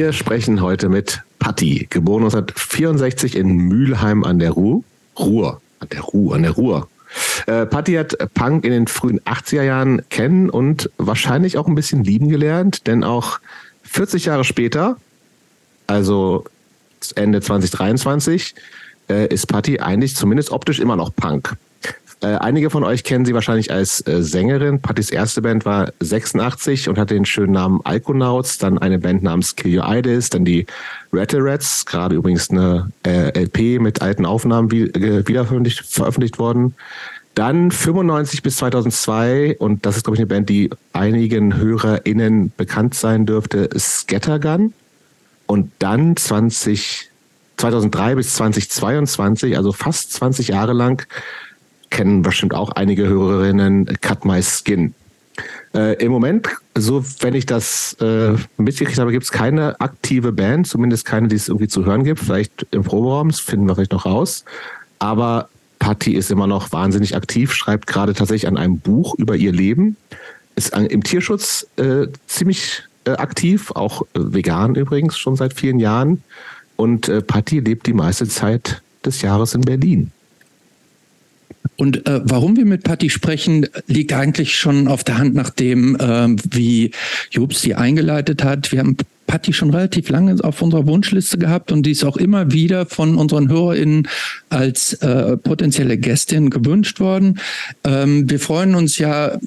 Wir sprechen heute mit Patti, geboren 1964 in Mülheim an der Ruhr. Ruhr, an der Ruhr, an der Ruhr. Äh, Patti hat Punk in den frühen 80er Jahren kennen und wahrscheinlich auch ein bisschen lieben gelernt, denn auch 40 Jahre später, also Ende 2023, äh, ist Patti eigentlich zumindest optisch immer noch Punk. Äh, einige von euch kennen sie wahrscheinlich als äh, Sängerin. Pattis erste Band war 86 und hatte den schönen Namen Alkonauts, dann eine Band namens Kill Your Idols, dann die Rattle Rats, gerade übrigens eine äh, LP mit alten Aufnahmen wie, äh, wieder veröffentlicht, veröffentlicht worden. Dann 95 bis 2002 und das ist glaube ich eine Band, die einigen HörerInnen bekannt sein dürfte, Scattergun. Und dann 20, 2003 bis 2022, also fast 20 Jahre lang, kennen bestimmt auch einige Hörerinnen Cut My Skin. Äh, Im Moment, so wenn ich das äh, mitgekriegt habe, gibt es keine aktive Band, zumindest keine, die es irgendwie zu hören gibt. Vielleicht im Proberaum, das finden wir vielleicht noch raus. Aber Patty ist immer noch wahnsinnig aktiv, schreibt gerade tatsächlich an einem Buch über ihr Leben, ist im Tierschutz äh, ziemlich äh, aktiv, auch äh, vegan übrigens schon seit vielen Jahren. Und äh, Patty lebt die meiste Zeit des Jahres in Berlin. Und äh, warum wir mit Patti sprechen, liegt eigentlich schon auf der Hand, nachdem, äh, wie Jobs die eingeleitet hat. Wir haben Patti schon relativ lange auf unserer Wunschliste gehabt und die ist auch immer wieder von unseren HörerInnen als äh, potenzielle Gästin gewünscht worden. Ähm, wir freuen uns ja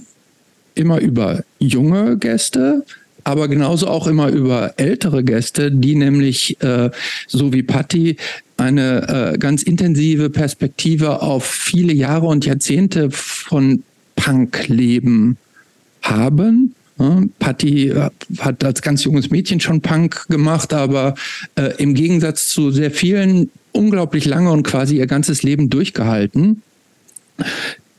immer über junge Gäste, aber genauso auch immer über ältere Gäste, die nämlich äh, so wie Patti eine äh, ganz intensive Perspektive auf viele Jahre und Jahrzehnte von Punkleben haben. Patti äh, hat als ganz junges Mädchen schon Punk gemacht, aber äh, im Gegensatz zu sehr vielen unglaublich lange und quasi ihr ganzes Leben durchgehalten.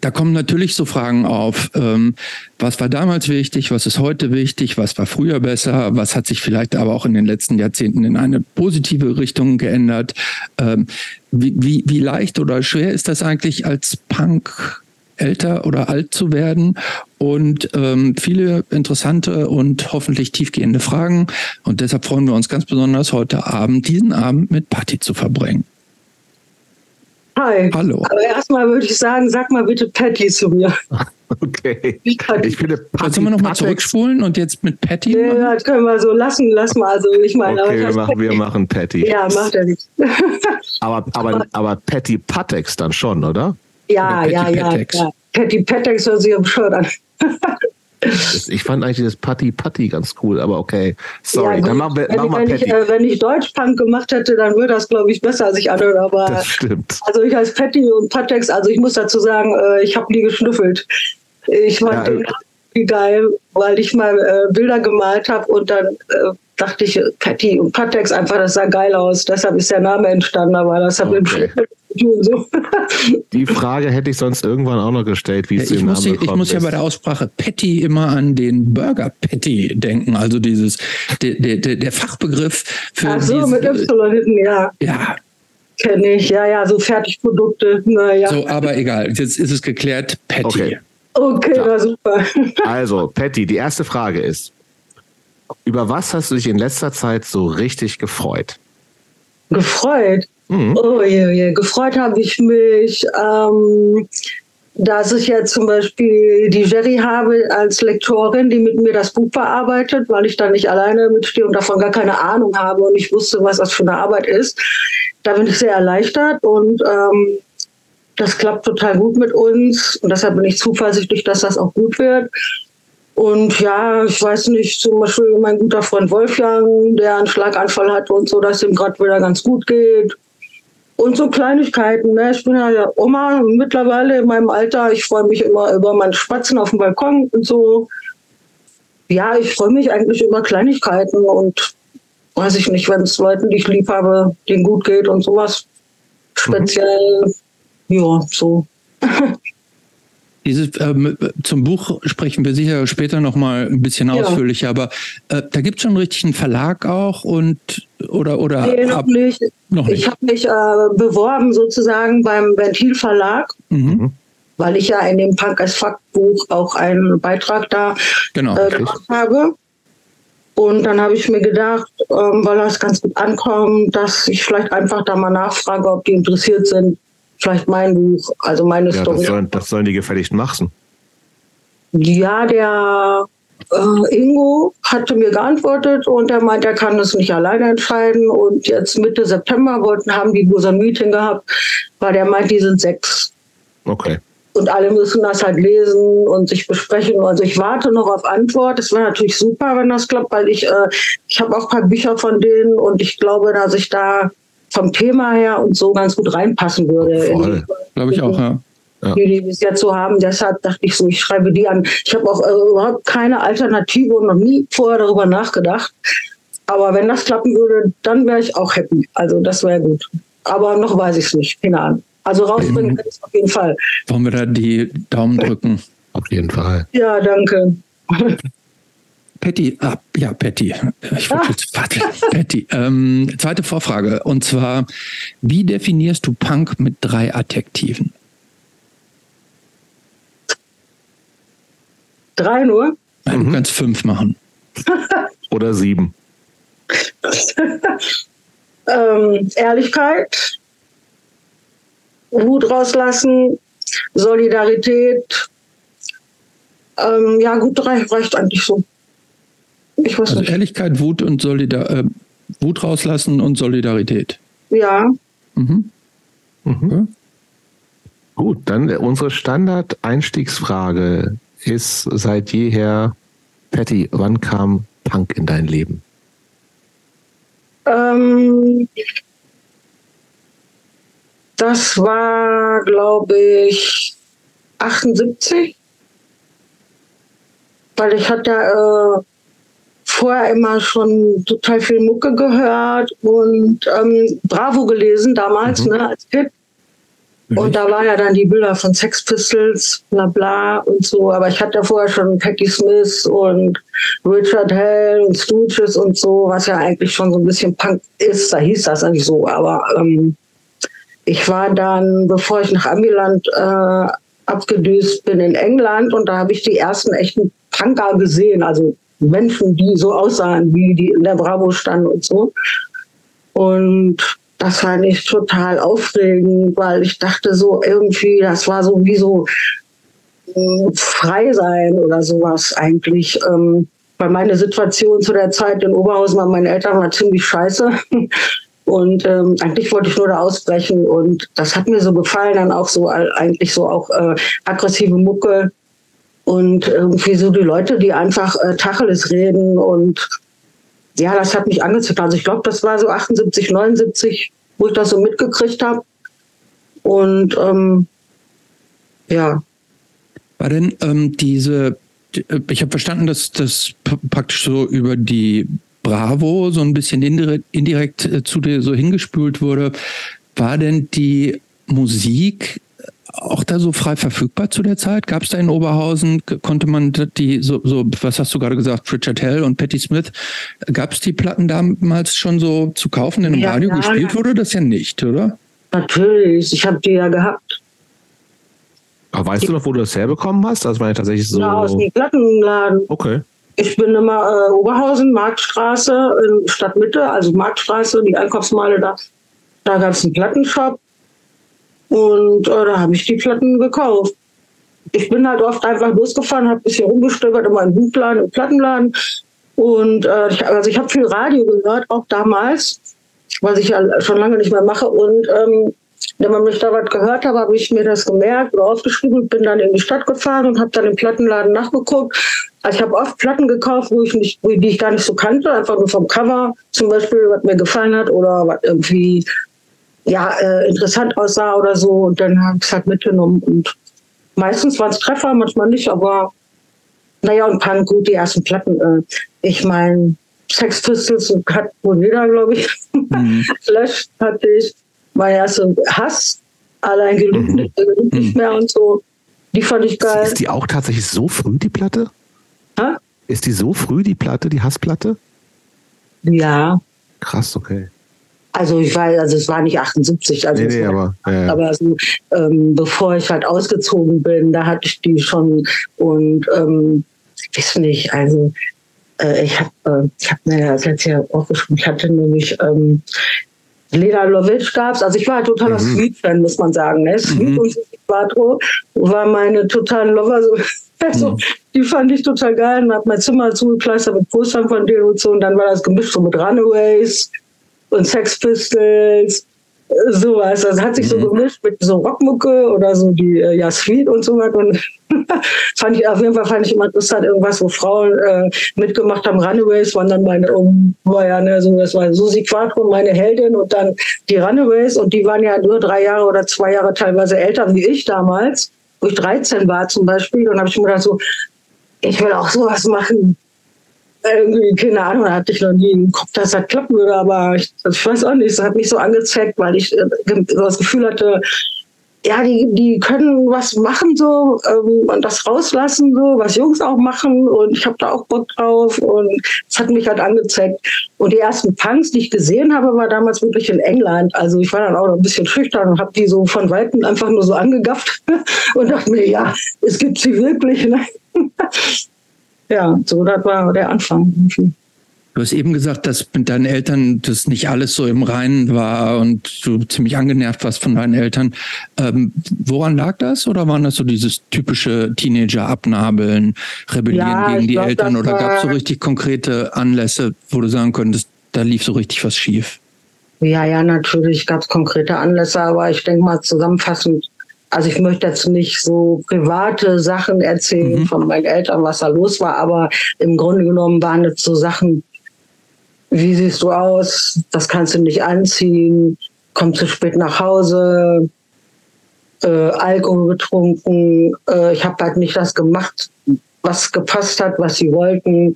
Da kommen natürlich so Fragen auf, ähm, was war damals wichtig, was ist heute wichtig, was war früher besser, was hat sich vielleicht aber auch in den letzten Jahrzehnten in eine positive Richtung geändert. Ähm, wie, wie, wie leicht oder schwer ist das eigentlich als Punk älter oder alt zu werden und ähm, viele interessante und hoffentlich tiefgehende Fragen. Und deshalb freuen wir uns ganz besonders heute Abend, diesen Abend mit Patti zu verbringen. Hi. Hallo. Aber erstmal würde ich sagen, sag mal bitte Patty zu mir. Okay. Ich kann Ich finde Patty, Sollen wir nochmal zurückspulen und jetzt mit Patty? Ja, machen? das können wir so lassen. Lass mal. Also ich meine, aber Okay, wir machen, wir Patty. machen Patty. Ja, macht er nicht. Aber, aber, aber Patty Patex dann schon, oder? ja, Oder ja, Patty ja, Patex. ja. Patty Patex hört sich am Shirt an. Ich fand eigentlich das Patty Patty ganz cool, aber okay. Sorry, ja, dann machen wir, wenn, machen wir wenn, ich, Patty. äh, wenn ich Deutschpunk gemacht hätte, dann würde das, glaube ich, besser sich anhören. Aber Das stimmt. also ich als Patty und Patex, also ich muss dazu sagen, äh, ich habe nie geschnüffelt. Ich fand Ja, den äh, wie geil, weil ich mal äh, Bilder gemalt habe und dann äh, dachte ich, äh, Patty und Patex einfach, das sah geil aus. Deshalb ist der Name entstanden, aber das hat mit dem Okay. Tun. So. Die Frage hätte ich sonst irgendwann auch noch gestellt, wie Ja, es zu ich, muss, Namen ich gekommen muss ja bei der Aussprache Patty immer an den Burger Patty denken, also dieses der, der, der der Fachbegriff für Ach so, diese, mit Y hinten, ja, ja, kenne ich. Ja, ja, so Fertigprodukte. Naja. so, aber egal, jetzt ist es geklärt, Patty. Okay. Okay, Ja. na super. Also, Patty, die erste Frage ist, über was hast du dich in letzter Zeit so richtig gefreut? Gefreut. Mhm. Oh je, je. Gefreut habe ich mich, ähm, dass ich jetzt zum Beispiel die Jerry habe als Lektorin, die mit mir das Buch bearbeitet, weil ich da nicht alleine mitstehe und davon gar keine Ahnung habe und ich wusste, was das für eine Arbeit ist. Da bin ich sehr erleichtert und ähm, das klappt total gut mit uns und deshalb bin ich zuversichtlich, dass das auch gut wird. Und ja, ich weiß nicht, zum Beispiel mein guter Freund Wolfgang, der einen Schlaganfall hatte und so, dass ihm gerade wieder ganz gut geht. Und so Kleinigkeiten. Ne? Ich bin ja Oma mittlerweile in meinem Alter. Ich freue mich immer über meinen Spatzen auf dem Balkon und so. Ja, ich freue mich eigentlich über Kleinigkeiten und weiß ich nicht, wenn es Leuten, die ich lieb habe, denen gut geht und sowas. Speziell, ja, so. Dieses, ähm, zum Buch sprechen wir sicher später noch mal ein bisschen Ja. ausführlicher, aber äh, da gibt es schon richtig einen Verlag auch und oder oder Nee, noch ab- nicht. noch Ich nicht. habe mich äh, beworben sozusagen beim Ventil Verlag, Mhm. weil ich ja in dem Punk as Fuck Buch auch einen Beitrag da Genau. äh, gemacht habe. Und dann habe ich mir gedacht, ähm, weil das ganz gut ankommt, dass ich vielleicht einfach da mal nachfrage, ob die interessiert sind. Vielleicht mein Buch, also meine ja, Story. Das sollen, das sollen die gefälligst machen. Ja, der äh, Ingo hatte mir geantwortet und er meint, er kann das nicht alleine entscheiden. Und jetzt Mitte September wollten, haben die bloß ein Meeting gehabt, weil der meint, die sind sechs. Okay. Und alle müssen das halt lesen und sich besprechen. Also ich warte noch auf Antwort. Es wäre natürlich super, wenn das klappt, weil ich, äh, ich habe auch ein paar Bücher von denen und ich glaube, dass ich da vom Thema her und so ganz gut reinpassen würde. Voll. Glaube ich auch, ja. Ja. Die, die bis jetzt so haben. Deshalb dachte ich so, ich schreibe die an. Ich habe auch äh, überhaupt keine Alternative und noch nie vorher darüber nachgedacht. Aber wenn das klappen würde, dann wäre ich auch happy. Also das wäre gut. Aber noch weiß ich es nicht. Keine Ahnung. Also rausbringen kann ich es auf jeden Fall. Wollen wir da die Daumen drücken? Auf jeden Fall. Ja, danke. Patty, ah, ja, Patty. Ich wollte jetzt, warte, Patty. Ähm, zweite Vorfrage. Und zwar, wie definierst du Punk mit drei Adjektiven? Drei nur. Ja, Du kannst fünf machen. Oder sieben. ähm, Ehrlichkeit, Wut rauslassen, Solidarität. Ähm, ja, gut, drei reicht eigentlich so. Ich weiß Also nicht. Ehrlichkeit, Wut und Solidar äh, Wut rauslassen und Solidarität. Ja, Mhm. Ja. Gut, dann äh, unsere Standard-Einstiegsfrage ist seit jeher, Patty, wann kam Punk in dein Leben? ähm, das war, glaube ich, 78. Weil ich hatte äh, vorher immer schon total viel Mucke gehört und ähm, Bravo gelesen damals, Mhm. ne, als Kind. Und da waren ja dann die Bilder von Sex Pistols, bla bla und so. Aber ich hatte vorher schon Patti Smith und Richard Hell und Stooges und so, was ja eigentlich schon so ein bisschen Punk ist. Da hieß das eigentlich so. Aber ähm, ich war dann, bevor ich nach Amiland äh, abgedüst bin, in England und da habe ich die ersten echten Punker gesehen. Also Menschen, die so aussahen, wie die in der Bravo standen und so. Und das fand ich total aufregend, weil ich dachte so irgendwie, das war so wie so mh, frei sein oder sowas eigentlich. Ähm, weil meine Situation zu der Zeit in Oberhausen bei meinen Eltern war ziemlich scheiße. Und ähm, eigentlich wollte ich nur da ausbrechen und das hat mir so gefallen, dann auch so eigentlich so auch äh, aggressive Mucke und irgendwie so die Leute, die einfach äh, Tacheles reden und ja, das hat mich angezogen. Also ich glaube, das war so 78, 79, wo ich das so mitgekriegt habe. Und ähm, ja, War denn ähm, diese, die- äh, ich habe verstanden, dass das praktisch so über die Bravo so ein bisschen indirekt, indirekt äh, zu dir so hingespült wurde. War denn die Musik auch da so frei verfügbar zu der Zeit? Gab es da in Oberhausen, konnte man die, so, so, was hast du gerade gesagt, Richard Hell und Patti Smith, gab es die Platten damals schon so zu kaufen, denn im Ja, Radio ja. gespielt wurde das ja nicht, oder? natürlich, ich habe die ja gehabt. Aber weißt du noch, wo du das herbekommen hast? Das war ja tatsächlich so. Aus dem Plattenladen. Okay. Ich bin immer äh, Oberhausen, Marktstraße, in Stadtmitte, also Marktstraße, die Einkaufsmeile da. Da gab es einen Plattenshop und äh, da habe ich die Platten gekauft. Ich bin halt oft einfach losgefahren, habe ein bisschen rumgestöbert, immer im Buchladen, im Plattenladen. Und äh, ich, also ich habe viel Radio gehört, auch damals, was ich ja schon lange nicht mehr mache. Und ähm, wenn man mich da was gehört hat, habe ich mir das gemerkt oder aufgeschrieben und bin dann in die Stadt gefahren und habe dann im Plattenladen nachgeguckt. Also ich habe oft Platten gekauft, wo ich nicht, die ich gar nicht so kannte, einfach nur vom Cover zum Beispiel, was mir gefallen hat oder was irgendwie ja, äh, interessant aussah oder so. Und dann habe ich es halt mitgenommen. Und meistens waren es Treffer, manchmal nicht, aber naja, und Punk, gut, die ersten Platten. Äh, ich meine, Sex Pistols hat wohl jeder, glaube ich. Mhm. Flash hatte ich. Mein erster Hass, allein geliebt, Mhm. nicht, mehr und so. Die fand ich geil. Ist die auch tatsächlich so früh, die Platte? Hä? Ist die so früh, die Platte, die Hassplatte? Ja, Krass, okay. Also ich weiß, also es war nicht 78, also Nee, nee, aber. Ja, ja. Aber so, ähm, bevor ich halt ausgezogen bin, da hatte ich die schon und ähm, ich weiß nicht, also Äh, ich habe, äh, ich habe mir das jetzt hier aufgeschrieben. Ich hatte nämlich ähm, Lena Lovic gab's. Also ich war ein totaler mhm. Sweet-Fan, muss man sagen. Ne? Sweet mhm. und Quattro war meine totalen Lover. Also, mhm. Die fand ich total geil und habe mein Zimmer zugekleistert mit Postern von denen und so. Und dann war das gemischt so mit Runaways und Sex Pistols sowas. Das hat sich so mhm. gemischt mit so Rockmucke oder so die äh, ja Sweet und so was. Und fand ich auf jeden Fall fand ich immer interessant, irgendwas, wo Frauen äh, mitgemacht haben. Runaways waren dann meine, war ja, ne, so, das war Susi Quattro, meine Heldin und dann die Runaways und die waren ja nur drei Jahre oder zwei Jahre teilweise älter wie ich damals, wo ich 13 war zum Beispiel. Und habe ich mir gedacht so, ich will auch sowas machen irgendwie, keine Ahnung, da hatte ich noch nie im Kopf, dass das klappen würde, aber ich, ich weiß auch nicht, es hat mich so angezeigt, weil ich äh, das Gefühl hatte, ja, die, die können was machen so ähm, und das rauslassen, so, was Jungs auch machen und ich habe da auch Bock drauf und es hat mich halt angezeigt. Und die ersten Punks, die ich gesehen habe, war damals wirklich in England. Also ich war dann auch noch ein bisschen schüchtern und habe die so von Weitem einfach nur so angegafft und dachte mir, ja, es gibt sie wirklich. Ne? Ja, so das war der Anfang. Du hast eben gesagt, dass mit deinen Eltern das nicht alles so im Reinen war und du ziemlich angenervt warst von deinen Eltern. Ähm, woran lag das? Oder waren das so dieses typische Teenager-Abnabeln, Rebellieren ja, gegen die glaub, Eltern? Oder gab es so richtig konkrete Anlässe, wo du sagen könntest, da lief so richtig was schief? Ja, ja, natürlich gab es konkrete Anlässe, aber ich denke mal zusammenfassend also ich möchte jetzt nicht so private Sachen erzählen mhm. von meinen Eltern, was da los war, aber im Grunde genommen waren das so Sachen, wie siehst du aus, das kannst du nicht anziehen, komm zu spät nach Hause, äh, Alkohol getrunken, äh, ich habe halt nicht das gemacht, was gepasst hat, was sie wollten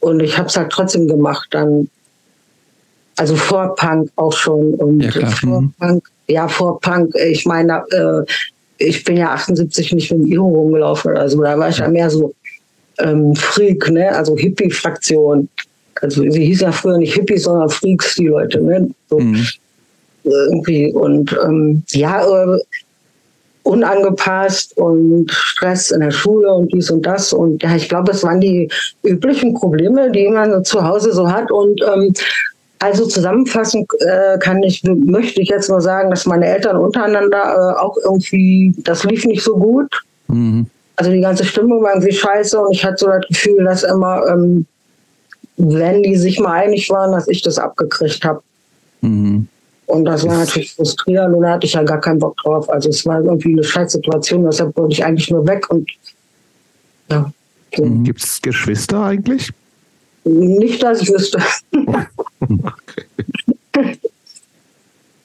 und ich habe es halt trotzdem gemacht dann. Also vor Punk auch schon und ja, vor mhm. Punk ja, vor Punk, ich meine, äh, ich bin ja 78 nicht mit dem Iro rumgelaufen oder so, da war ich ja mehr so ähm, Freak, ne? also Hippie-Fraktion. Also sie hießen ja früher nicht Hippies, sondern Freaks, die Leute. Ne? So, mhm. Irgendwie. Und ähm, ja, äh, unangepasst und Stress in der Schule und dies und das. Und ja, ich glaube, es waren die üblichen Probleme, die man zu Hause so hat. Und ähm, also zusammenfassend äh, kann ich, möchte ich jetzt nur sagen, dass meine Eltern untereinander äh, auch irgendwie, das lief nicht so gut. Mhm. Also die ganze Stimmung war irgendwie scheiße und ich hatte so das Gefühl, dass immer, ähm, wenn die sich mal einig waren, dass ich das abgekriegt habe. Mhm. Und das war natürlich frustrierend und da hatte ich ja gar keinen Bock drauf. Also es war irgendwie eine Scheißsituation, deshalb wollte ich eigentlich nur weg und ja. So. Mhm. Gibt es Geschwister eigentlich? Nicht, dass ich wüsste.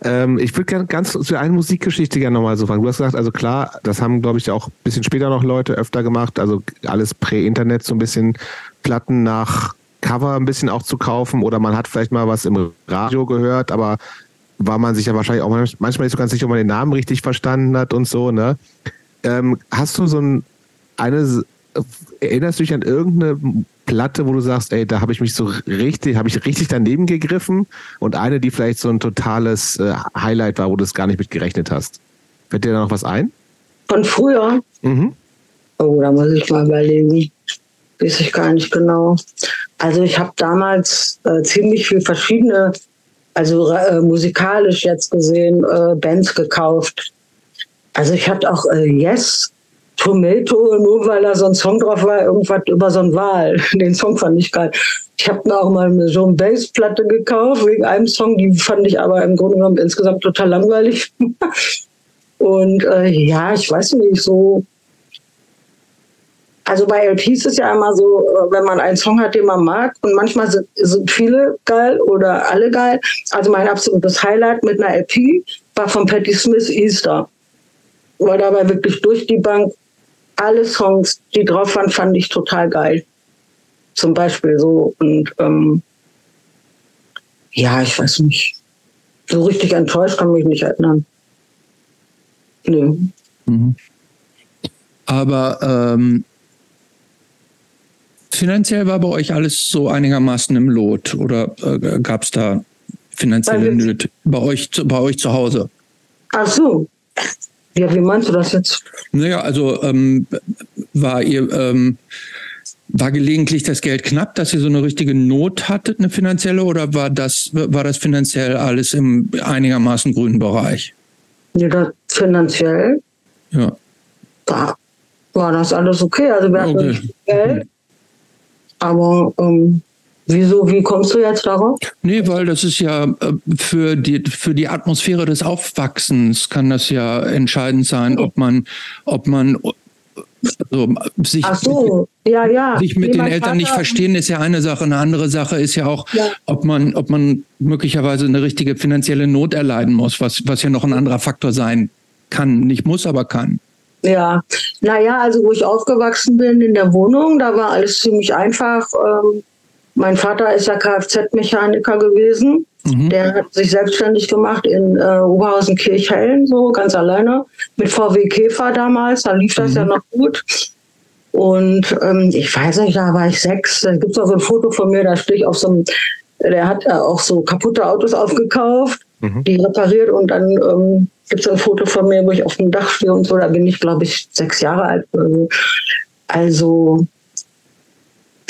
ähm, ich würde gerne ganz zu einer Musikgeschichte gerne nochmal so fragen. Du hast gesagt, also klar, das haben, glaube ich, auch ein bisschen später noch Leute öfter gemacht, also alles prä-Internet, so ein bisschen Platten nach Cover ein bisschen auch zu kaufen oder man hat vielleicht mal was im Radio gehört, aber war man sich ja wahrscheinlich auch manchmal nicht so ganz sicher, ob man den Namen richtig verstanden hat und so, ne? Ähm, hast du so ein, eine, erinnerst du dich an irgendeine Platte, wo du sagst, ey, da habe ich mich so richtig, habe ich richtig daneben gegriffen und eine, die vielleicht so ein totales äh, Highlight war, wo du es gar nicht mit gerechnet hast. Fällt dir da noch was ein? Von früher? Mhm. Oh, da muss ich mal überlegen. Weiß ich gar nicht genau. Also ich habe damals äh, ziemlich viel verschiedene, also äh, musikalisch jetzt gesehen, äh, Bands gekauft. Also ich hatte auch äh, Yes Tomato, nur weil da so ein Song drauf war, irgendwas über so einen Wal. Den Song fand ich geil. Ich habe mir auch mal eine John Bass Platte gekauft wegen einem Song, die fand ich aber im Grunde genommen insgesamt total langweilig. Und äh, ja, ich weiß nicht, so. Also bei LPs ist ja immer so, äh, wenn man einen Song hat, den man mag, und manchmal sind, sind viele geil oder alle geil. Also mein absolutes Highlight mit einer LP war von Patti Smith Easter. War dabei wirklich durch die Bank alle Songs, die drauf waren, fand ich total geil. Zum Beispiel so. Und ähm, ja, ich weiß nicht. So richtig enttäuscht kann mich nicht erinnern. Nö. Mhm. Aber ähm, finanziell war bei euch alles so einigermaßen im Lot oder äh, gab es da finanzielle Nöte bei euch, bei euch zu Hause? Ach so. Ja, wie meinst du das jetzt? Naja, also ähm, war ihr, ähm, war gelegentlich das Geld knapp, dass ihr so eine richtige Not hattet, eine finanzielle, oder war das, war das finanziell alles im einigermaßen grünen Bereich? Ja, das finanziell Ja. da war das alles okay. Also wir hatten Okay. Geld. Aber ähm, wieso, wie kommst du jetzt darauf? Nee, weil das ist ja äh, für die, für die Atmosphäre des Aufwachsens kann das ja entscheidend sein, ob man, ob man also sich, so, ja, ja. sich mit Nee, den Eltern nicht verstehen, ist ja eine Sache. Eine andere Sache ist ja auch, Ja. ob man, ob man möglicherweise eine richtige finanzielle Not erleiden muss, was, was ja noch ein anderer Faktor sein kann. Nicht muss, aber kann. Ja, naja, also wo ich aufgewachsen bin in der Wohnung, da war alles ziemlich einfach. Ähm, mein Vater ist ja Kfz-Mechaniker gewesen. Mhm. Der hat sich selbstständig gemacht in äh, Oberhausen-Kirchhellen, so ganz alleine, mit VW Käfer damals. Da lief das Mhm. ja noch gut. Und ähm, ich weiß nicht, da war ich sechs. Da gibt es auch so ein Foto von mir, da stehe ich auf so einem, der hat äh, auch so kaputte Autos aufgekauft, Mhm. die repariert und dann ähm, gibt es ein Foto von mir, wo ich auf dem Dach stehe und so. Da bin ich, glaube ich, sechs Jahre alt. Also,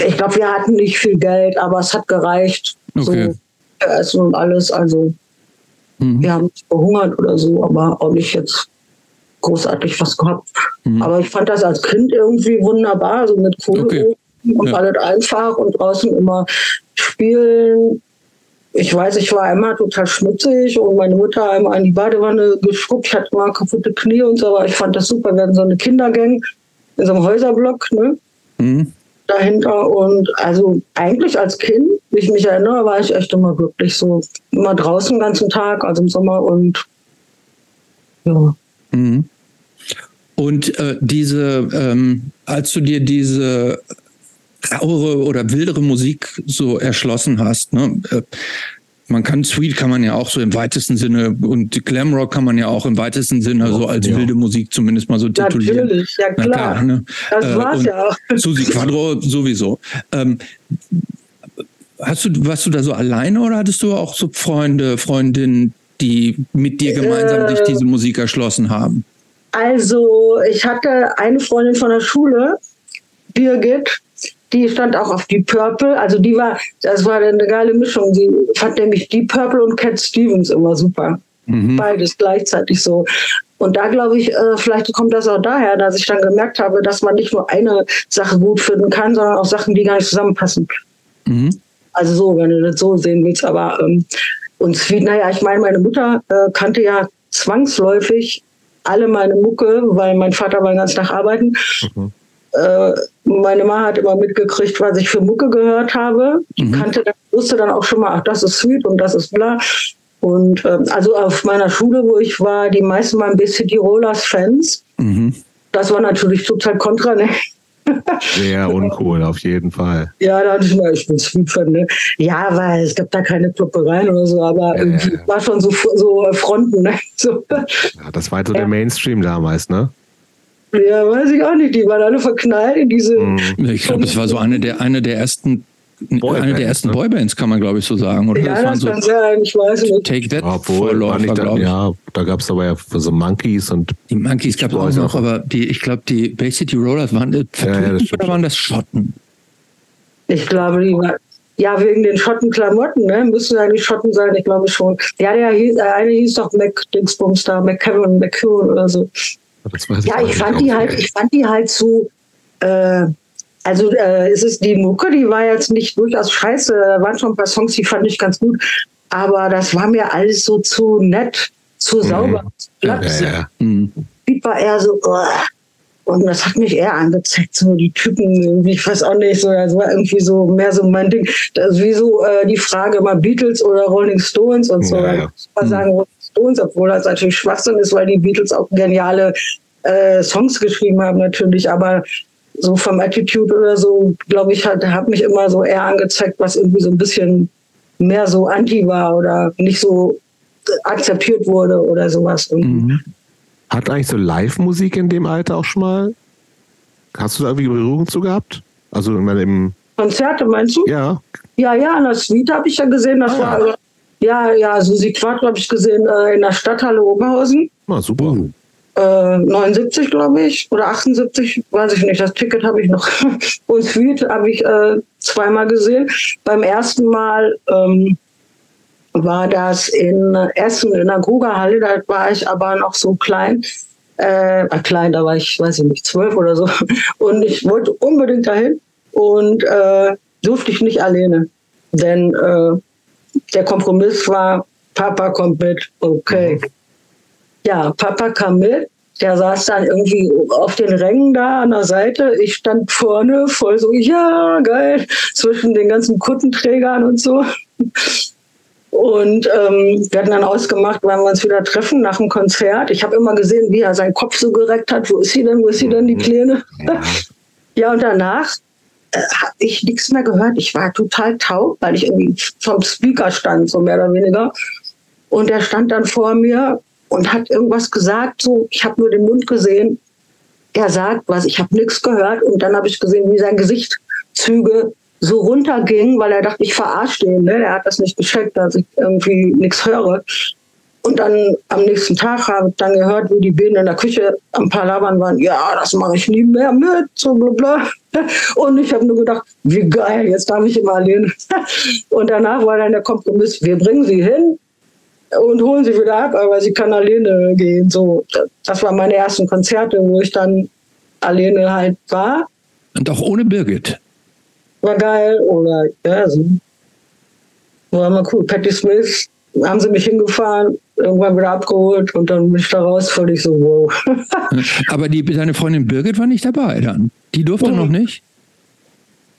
ich glaube, wir hatten nicht viel Geld, aber es hat gereicht. Okay. So für Essen und alles. Also, Mhm. wir haben nicht verhungert oder so, aber auch nicht jetzt großartig was gehabt. Mhm. Aber ich fand das als Kind irgendwie wunderbar, so mit Kohle Okay. und Ja. alles einfach und draußen immer spielen. Ich weiß, ich war immer total schmutzig und meine Mutter hat immer in die Badewanne geschrubbt. Ich hatte immer kaputte Knie und so, aber ich fand das super. Wir hatten so eine Kindergang in so einem Häuserblock, ne? Mhm. Dahinter. Und also eigentlich als Kind, wie ich mich erinnere, war ich echt immer glücklich. So immer draußen den ganzen Tag, also im Sommer und ja. Mhm. Und äh, diese, ähm, als du dir diese rauere oder wildere Musik so erschlossen hast, ne? Äh, man kann Sweet kann man ja auch so im weitesten Sinne und Glamrock kann man ja auch im weitesten Sinne so als Ja. wilde Musik zumindest mal so titulieren. Natürlich, ja klar. klar, ne? Das Äh, war's ja auch. Susi Quadro sowieso. Ähm, hast du, warst du da so alleine oder hattest du auch so Freunde, Freundinnen, die mit dir gemeinsam Äh, sich diese Musik erschlossen haben? Also ich hatte eine Freundin von der Schule, Birgit, die stand auch auf Deep Purple. Also die war, das war eine geile Mischung. Sie fand nämlich Deep Purple und Cat Stevens immer super. Mhm. Beides gleichzeitig so. Und da glaube ich, äh, vielleicht kommt das auch daher, dass ich dann gemerkt habe, dass man nicht nur eine Sache gut finden kann, sondern auch Sachen, die gar nicht zusammenpassen. Mhm. Also so, wenn du das so sehen willst. Aber ähm, und Sweet, naja, ich meine, meine Mutter äh, kannte ja zwangsläufig alle meine Mucke, weil mein Vater war den ganzen Tag arbeiten. Äh, meine Mama hat immer mitgekriegt, was ich für Mucke gehört habe. Die Mhm. kannte, dann- wusste dann auch schon mal, ach, das ist Sweet und das ist bla. Und ähm, also auf meiner Schule, wo ich war, die meisten waren BCD Rollers Fans. Mhm. Das war natürlich total kontra, ne? Sehr uncool, auf jeden Fall. Ja, da hatte ich mal, ich bin Sweet-Fan, ne? Ja, weil es gab da keine Kloppereien oder so, aber Ja, irgendwie ja, ja. war schon so, so Fronten, ne? So. Ja, das war so der Mainstream damals, ne? Ja, weiß ich auch nicht. Die waren alle verknallt in diese. Mhm. Ich glaube, es war so eine der, eine der ersten, Boybands, eine der ersten ne? Boybands, kann man glaube ich so sagen, oder? Ja, das waren das so kann sein, ich weiß nicht. Take That Obwohl, Vorläufer, glaube ich. ja, da gab es aber ja so Monkeys und Die Monkeys gab es auch noch, aber die, ich glaube, die Bay City Rollers waren äh, Ja, ja, oder waren das Schotten? Ich glaube, die waren. Ja, wegen den Schottenklamotten, ne? Müssen eigentlich Schotten sein, ich glaube schon. Ja, der hieß, der eine hieß doch Mac Dingsbums da, McKevin, McCune oder so. Ja, ich fand die halt, ich fand die halt so, äh, also äh, es ist die Mucke, die war jetzt nicht durchaus scheiße, da waren schon ein paar Songs, die fand ich ganz gut, aber das war mir alles so zu nett, zu sauber, zu glatt. Ja, ja, ja. Beat war eher so, uh, und das hat mich eher angezeigt, so die Typen, ich weiß auch nicht, so, das war irgendwie so mehr so mein Ding. Das ist wie so äh, die Frage mal Beatles oder Rolling Stones und so. Ja, Ja. Ich mal sagen Rolling Stones, obwohl das natürlich Schwachsinn ist, weil die Beatles auch geniale äh, Songs geschrieben haben natürlich, aber so vom Attitude oder so, glaube ich, hat, hat mich immer so eher angezeigt, was irgendwie so ein bisschen mehr so anti war oder nicht so akzeptiert wurde oder sowas. Mhm. Hat eigentlich so Live-Musik in dem Alter auch schon mal? Hast du da irgendwie Berührung zu gehabt? Also in meinem, Konzerte meinst du? ja, Ja, ja, in der Suite habe ich ja gesehen. Das Ah, war, äh, ja, ja, Susi Quattro habe ich gesehen äh, in der Stadthalle Oberhausen. na super. Uh. äh, 79, glaube ich, oder 78, weiß ich nicht. Das Ticket habe ich noch. Und Sweet habe ich äh, zweimal gesehen. Beim ersten Mal ähm, war das in Essen in der Grugerhalle. Da war ich aber noch so klein. Äh, klein, da war ich, weiß ich nicht, zwölf oder so. Und ich wollte unbedingt dahin und äh, durfte ich nicht alleine. Denn äh, der Kompromiss war, Papa kommt mit, okay. Mhm. Ja, Papa kam mit. Der saß dann irgendwie auf den Rängen da an der Seite. Ich stand vorne, voll so, ja, geil, zwischen den ganzen Kuttenträgern und so. Und ähm, wir hatten dann ausgemacht, wann wir uns wieder treffen nach dem Konzert. Ich habe immer gesehen, wie er seinen Kopf so gereckt hat. Wo ist sie denn? Wo ist sie denn, die Kleine? Ja, ja und danach äh, habe ich nichts mehr gehört. Ich war total taub, weil ich irgendwie vom Speaker stand, so mehr oder weniger. Und er stand dann vor mir und hat irgendwas gesagt. So, ich habe nur den Mund gesehen. Er sagt was, ich habe nichts gehört. Und dann habe ich gesehen, wie sein Gesichtszüge so runtergingen, weil er dachte, ich verarsche ihn. Ne? Er hat das nicht gecheckt, dass ich irgendwie nichts höre. Und dann am nächsten Tag habe ich dann gehört, wie die Bienen in der Küche am Palabern waren. Ja, das mache ich nie mehr mit, so bla bla. Und ich habe nur gedacht, wie geil, jetzt darf ich immer allein. Und danach war dann der Kompromiss, wir bringen sie hin, und holen sie wieder ab, aber sie kann alleine gehen. So, das waren meine ersten Konzerte, wo ich dann alleine halt war. Und auch ohne Birgit. War geil. Oder ja, so. War mal cool. Patti Smith haben sie mich hingefahren, irgendwann wieder abgeholt und dann bin ich da raus, völlig so, wow. aber die, deine Freundin Birgit war nicht dabei dann. Die durfte mhm. noch nicht?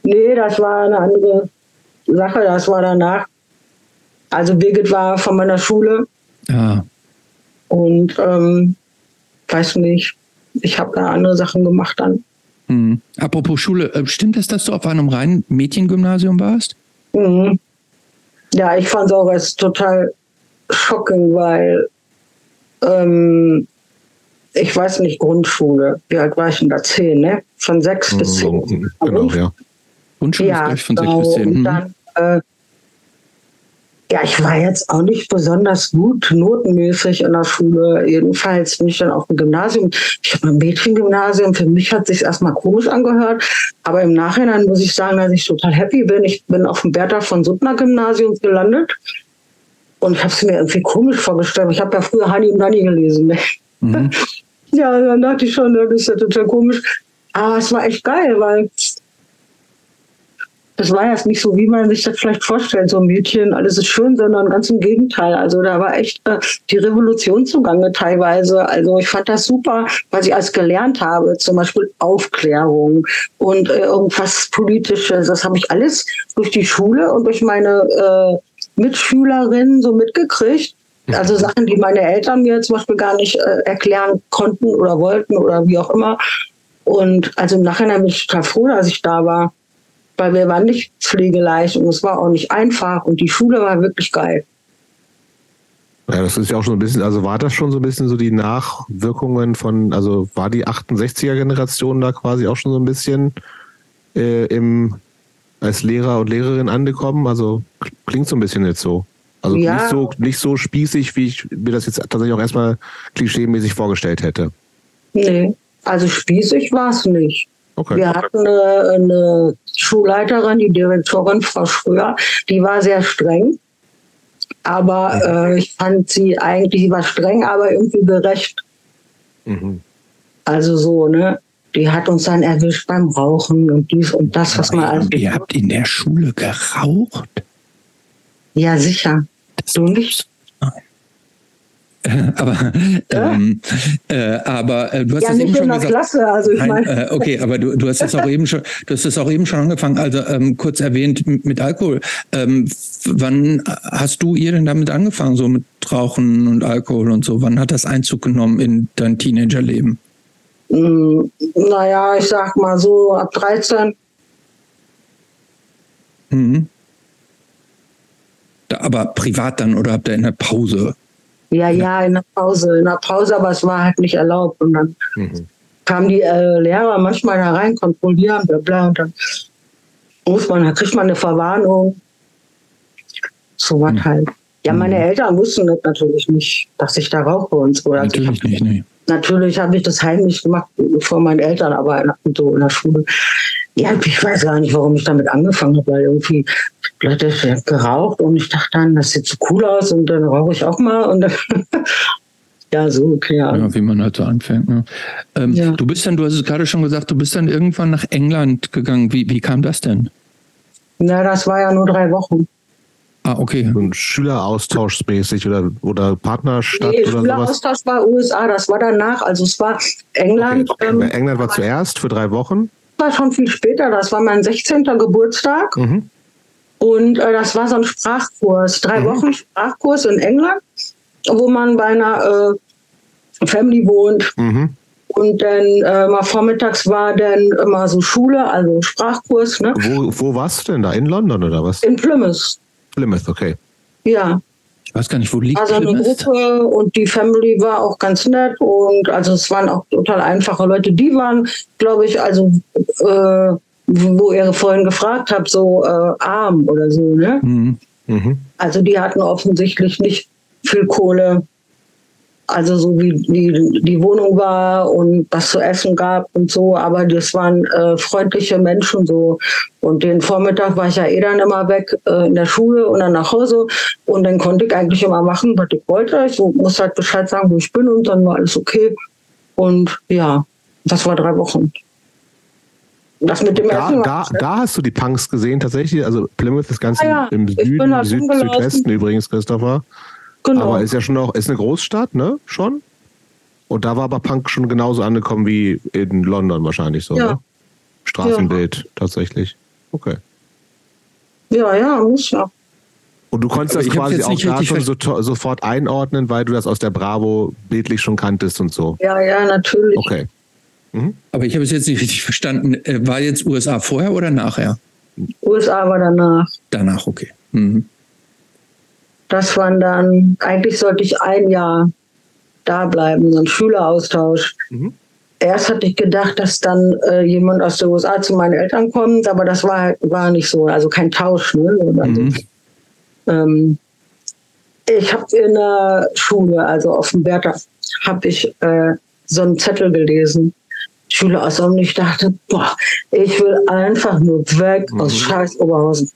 Nee, das war eine andere Sache. Das war danach. Also Birgit war von meiner Schule. Ja. Ah. Und ähm, weiß nicht, ich habe da andere Sachen gemacht dann. Mhm. Apropos Schule, äh, stimmt es, dass du auf einem reinen Mädchengymnasium warst? Mhm. Ja, ich fand es auch als total schockend, weil ähm, ich weiß nicht, Grundschule, wie alt war ich denn da? Zehn, ne? Von sechs mhm. bis zehn. Genau, ja. Grundschule ja, ist von genau. sechs bis zehn. Und mhm. dann äh, ja, ich war jetzt auch nicht besonders gut notenmäßig in der Schule. Jedenfalls bin ich dann auf dem Gymnasium. Ich habe ein Mädchengymnasium. Für mich hat sich erstmal komisch angehört. Aber im Nachhinein muss ich sagen, dass ich total happy bin. Ich bin auf dem Bertha von Suttner Gymnasium gelandet. Und ich habe es mir irgendwie komisch vorgestellt. Ich habe ja früher Hani und Nani gelesen. Ne? Mhm. ja, dann dachte ich schon, das ist ja total komisch. Aber es war echt geil, weil das war jetzt nicht so, wie man sich das vielleicht vorstellt, so ein Mädchen, alles ist schön, sondern ganz im Gegenteil. Also da war echt äh, die Revolution zugange teilweise. Also ich fand das super, was ich alles gelernt habe, zum Beispiel Aufklärung und äh, irgendwas Politisches. Das habe ich alles durch die Schule und durch meine äh, Mitschülerinnen so mitgekriegt. Also Sachen, die meine Eltern mir zum Beispiel gar nicht äh, erklären konnten oder wollten oder wie auch immer. Und also im Nachhinein bin ich total froh, dass ich da war weil wir waren nicht pflegeleicht und es war auch nicht einfach und die Schule war wirklich geil. Ja, das ist ja auch schon ein bisschen, also war das schon so ein bisschen so die Nachwirkungen von, also war die 68er Generation da quasi auch schon so ein bisschen äh, im, als Lehrer und Lehrerin angekommen? Also klingt so ein bisschen jetzt so. Also ja. nicht so nicht so spießig, wie ich mir das jetzt tatsächlich auch erstmal klischeemäßig vorgestellt hätte. Nee, also spießig war es nicht. Okay. Wir hatten eine, eine, Schulleiterin, die Direktorin Frau Schröer, die war sehr streng. Aber äh, ich fand sie eigentlich, sie war streng, aber irgendwie gerecht. Mhm. Also so, ne? Die hat uns dann erwischt beim Rauchen und dies und das, was man alles. Ihr habt in der Schule geraucht? Ja, sicher. Das du nicht? aber ähm, äh, aber äh, du hast ja, das eben schon gesagt. Klasse, also ich meine. Äh, okay, aber du, du hast das auch eben schon, du hast das auch eben schon angefangen. Also ähm, kurz erwähnt mit Alkohol. Ähm, wann hast du ihr denn damit angefangen, so mit Rauchen und Alkohol und so? Wann hat das Einzug genommen in dein Teenagerleben? Naja, ich sag mal so ab 13. Mhm. Aber privat dann oder habt ihr in der Pause ja, ja, in der Pause, in der Pause, aber es war halt nicht erlaubt. Und dann mhm. kamen die äh, Lehrer manchmal da rein, kontrollieren, bla bla, und dann muss man, da kriegt man eine Verwarnung. So was mhm. halt. Ja, meine mhm. Eltern wussten das natürlich nicht, dass ich da rauche und so. Also natürlich nicht, nee. Natürlich habe ich das heimlich gemacht vor meinen Eltern, aber so in der Schule. Ja, ich weiß gar nicht, warum ich damit angefangen habe, weil irgendwie Leute geraucht und ich dachte dann, das sieht so cool aus und dann rauche ich auch mal und dann ja, so, okay. Ja. ja, wie man halt so anfängt. Ne? Ähm, ja. Du bist dann, du hast es gerade schon gesagt, du bist dann irgendwann nach England gegangen. Wie, wie kam das denn? Na, das war ja nur drei Wochen. Ah, okay. So ein Schüleraustauschmäßig oder, oder Partnerstadt nee, oder Schüleraustausch sowas? war USA, das war danach. Also es war England. Okay. Ähm, England war zuerst für drei Wochen? Das war schon viel später, das war mein 16. Geburtstag. Mhm. Und äh, das war so ein Sprachkurs, drei mhm. Wochen Sprachkurs in England, wo man bei einer äh, Family wohnt. Mhm. Und dann äh, mal vormittags war dann immer so Schule, also Sprachkurs. Ne? Wo, wo warst du denn da? In London oder was? In Plymouth. Plymouth, okay. Ja. Ich weiß gar nicht, wo liegt Also eine Plymouth? Gruppe und die Family war auch ganz nett und also es waren auch total einfache Leute. Die waren, glaube ich, also äh, wo ihr vorhin gefragt habt, so äh, arm oder so, ne? Mhm. Mhm. Also die hatten offensichtlich nicht viel Kohle also so wie die, die Wohnung war und was zu essen gab und so, aber das waren äh, freundliche Menschen so. Und den Vormittag war ich ja eh dann immer weg äh, in der Schule und dann nach Hause und dann konnte ich eigentlich immer machen, was ich wollte. Ich muss halt Bescheid sagen, wo ich bin und dann war alles okay. Und ja, das war drei Wochen. Das mit dem da, Essen da, da hast du die Punks gesehen tatsächlich. Also Plymouth ist ganz ah, ja. im Süden, im Süd, Südwesten übrigens, Christopher. Genau. Aber ist ja schon auch, ist eine Großstadt, ne? Schon? Und da war aber Punk schon genauso angekommen wie in London wahrscheinlich so, ja. ne? Straßenbild ja. tatsächlich. Okay. Ja, ja, muss ja. Und du konntest das quasi auch da schon so, sofort einordnen, weil du das aus der Bravo bildlich schon kanntest und so. Ja, ja, natürlich. Okay. Mhm. Aber ich habe es jetzt nicht richtig verstanden. Äh, war jetzt USA vorher oder nachher? USA war danach. Danach, okay. Mhm. Das waren dann, eigentlich sollte ich ein Jahr da bleiben, so ein Schüleraustausch. Mhm. Erst hatte ich gedacht, dass dann äh, jemand aus den USA zu meinen Eltern kommt, aber das war, war nicht so, also kein Tausch. Ne? Mhm. Ähm, ich habe in der Schule, also auf dem Bertha, habe ich äh, so einen Zettel gelesen. Schüler aus und ich dachte, boah, ich will einfach nur weg mhm. aus scheiß Oberhausen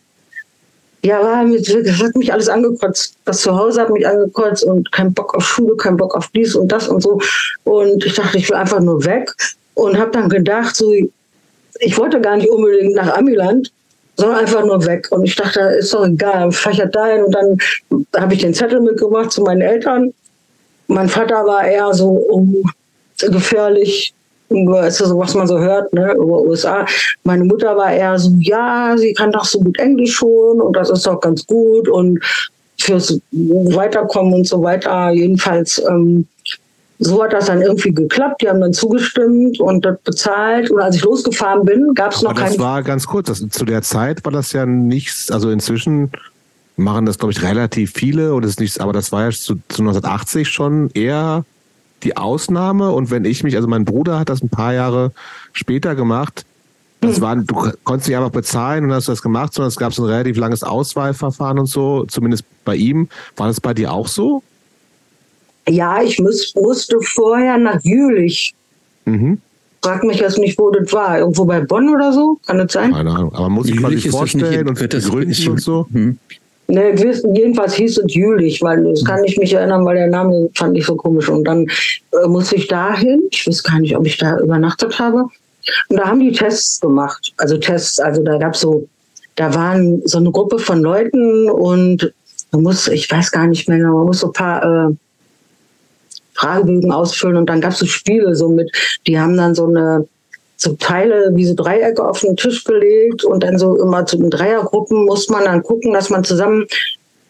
ja, das hat mich alles angekotzt. Das Zuhause hat mich angekotzt und kein Bock auf Schule, kein Bock auf dies und das und so. Und ich dachte, ich will einfach nur weg und habe dann gedacht, so, ich wollte gar nicht unbedingt nach Amiland, sondern einfach nur weg. Und ich dachte, ist doch egal, fahre ich halt dahin. Und dann habe ich den Zettel mitgebracht zu meinen Eltern. Mein Vater war eher so oh, gefährlich, ist so, was man so hört, ne, über USA. Meine Mutter war eher so, ja, sie kann doch so gut Englisch schon und das ist doch ganz gut und fürs Weiterkommen und so weiter. Jedenfalls, ähm, so hat das dann irgendwie geklappt. Die haben dann zugestimmt und das bezahlt. Und als ich losgefahren bin, gab es noch keine. Das war ganz kurz. Das, zu der Zeit war das ja nichts. Also inzwischen machen das, glaube ich, relativ viele. Und es ist nichts, aber das war ja zu, zu 1980 schon eher die Ausnahme. Und wenn ich mich, also mein Bruder hat das ein paar Jahre später gemacht. Das hm. war, du konntest nicht einfach bezahlen und hast das gemacht, sondern es gab so ein relativ langes Auswahlverfahren und so, zumindest bei ihm. War das bei dir auch so? Ja, ich muss, musste vorher nach Jülich. Mhm. Frag mich jetzt nicht, wo das war. Irgendwo bei Bonn oder so? Kann das sein? Keine Ahnung. Aber muss ich quasi vorstellen und gründen und so? Mhm. Ne, jedenfalls hieß es Jülich, weil das kann ich mich erinnern, weil der Name fand ich so komisch. Und dann äh, musste ich dahin. Ich weiß gar nicht, ob ich da übernachtet habe. Und da haben die Tests gemacht. Also Tests, also da gab so, da waren so eine Gruppe von Leuten und man muss, ich weiß gar nicht mehr, man muss so ein paar äh, Fragebögen ausfüllen und dann gab es so Spiele so mit, die haben dann so eine so Teile wie so Dreiecke auf den Tisch gelegt und dann so immer zu den Dreiergruppen muss man dann gucken, dass man zusammen,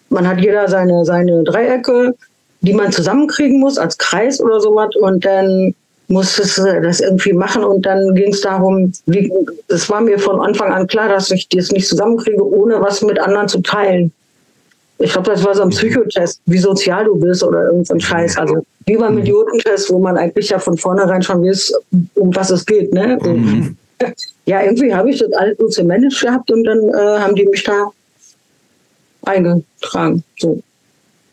man hat jeder seine, seine Dreiecke, die man zusammenkriegen muss als Kreis oder sowas und dann muss es das irgendwie machen und dann ging es darum, wie, es war mir von Anfang an klar, dass ich das nicht zusammenkriege, ohne was mit anderen zu teilen. Ich glaube, das war so ein Psychotest, wie sozial du bist oder irgendein Scheiß. Also wie beim mhm. Idiotentest, wo man eigentlich ja von vornherein schon weiß, um was es geht. Ne? Mhm. Ja, irgendwie habe ich das alles so gemanagt gehabt und dann äh, haben die mich da eingetragen. So. Und,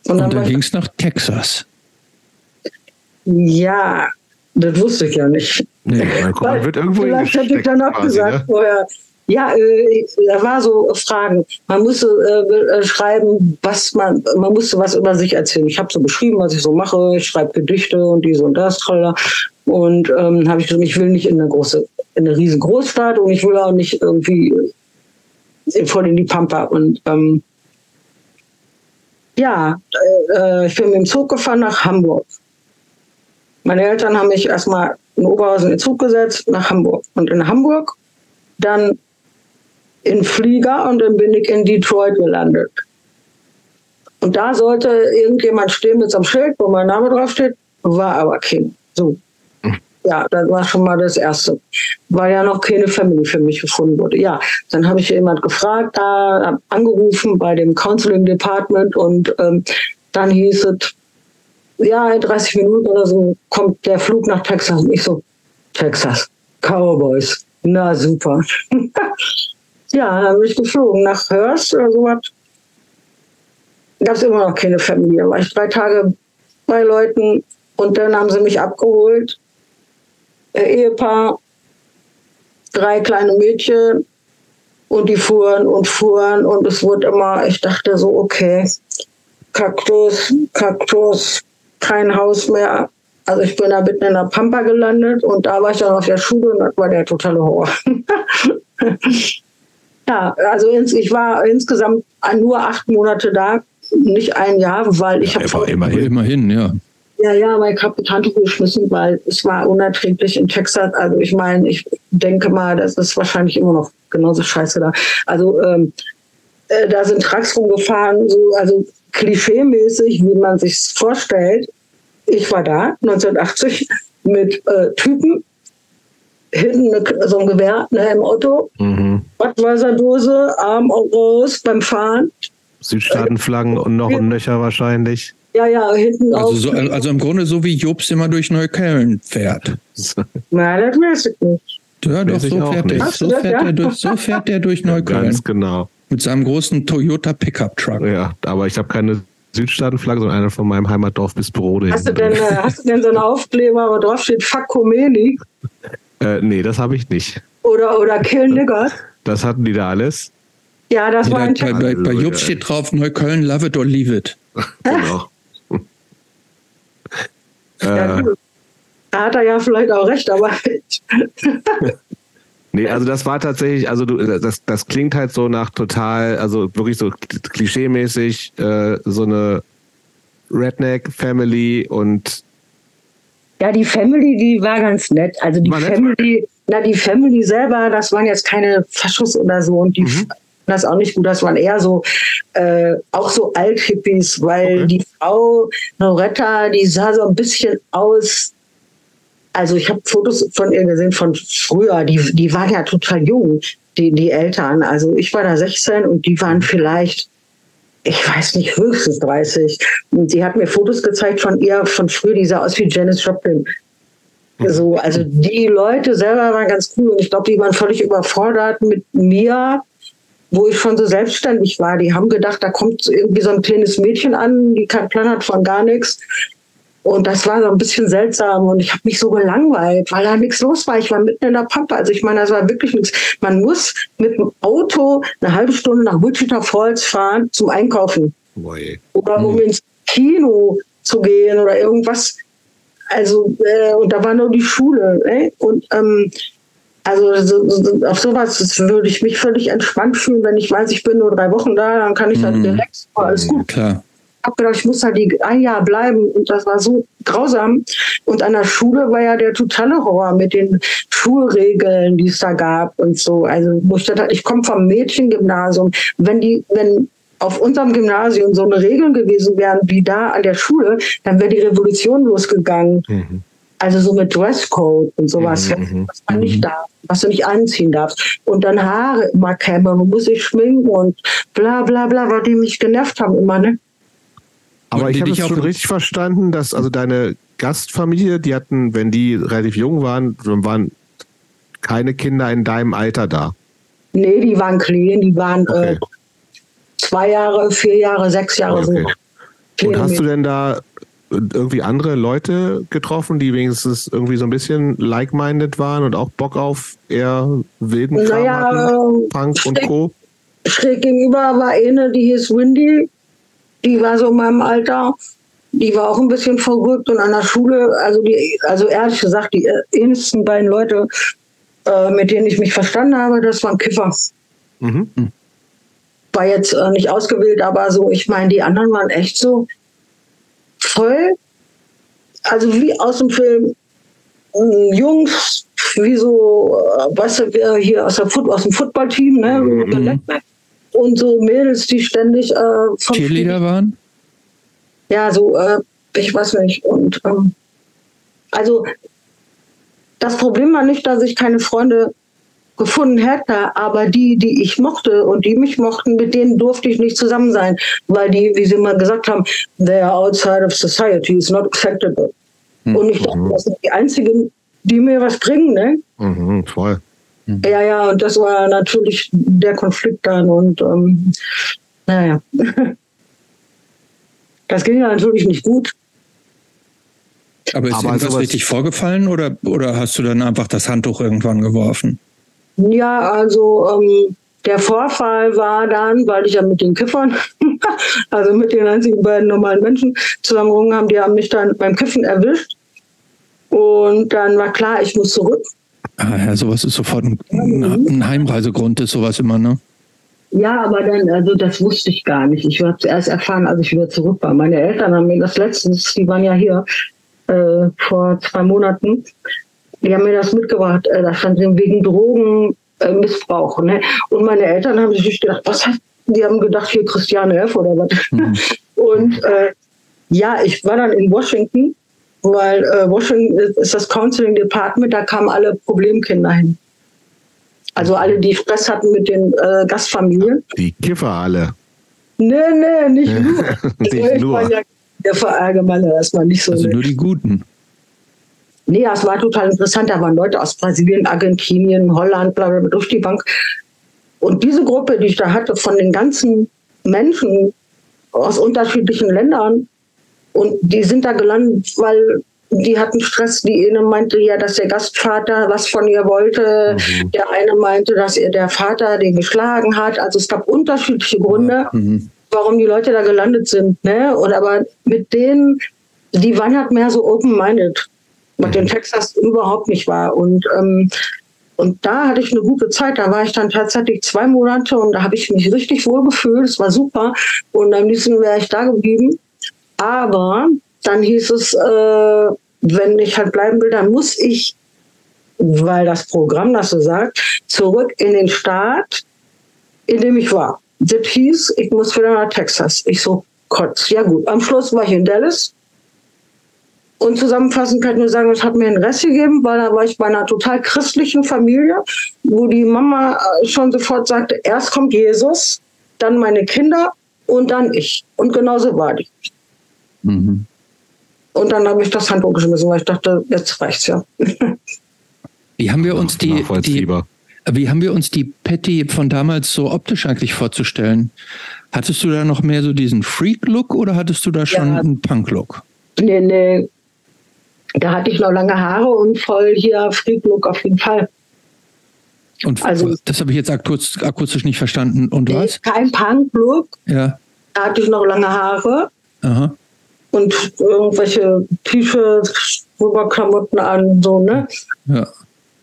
und dann, dann ging es nach Texas. Ja, das wusste ich ja nicht. Nee, man wird irgendwo Vielleicht hätte ich dann auch quasi, gesagt ne? vorher. Ja, äh, da war so Fragen. Man musste äh, schreiben, was man, man musste was über sich erzählen. Ich habe so beschrieben, was ich so mache. Ich schreibe Gedichte und dies und das, tralla. Und ähm, habe ich gesagt, ich will nicht in eine große, in eine riesen Großstadt und ich will auch nicht irgendwie voll in die Pampa. Und ähm, ja, äh, äh, ich bin mit dem Zug gefahren nach Hamburg. Meine Eltern haben mich erstmal in Oberhausen in den Zug gesetzt nach Hamburg. Und in Hamburg dann in Flieger und dann bin ich in Detroit gelandet. Und da sollte irgendjemand stehen mit so einem Schild, wo mein Name draufsteht, war aber kein. So. Ja, das war schon mal das Erste. Weil ja noch keine Family für mich gefunden wurde. Ja, dann habe ich jemand gefragt, da angerufen bei dem Counseling Department und ähm, dann hieß es, ja, in 30 Minuten oder so kommt der Flug nach Texas. Und ich so, Texas, Cowboys, na super. ja, dann bin ich geflogen nach Hearst oder sowas. Gab es immer noch keine Familie. War ich drei Tage bei Leuten und dann haben sie mich abgeholt. Ein Ehepaar, drei kleine Mädchen und die fuhren und fuhren und es wurde immer, ich dachte so, okay, Kaktus, Kaktus, kein Haus mehr. Also ich bin da mitten in der Pampa gelandet und da war ich dann auf der Schule und das war der totale Horror. ja, also ins, ich war insgesamt nur acht Monate da, nicht ein Jahr, weil ich habe Aber immerhin. Immerhin, ja. ja, ja, mein Handtuch geschmissen, weil es war unerträglich in Texas. Also ich meine, ich denke mal, das ist wahrscheinlich immer noch genauso scheiße da. Also ähm, äh, da sind Trucks rumgefahren, so, also klischeemäßig, wie man sich vorstellt. Ich war da 1980 mit äh, Typen, hinten eine, so ein Gewehr ne, im Auto, Mhm. Badweiserdose, Arm raus beim Fahren. Südstaatenflaggen und noch und nöcher wahrscheinlich. Ja, ja, hinten Also, auf. so, also im Grunde so wie Jobs immer durch Neukölln fährt. Na, das weiß ich nicht. Ja, doch, so auch fährt, nicht. der, so, fährt ja? er durch, so fährt der durch Neukölln. Ganz genau. Mit seinem großen Toyota Pickup Truck. Ja, aber ich habe keine Südstaatenflagge, sondern eine von meinem Heimatdorf bis Brode. Hast du denn, äh, hast du denn so einen Aufkleber, wo drauf steht Fuck Khomeini Äh, nee, das habe ich nicht. oder, oder Kill Nigger? Das hatten die da alles. Ja, das war Ja, ein bei, bei, bei. Jobs steht drauf Neukölln, love it or leave it. Genau. Ja, äh. Da hat er ja vielleicht auch recht, aber nee, also das war tatsächlich, also du, das, das klingt halt so nach total, also wirklich so klischeemäßig, äh, so eine Redneck-Family und ja, die Family, die war ganz nett. Also die War nett? Family, na, die Family selber, das waren jetzt keine Faschos oder so und die Mhm. fanden das auch nicht gut. Das waren eher so, äh, auch so Althippies, weil Okay. die Frau Loretta, die sah so ein bisschen aus. Also ich habe Fotos von ihr gesehen von früher. Die, die waren ja total jung, die, die Eltern. Also ich war da 16 und die waren vielleicht, ich weiß nicht, höchstens 30. Und sie hat mir Fotos gezeigt von ihr von früher, die sah aus wie Janis Joplin. So, also die Leute selber waren ganz cool und ich glaube, die waren völlig überfordert mit mir, wo ich schon so selbstständig war. Die haben gedacht, da kommt irgendwie so ein kleines Mädchen an, die keinen Plan hat von gar nichts. Und das war so ein bisschen seltsam und ich habe mich so gelangweilt, weil da nichts los war. Ich war mitten in der Pampa. Also ich meine, das war wirklich nichts. Man muss mit dem Auto eine halbe Stunde nach Wichita Falls fahren zum Einkaufen boy. oder um ins Kino zu gehen oder irgendwas. Also, äh, und da war nur die Schule. Ne? Und ähm, also so, so, auf sowas würde ich mich völlig entspannt fühlen, wenn ich weiß, ich bin nur drei Wochen da, dann kann ich dann Mhm. direkt, oh, alles gut. Klar. Ich habe gedacht, ich muss da die, ein Jahr bleiben und das war so grausam. Und an der Schule war ja der totale Horror mit den Schulregeln, die es da gab und so. Also ich ich komme vom Mädchengymnasium. Wenn die, wenn auf unserem Gymnasium so eine Regeln gewesen wären wie da an der Schule, dann wäre die Revolution losgegangen. Mhm. Also so mit Dresscode und sowas, Mhm, was man nicht darf, was du nicht anziehen darfst. Und dann Haare immer kämme, man muss sich schminken und bla bla bla, weil die mich genervt haben immer, ne? Aber Und ich habe es dich auch- schon richtig verstanden, dass also deine Gastfamilie, die hatten, wenn die relativ jung waren, dann waren keine Kinder in deinem Alter da. Nee, die waren clean, die waren Okay. äh, zwei Jahre, vier Jahre, sechs Jahre Okay. so. Und hast du denn da irgendwie andere Leute getroffen, die wenigstens irgendwie so ein bisschen like-minded waren und auch Bock auf eher wilden Kram Naja, hatten? Punk und schräg- Co. Schräg gegenüber war eine, die hieß Windy. Die war so in meinem Alter. Die war auch ein bisschen verrückt und an der Schule, also die, also ehrlich gesagt, die ähnlichsten beiden Leute, äh, mit denen ich mich verstanden habe, das waren Kiffer. Mhm. War jetzt äh, nicht ausgewählt, aber so, ich meine, die anderen waren echt so voll, also wie aus dem Film, Jungs, wie so, äh, weißt du, hier aus, der Foot, aus dem Footballteam, ne? Mhm. Und so Mädels, die ständig äh, vom Cheerleader waren? ja, so, äh, ich weiß nicht. Und ähm, also das Problem war nicht, dass ich keine Freunde gefunden hätte, aber die, die ich mochte und die mich mochten, mit denen durfte ich nicht zusammen sein, weil die, wie sie mal gesagt haben, they are outside of society, is not acceptable. Und ich dachte, das sind die einzigen, die mir was bringen, ne? Mhm, voll. Ja, ja, und das war natürlich der Konflikt dann und ähm, naja. Das ging ja natürlich nicht gut. Aber ist Aber irgendwas sowas- richtig vorgefallen oder, oder hast du dann einfach das Handtuch irgendwann geworfen? Ja, also ähm, der Vorfall war dann, weil ich ja mit den Kiffern, also mit den einzigen beiden normalen Menschen zusammengerungen haben, die haben mich dann beim Kiffen erwischt. Und dann war klar, ich muss zurück. Ah, ja, sowas ist sofort ein, ein Heimreisegrund, ist sowas immer, ne? Ja, aber dann, also das wusste ich gar nicht. Ich habe es erst erfahren, als ich wieder zurück war. Meine Eltern haben mir das letztens, die waren ja hier äh, vor zwei Monaten, die haben mir das mitgebracht. Äh, da stand wegen Drogenmissbrauch. Äh, ne? Und meine Eltern haben sich gedacht, was hat, die haben gedacht, hier Christiane F. oder was. Und äh, ja, ich war dann in Washington, weil äh, Washington ist das Counseling Department, da kamen alle Problemkinder hin. Also alle, die Stress hatten mit den äh, Gastfamilien. Die Kiffer alle. Nee, nee, nicht nur. Nicht ich nur. war ja der Verallgemeiner, das war nicht so. Also nett. nur die Guten. Nee, das war total interessant. Da waren Leute aus Brasilien, Argentinien, Holland, bla, bla, bla, durch die Bank. Und diese Gruppe, die ich da hatte, von den ganzen Menschen aus unterschiedlichen Ländern, und die sind da gelandet, weil die hatten Stress. Die eine meinte ja, dass der Gastvater was von ihr wollte. Der eine meinte, dass ihr der Vater den geschlagen hat. Also es gab unterschiedliche Gründe, Mhm. warum die Leute da gelandet sind. Ne? Und aber mit denen, die waren halt mehr so open-minded, was in Texas überhaupt nicht war. Und, ähm, und da hatte ich eine gute Zeit. Da war ich dann tatsächlich zwei Monate und da habe ich mich richtig wohl gefühlt. Es war super. Und am liebsten wäre ich da geblieben. Aber dann hieß es, äh, wenn ich halt bleiben will, dann muss ich, weil das Programm das so sagt, zurück in den Staat, in dem ich war. Das hieß, ich muss wieder nach Texas. Ich so, Kotz. Ja gut, am Schluss war ich in Dallas. Und zusammenfassend kann ich nur sagen, es hat mir einen Rest gegeben, weil da war ich bei einer total christlichen Familie, wo die Mama äh, schon sofort sagte, erst kommt Jesus, dann meine Kinder und dann ich. Und genauso war die. Mhm. Und dann habe ich das Handtuch geschmissen, weil ich dachte, jetzt reicht's ja. Wie haben wir uns die, die, Nachvollziehbar. wie haben wir uns die Patty von damals so optisch eigentlich vorzustellen? Hattest du da noch mehr so diesen Freak-Look oder hattest du da schon Ja. einen Punk-Look? Nee, nee. Da hatte ich noch lange Haare und voll hier Freak-Look auf jeden Fall. Und Also- das habe ich jetzt akustisch, akustisch nicht verstanden. Und Nee, was? kein Punk-Look. Ja. Da hatte ich noch lange Haare Aha. Und irgendwelche T-Shirts, Rüberklamotten an, so, ne? Ja.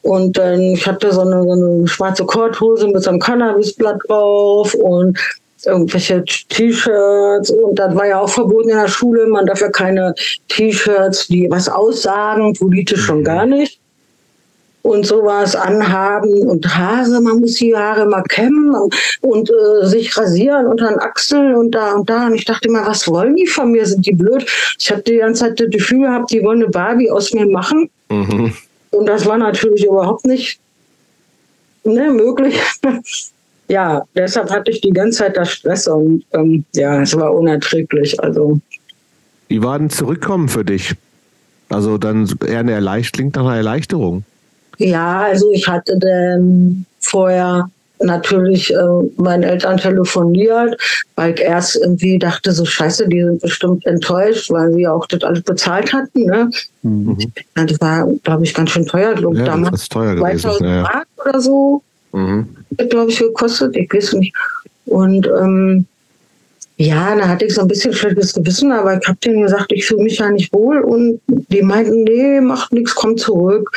Und dann, ich hatte so eine, so eine schwarze Korthose mit so einem Cannabisblatt drauf und irgendwelche T-Shirts. Und das war ja auch verboten in der Schule. Man darf ja keine T-Shirts, die was aussagen, politisch schon gar nicht. Und sowas anhaben und Haare, man muss die Haare mal kämmen und, äh, sich rasieren unter den Achseln und da und da. Und ich dachte immer, was wollen die von mir? Sind die blöd? Ich habe die ganze Zeit das Gefühl gehabt, die wollen eine Barbie aus mir machen. Mhm. Und das war natürlich überhaupt nicht ne, möglich. ja, deshalb hatte ich die ganze Zeit das Stress und ähm, ja, es war unerträglich. Also Wie war denn Zurückkommen für dich? Also dann eher eine Erleicht klingt nach einer Erleichterung. Ja, also ich hatte dann vorher natürlich äh, meinen Eltern telefoniert, weil ich erst irgendwie dachte, so scheiße, die sind bestimmt enttäuscht, weil sie auch das alles bezahlt hatten. Ne? Mhm. Das war, glaube ich, ganz schön teuer. Glaub, ja, damals das ist teuer gewesen. 2000 Ja. Mark oder so, Mhm. hat, glaube ich, gekostet. Ich weiß nicht. Und ähm, ja, da hatte ich so ein bisschen schlechtes Gewissen, aber ich habe denen gesagt, ich fühle mich ja nicht wohl. Und die meinten, nee, macht nichts, komm zurück.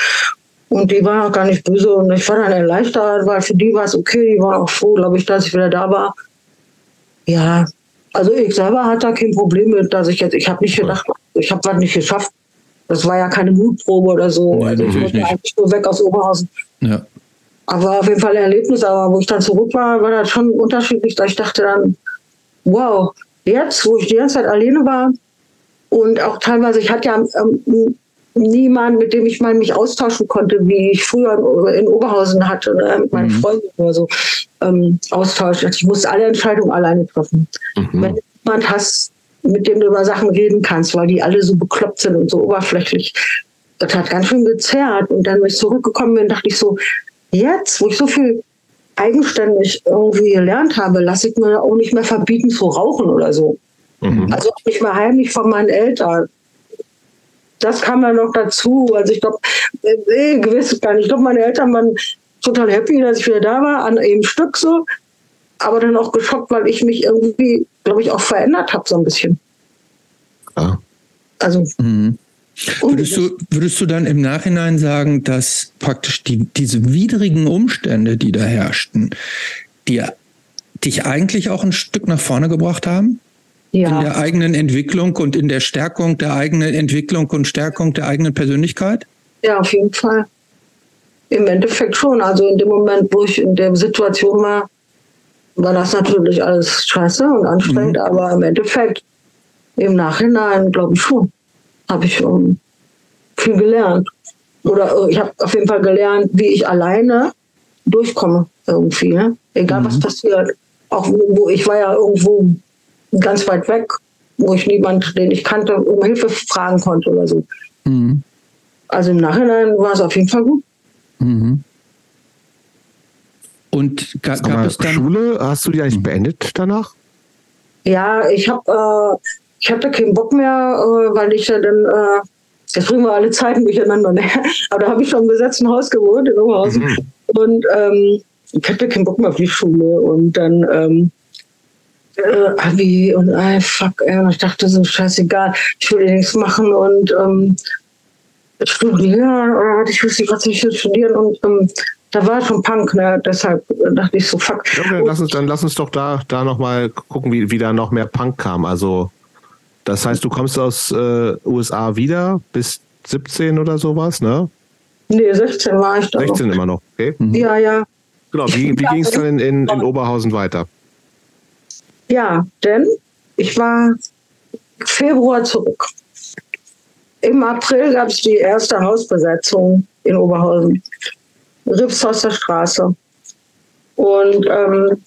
Und die waren auch gar nicht böse. Und ich war dann erleichtert, weil für die war es okay. Die waren auch froh, glaube ich, dass ich wieder da war. Ja, also ich selber hatte da kein Problem mit, dass ich jetzt, ich habe nicht gedacht, ich habe was nicht geschafft. Das war ja keine Mutprobe oder so. Nee, also ich wollte nicht. eigentlich nur weg aus Oberhausen. Ja. Aber auf jeden Fall ein Erlebnis. Aber wo ich dann zurück war, war das schon unterschiedlich. Da ich dachte dann, wow, jetzt, wo ich die ganze Zeit alleine war und auch teilweise, ich hatte ja ähm, niemanden, mit dem ich mal mich austauschen konnte, wie ich früher in, Oberhausen hatte, ne, mit meinen Mhm. Freunden oder so, ähm, austauschen. Ich musste alle Entscheidungen alleine treffen. Mhm. Wenn du jemand hast, mit dem du über Sachen reden kannst, weil die alle so bekloppt sind und so oberflächlich, das hat ganz schön gezerrt. Und dann, wenn ich zurückgekommen bin, dachte ich so, jetzt, wo ich so viel eigenständig irgendwie gelernt habe, lasse ich mir auch nicht mehr verbieten zu rauchen oder so. Mhm. Also nicht mehr heimlich von meinen Eltern. Das kam ja noch dazu. Also ich glaube, nee, gewiss gar nicht. Ich glaube, meine Eltern waren total happy, dass ich wieder da war, an einem Stück so. Aber dann auch geschockt, weil ich mich irgendwie, glaube ich, auch verändert habe so ein bisschen. Ja. Also Mhm. Würdest du, würdest du dann im Nachhinein sagen, dass praktisch die, diese widrigen Umstände, die da herrschten, dir, dich eigentlich auch ein Stück nach vorne gebracht haben? In ja, der eigenen Entwicklung und in der Stärkung der eigenen Entwicklung und Stärkung der eigenen Persönlichkeit? ja, auf jeden Fall. Im Endeffekt schon. Also in dem Moment, wo ich in der Situation war, war das natürlich alles scheiße und anstrengend, Mhm. aber im Endeffekt, im Nachhinein, glaube ich schon, habe ich um, viel gelernt. Oder äh, ich habe auf jeden Fall gelernt, wie ich alleine durchkomme irgendwie. Ne? Egal was Mhm. passiert. Auch wo ich war ja irgendwo ganz weit weg, wo ich niemand, den ich kannte, um Hilfe fragen konnte oder so. Mhm. Also im Nachhinein war es auf jeden Fall gut. Mhm. Und ga, gab mal, es dann. Schule, hast du die eigentlich beendet danach? Ja, ich habe äh, ich hatte keinen Bock mehr, äh, weil ich ja dann, äh, jetzt bringen wir alle Zeiten durcheinander, ne? aber da habe ich schon im besetzten Haus gewohnt in Oberhausen Mhm. und ähm, ich hatte keinen Bock mehr auf die Schule und dann ähm, äh, Abi und äh, fuck, ey, ich dachte so, scheißegal, ich will nichts machen und ähm, studieren oder was, ich wusste nicht, was ich studieren und ähm, da war schon Punk, ne? deshalb dachte ich so, fuck. Okay, lass uns, dann lass uns doch da, da nochmal gucken, wie, wie da noch mehr Punk kam. Also, das heißt, du kommst aus äh, USA wieder bis 17 oder sowas, ne? Nee, 16 war ich da. noch. 16 immer noch, okay? Ja, ja. Genau, wie, wie ging es dann in, in, in Oberhausen weiter? Ja, denn ich war Februar zurück. Im April gab es die erste Hausbesetzung in Oberhausen. Ripshauser Straße. Und ähm,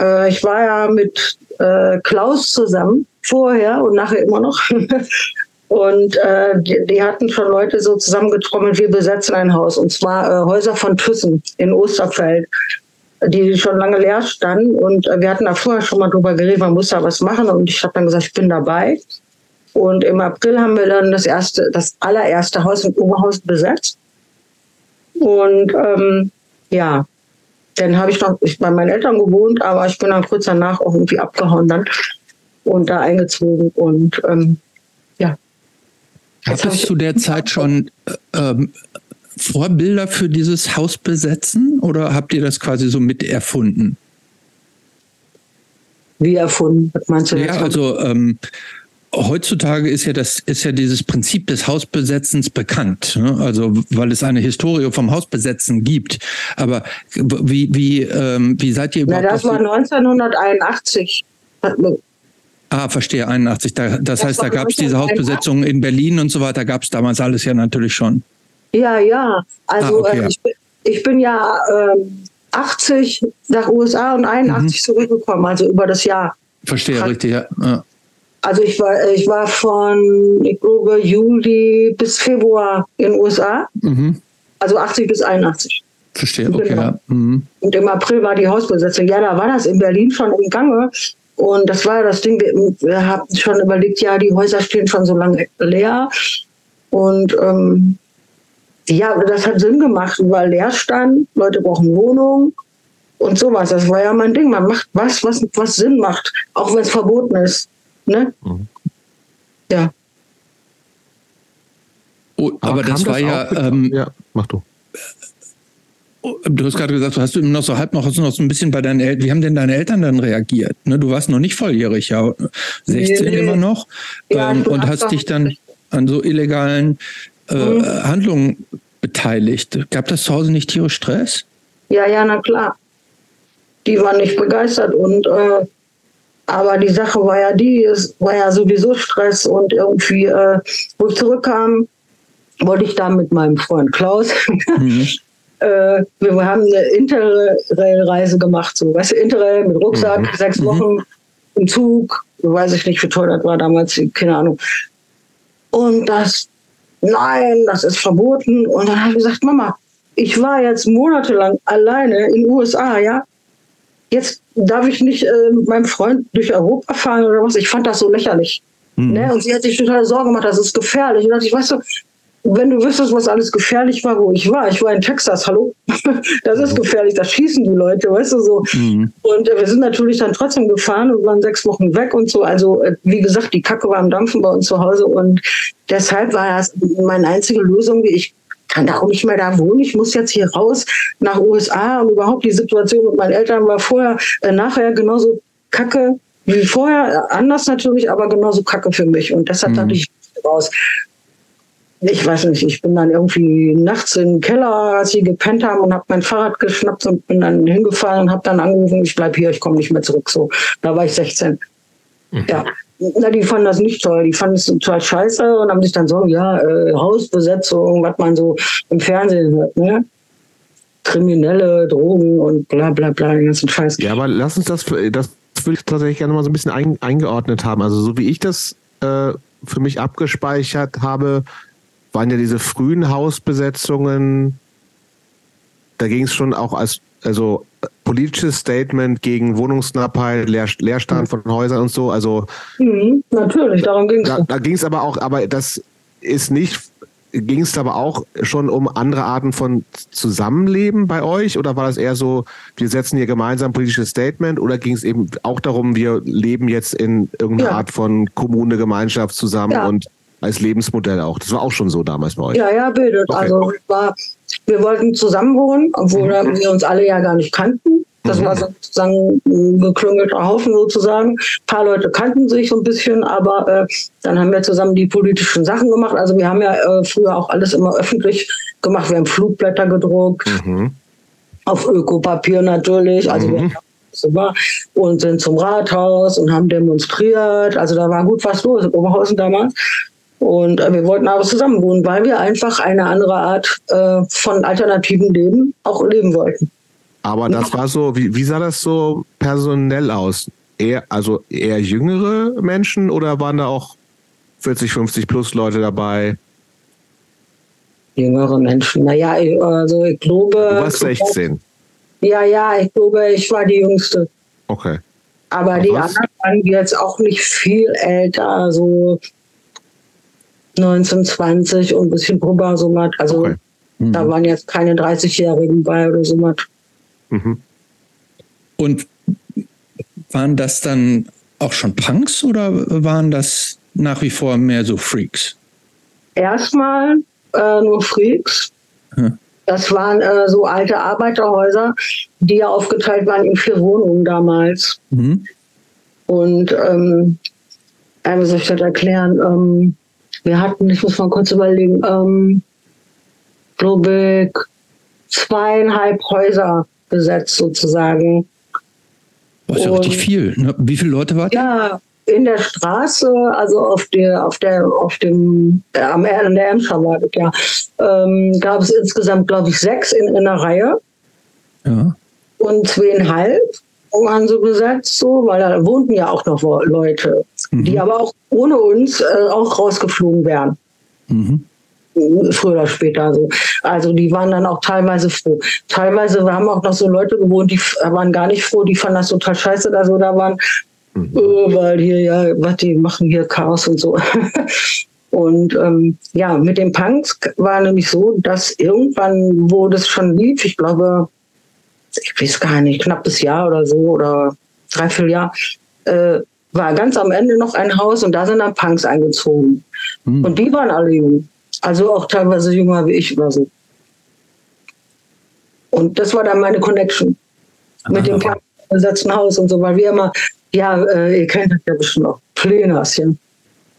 äh, ich war ja mit äh, Klaus zusammen, vorher und nachher immer noch. und äh, die, die hatten schon Leute so zusammengetrommelt, wir besetzen ein Haus. Und zwar äh, Häuser von Thyssen in Osterfeld die schon lange leer standen. Und äh, wir hatten da vorher schon mal drüber geredet, man muss da was machen. Und ich habe dann gesagt, ich bin dabei. Und im April haben wir dann das erste, das allererste Haus in Oberhausen besetzt. Und ähm, ja, dann habe ich noch ich bei meinen Eltern gewohnt, aber ich bin dann kurz danach auch irgendwie abgehauen dann und da eingezogen. Und ähm, ja. Gab es zu der Zeit schon äh, ähm, Vorbilder für dieses Hausbesetzen oder habt ihr das quasi so mit erfunden? Wie erfunden, was meinst du Ja, also ähm, heutzutage ist ja das ist ja dieses Prinzip des Hausbesetzens bekannt, ne? also weil es eine Historie vom Hausbesetzen gibt. Aber wie wie ähm, wie seid ihr Na, überhaupt? das auf war die- 1981. ah, verstehe 81. Da, das, Das heißt, da gab es diese 1981. Hausbesetzungen in Berlin und so weiter. Gab es damals alles ja natürlich schon. Ja, ja. Also Ah, okay, äh. Ich, bin- ich bin ja ähm, 80 nach USA und 81 Mhm. zurückgekommen, also über das Jahr. Verstehe Krass. richtig. Ja. Ja. Also ich war, ich war von, ich glaube, Juli bis Februar in den USA, Mhm. also 80 bis 81. Verstehe, okay. Genau. Ja. Mhm. Und im April war die Hausbesetzung. Ja, da war das in Berlin schon im Gange. Und das war ja das Ding, wir, wir haben schon überlegt, ja, die Häuser stehen schon so lange leer. Und ähm, ja, das hat Sinn gemacht, weil Leerstand, Leute brauchen Wohnungen und sowas. Das war ja mein Ding. Man macht was, was, was Sinn macht, auch wenn es verboten ist. Ne? Mhm. Ja. Oh, aber, aber das war das ja. Ähm, ja, mach du. Du hast gerade gesagt, du hast du noch so halb noch, hast du noch so ein bisschen bei deinen Eltern, wie haben denn deine Eltern dann reagiert? Ne, du warst noch nicht volljährig, ja, 16 nee, immer noch ja, ähm, und hast dich dann an so illegalen äh, mhm. Handlungen beteiligt. Gab das zu Hause nicht tierisch Stress? Ja, ja, na klar. Die waren nicht begeistert und äh, aber die Sache war ja die, es war ja sowieso Stress und irgendwie, äh, wo ich zurückkam, wollte ich da mit meinem Freund Klaus mhm. äh, wir haben eine Interrail-Reise gemacht, so, weißt du, Interrail mit Rucksack, mhm. sechs mhm. Wochen mhm. im Zug, weiß ich nicht, wie teuer das war damals, keine Ahnung. Und das, nein, das ist verboten. Und dann habe ich gesagt, Mama, ich war jetzt monatelang alleine in den USA, ja. Jetzt darf ich nicht äh, mit meinem Freund durch Europa fahren oder was. Ich fand das so lächerlich. Mhm. Ne? Und sie hat sich total Sorgen gemacht, das ist gefährlich. Und ich, weißt du, wenn du wüsstest, was alles gefährlich war, wo ich war. Ich war in Texas, hallo. Das ist gefährlich, da schießen die Leute, weißt du so. Mhm. Und äh, wir sind natürlich dann trotzdem gefahren und waren sechs Wochen weg und so. Also, äh, wie gesagt, die Kacke war am Dampfen bei uns zu Hause und deshalb war das meine einzige Lösung, wie ich kann da auch nicht mehr da wohnen. Ich muss jetzt hier raus nach USA und überhaupt die Situation mit meinen Eltern war vorher, äh, nachher genauso kacke wie vorher. Anders natürlich, aber genauso kacke für mich. Und deshalb mhm. dachte ich raus ich weiß nicht, ich bin dann irgendwie nachts in den Keller, als sie gepennt haben und habe mein Fahrrad geschnappt und bin dann hingefallen und habe dann angerufen, ich bleib hier, ich komme nicht mehr zurück. So, da war ich 16. Mhm. Ja, na, die fanden das nicht toll. Die fanden es total scheiße und haben sich dann so, ja, äh, Hausbesetzung, was man so im Fernsehen hört, ne? Kriminelle, Drogen und bla bla bla, den ganzen Scheiß. Ja, aber lass uns das, das würde ich tatsächlich gerne mal so ein bisschen ein, eingeordnet haben. Also so wie ich das äh, für mich abgespeichert habe, waren ja diese frühen Hausbesetzungen, da ging es schon auch als also politisches Statement gegen Wohnungsknappheit, Leer, Leerstand von Häusern und so. Also mhm, natürlich, darum ging es. Da, da ging es aber auch, aber das ist nicht, ging es aber auch schon um andere Arten von Zusammenleben bei euch oder war das eher so, wir setzen hier gemeinsam politisches Statement oder ging es eben auch darum, wir leben jetzt in irgendeiner ja. Art von Kommune, Gemeinschaft zusammen ja. und als Lebensmodell auch. Das war auch schon so damals bei euch. Ja, ja, bildet. Okay. Also war, wir wollten zusammen wohnen, obwohl mhm. wir uns alle ja gar nicht kannten. Das mhm. war sozusagen ein geklüngelter Haufen sozusagen. Ein paar Leute kannten sich so ein bisschen, aber äh, dann haben wir zusammen die politischen Sachen gemacht. Also wir haben ja äh, früher auch alles immer öffentlich gemacht. Wir haben Flugblätter gedruckt, mhm. auf Ökopapier natürlich. Also mhm. wir war und sind zum Rathaus und haben demonstriert. Also da war gut was los in Oberhausen damals. Und äh, wir wollten aber zusammen wohnen, weil wir einfach eine andere Art äh, von alternativen Leben auch leben wollten. Aber das war so, wie, wie sah das so personell aus? Eher, also eher jüngere Menschen oder waren da auch 40, 50 plus Leute dabei? Jüngere Menschen. Naja, also ich glaube. Du warst 16. Ja, ja, ich glaube, ich war die Jüngste. Okay. Aber Was? die anderen waren jetzt auch nicht viel älter, so 19, 20 und ein bisschen drüber, so was. Also okay. mhm. da waren jetzt keine 30-Jährigen bei oder so was. Mhm. Und waren das dann auch schon Punks oder waren das nach wie vor mehr so Freaks? Erstmal äh, nur Freaks. Hm. Das waren äh, so alte Arbeiterhäuser, die ja aufgeteilt waren in vier Wohnungen damals. Mhm. Und ähm, wie soll ich das erklären? Ähm, wir hatten, ich muss mal kurz überlegen, ähm, glaube ich, zweieinhalb Häuser besetzt sozusagen. Das ist ja richtig viel. Ne? Wie viele Leute waren Ja, in der Straße, also auf der, auf der, auf dem, äh, am an der Emscher war das, ja, ähm, gab es insgesamt, glaube ich, sechs in, in einer Reihe. Ja. Und zweieinhalb waren so besetzt, so, weil da wohnten ja auch noch Leute, mhm. die aber auch ohne uns äh, auch rausgeflogen wären. Mhm. früher oder später so. Also die waren dann auch teilweise froh. Teilweise haben auch noch so Leute gewohnt, die waren gar nicht froh, die fanden das total scheiße, dass so da waren, mhm. oh, weil hier ja, was die machen hier Chaos und so. und ähm, ja, mit den Punks war nämlich so, dass irgendwann, wo das schon lief, ich glaube, ich weiß gar nicht, knappes Jahr oder so oder dreiviertel Jahr, äh, war ganz am Ende noch ein Haus und da sind dann Punks eingezogen. Mhm. Und die waren alle jung. Also auch teilweise jünger wie ich oder so. Und das war dann meine Connection ah, mit dem besetzten Haus und so, weil wir immer, ja, äh, ihr kennt das ja bestimmt auch, ja.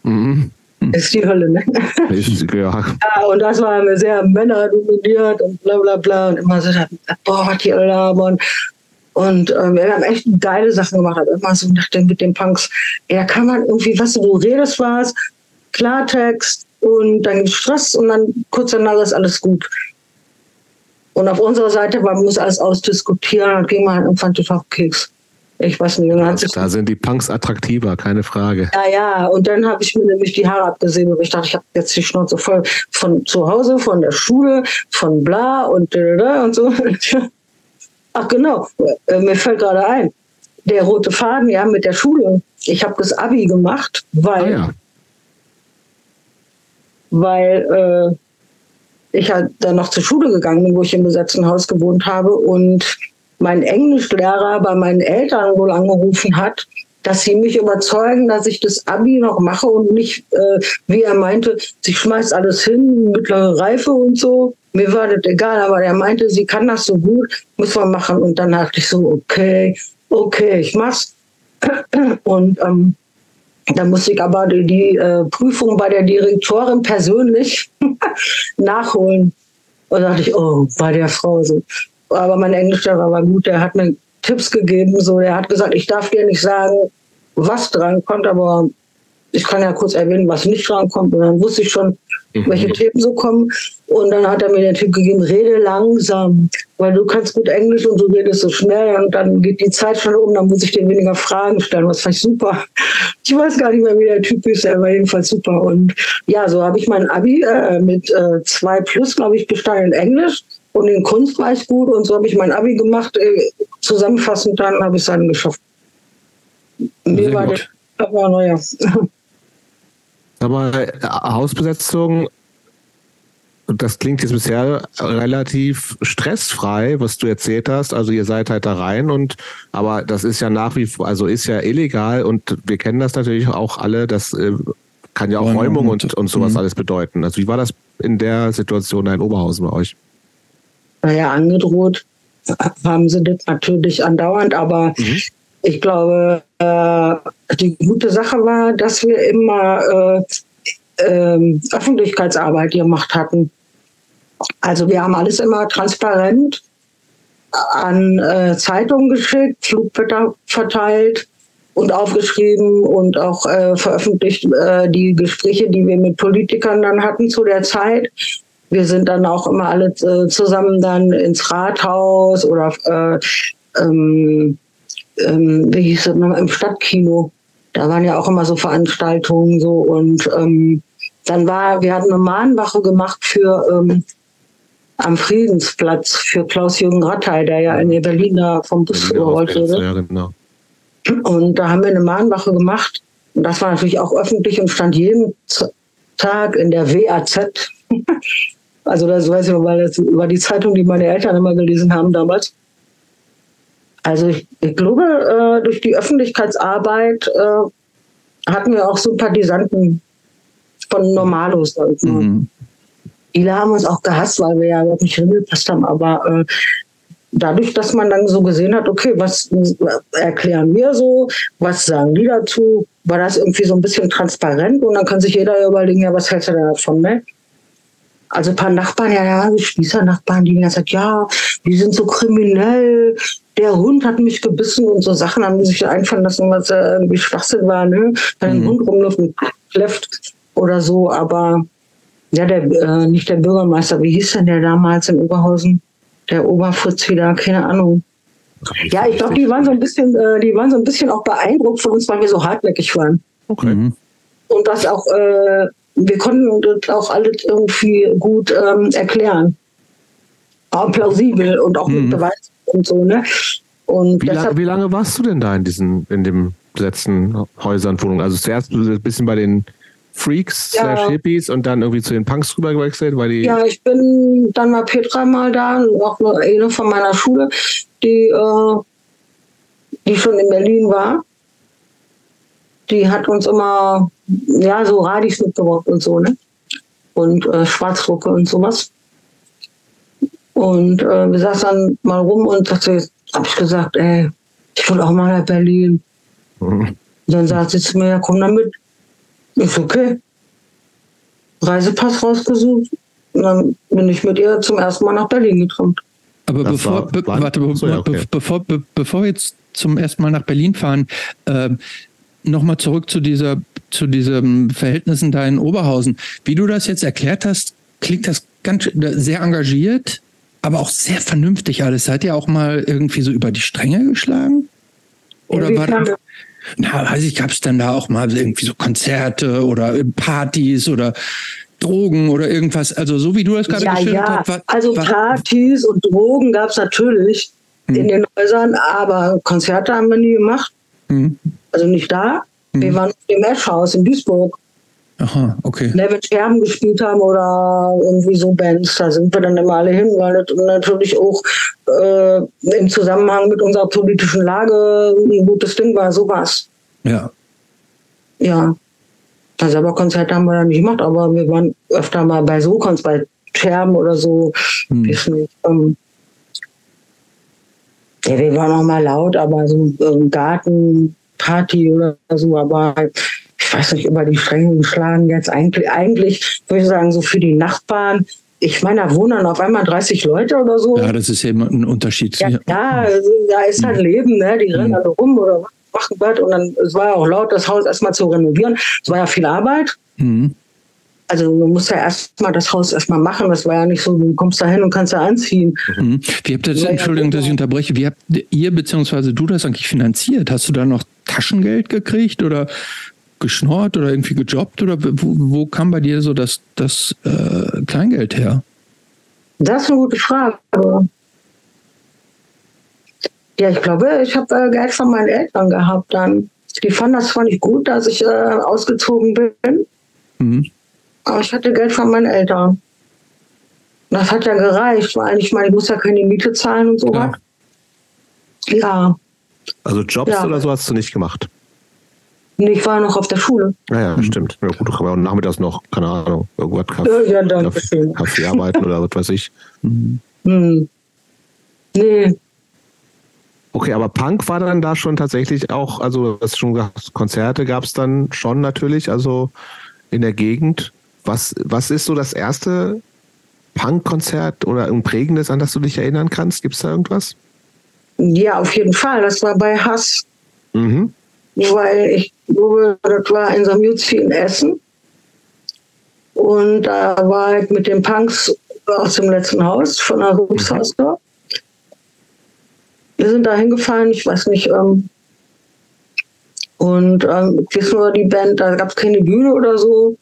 Mhm. Ist die Hölle, ne? Ist, ja. ja. Und das war sehr männerdominiert und bla bla bla und immer so, boah, was die alle labern. Und ähm, wir haben echt geile Sachen gemacht. Immer so nach dem, mit den Punks, ja, kann man irgendwie, was du redest was, Klartext und dann gibt Stress und dann kurz danach ist alles gut. Und auf unserer Seite, man muss alles ausdiskutieren, dann ging man halt irgendwann total auf Keks. Ich weiß nicht, dann hat sich da sind die Punks attraktiver, keine Frage. Ja, ja, und dann habe ich mir nämlich die Haare abgesehen, und ich dachte, ich habe jetzt die Schnauze voll von zu Hause, von der Schule, von bla und und so. Ach genau, äh, mir fällt gerade ein, der rote Faden, ja, mit der Schule. Ich habe das Abi gemacht, weil, ah, ja. weil äh, ich halt dann noch zur Schule gegangen bin, wo ich im besetzten Haus gewohnt habe und mein Englischlehrer bei meinen Eltern wohl angerufen hat, dass sie mich überzeugen, dass ich das Abi noch mache und nicht, äh, wie er meinte, sie schmeißt alles hin, mittlere Reife und so. Mir war das egal, aber er meinte, sie kann das so gut, muss man machen. Und dann dachte ich so, okay, okay, ich mach's. Und ähm, da musste ich aber die, die äh, Prüfung bei der Direktorin persönlich nachholen. Und da dachte ich, oh, bei der Frau so. Aber mein Englischlehrer war gut, der hat mir Tipps gegeben. So, der hat gesagt, ich darf dir nicht sagen, was dran kommt, aber ich kann ja kurz erwähnen, was nicht dran kommt. Und dann wusste ich schon, mhm. welche Themen so kommen. Und dann hat er mir den Tipp gegeben, rede langsam, weil du kannst gut Englisch und du redest so schnell und dann geht die Zeit schon um, dann muss ich dir weniger Fragen stellen. Was fand ich super. Ich weiß gar nicht mehr, wie der Typ ist, er war jedenfalls super. Und ja, so habe ich mein Abi äh, mit äh, zwei plus, glaube ich, bestanden in Englisch. Und in Kunst war ich gut und so habe ich mein Abi gemacht. Äh, zusammenfassend dann habe ich es dann geschafft. Mir war gut. der, aber naja. Aber Hausbesetzung, das klingt jetzt bisher relativ stressfrei, was du erzählt hast. Also ihr seid halt da rein und aber das ist ja nach wie vor, also ist ja illegal und wir kennen das natürlich auch alle, das äh, kann ja auch Räumung und, und sowas mhm. alles bedeuten. Also wie war das in der Situation in Oberhausen bei euch? naja, angedroht haben sie das natürlich andauernd, aber mhm. ich glaube, äh, die gute Sache war, dass wir immer äh, äh, Öffentlichkeitsarbeit gemacht hatten. Also wir haben alles immer transparent an äh, Zeitungen geschickt, Flugblätter verteilt und aufgeschrieben und auch äh, veröffentlicht äh, die Gespräche, die wir mit Politikern dann hatten zu der Zeit. Wir sind dann auch immer alle äh, zusammen dann ins Rathaus oder äh, ähm, ähm, wie hieß das nochmal, im Stadtkino. Da waren ja auch immer so Veranstaltungen so und ähm, dann war, wir hatten eine Mahnwache gemacht für ähm, am Friedensplatz für Klaus-Jürgen Rattay, der ja in Berlin da vom Bus überrollt wurde. Ja, genau. Und da haben wir eine Mahnwache gemacht. Und das war natürlich auch öffentlich und stand jeden Tag in der WAZ. Also das weiß ich, weil das war die Zeitung, die meine Eltern immer gelesen haben damals. Also ich, ich glaube, äh, durch die Öffentlichkeitsarbeit äh, hatten wir auch Sympathisanten von Normalos. Mhm. Viele haben uns auch gehasst, weil wir ja überhaupt nicht hingepasst haben. Aber äh, dadurch, dass man dann so gesehen hat, okay, was erklären wir so, was sagen die dazu, war das irgendwie so ein bisschen transparent und dann kann sich jeder überlegen, ja, was hältst du davon, ne? Also ein paar Nachbarn, ja, ja, die Spießer-Nachbarn, die gesagt, ja, die sind so kriminell, der Hund hat mich gebissen und so Sachen haben sich einfallen lassen, was äh, irgendwie Schwachsinn war, ne? Wenn mhm. ein Hund rumläuft und kläfft oder so, aber ja, der, äh, nicht der Bürgermeister, wie hieß denn der damals in Oberhausen? Der Oberfritz wieder, keine Ahnung. Ja, ich glaube, die waren so ein bisschen, äh, die waren so ein bisschen auch beeindruckt von uns, weil wir so hartnäckig waren. Okay. Mhm. Und das auch äh, wir konnten das auch alles irgendwie gut ähm, erklären. Aber plausibel und auch mit Mhm. Beweis und so, ne? Und Wie, deshalb, lange, wie lange warst du denn da in diesen, in dem besetzten Häusern, Wohnungen? Also zuerst ein bisschen bei den Freaks Ja. slash Hippies und dann irgendwie zu den Punks rüber gewechselt, weil die. ja, ich bin dann mal Petra mal da, auch eine, eine von meiner Schule, die, äh, die schon in Berlin war. Die hat uns immer, ja, so Radis mitgebracht und so, ne? Und äh, Schwarzdrucke und sowas. Und äh, wir saßen dann mal rum und dachte, hab ich gesagt, ey, ich will auch mal nach Berlin. Mhm. Und dann sagt sie zu mir, ja, komm dann mit. Ist okay. Reisepass rausgesucht. Und dann bin ich mit ihr zum ersten Mal nach Berlin gekommen. Aber Das bevor, war- be, war- warte, be, so, ja, okay. be, bevor, be, bevor wir jetzt zum ersten Mal nach Berlin fahren, äh, nochmal zurück zu dieser, zu diesen Verhältnissen da in Oberhausen. Wie du das jetzt erklärt hast, klingt das ganz schön- sehr engagiert, aber auch sehr vernünftig alles. Seid ihr auch mal irgendwie so über die Stränge geschlagen? Oder war Inwiefern? das, na, weiß ich, gab es dann da auch mal irgendwie so Konzerte oder Partys oder Drogen oder irgendwas? Also so wie du das gerade Ja, geschildert ja. hast. war- Also war- Partys und Drogen gab es natürlich Hm. in den Häusern, aber Konzerte haben wir nie gemacht. Hm. Also nicht da. Wir Hm. waren im Eschhaus in Duisburg. Aha, okay. Ne, wenn Scherben gespielt haben oder irgendwie so Bands, da sind wir dann immer alle hin, weil das natürlich auch äh, im Zusammenhang mit unserer politischen Lage ein gutes Ding war, sowas. Ja. Ja. Also aber Konzerte haben wir dann nicht gemacht, aber wir waren öfter mal bei so Konzerten, bei Scherben oder so. Hm. Nicht, ähm, ja, wir waren auch mal laut, aber so ähm, Gartenparty oder so, aber ich weiß nicht, über die Stränge geschlagen jetzt eigentlich, eigentlich würde ich sagen, so für die Nachbarn. Ich meine, da wohnen dann auf einmal 30 Leute oder so. ja, das ist ja immer ein Unterschied. Ja, klar, also, da ist halt Leben, ne? Die rennen alle rum oder machen was. Und dann, es war ja auch laut, das Haus erstmal zu renovieren. Es war ja viel Arbeit. Mhm. Also man muss ja erstmal das Haus erstmal machen. Das war ja nicht so, du kommst da hin und kannst da anziehen. Mhm. Wie habt ihr das, Ja, Entschuldigung, dass ich genau. unterbreche, wie habt ihr bzw. du das eigentlich finanziert? Hast du da noch Taschengeld gekriegt oder geschnort oder irgendwie gejobbt oder wo, wo kam bei dir so das, das äh, Kleingeld her? Das ist eine gute Frage. Ja, ich glaube, ich habe äh, Geld von meinen Eltern gehabt dann. Die fanden das zwar nicht gut, dass ich äh, ausgezogen bin, Mhm. Aber ich hatte Geld von meinen Eltern. Das hat ja gereicht, weil ich meine, ich muss ja keine Miete zahlen und so. Klar. Ja, Also Jobs Ja. oder so hast du nicht gemacht. Nee, ich war noch auf der Schule. Ja, ja, Mhm. stimmt. Ja, gut, auch nachmittags noch, keine Ahnung, irgendwas Ja, Kaffee, ja danke Kaffee, schön. Kaffee arbeiten oder was weiß ich. Mhm. Hm. Nee, Okay, aber Punk war dann da schon tatsächlich auch, also das schon gesagt, Konzerte gab es dann schon natürlich, also in der Gegend. Was, was ist so das erste Punk-Konzert oder ein prägendes, an das du dich erinnern kannst? Gibt es da irgendwas? ja, auf jeden Fall. Das war bei Hass. Mhm. weil ich glaube, das war in Samjuzi in Essen. Und da war ich mit den Punks aus dem letzten Haus von der Rupshaus da. Wir sind da hingefahren, ich weiß nicht. Ähm, und ähm, ich weiß nur, die Band, da gab es keine Bühne oder so.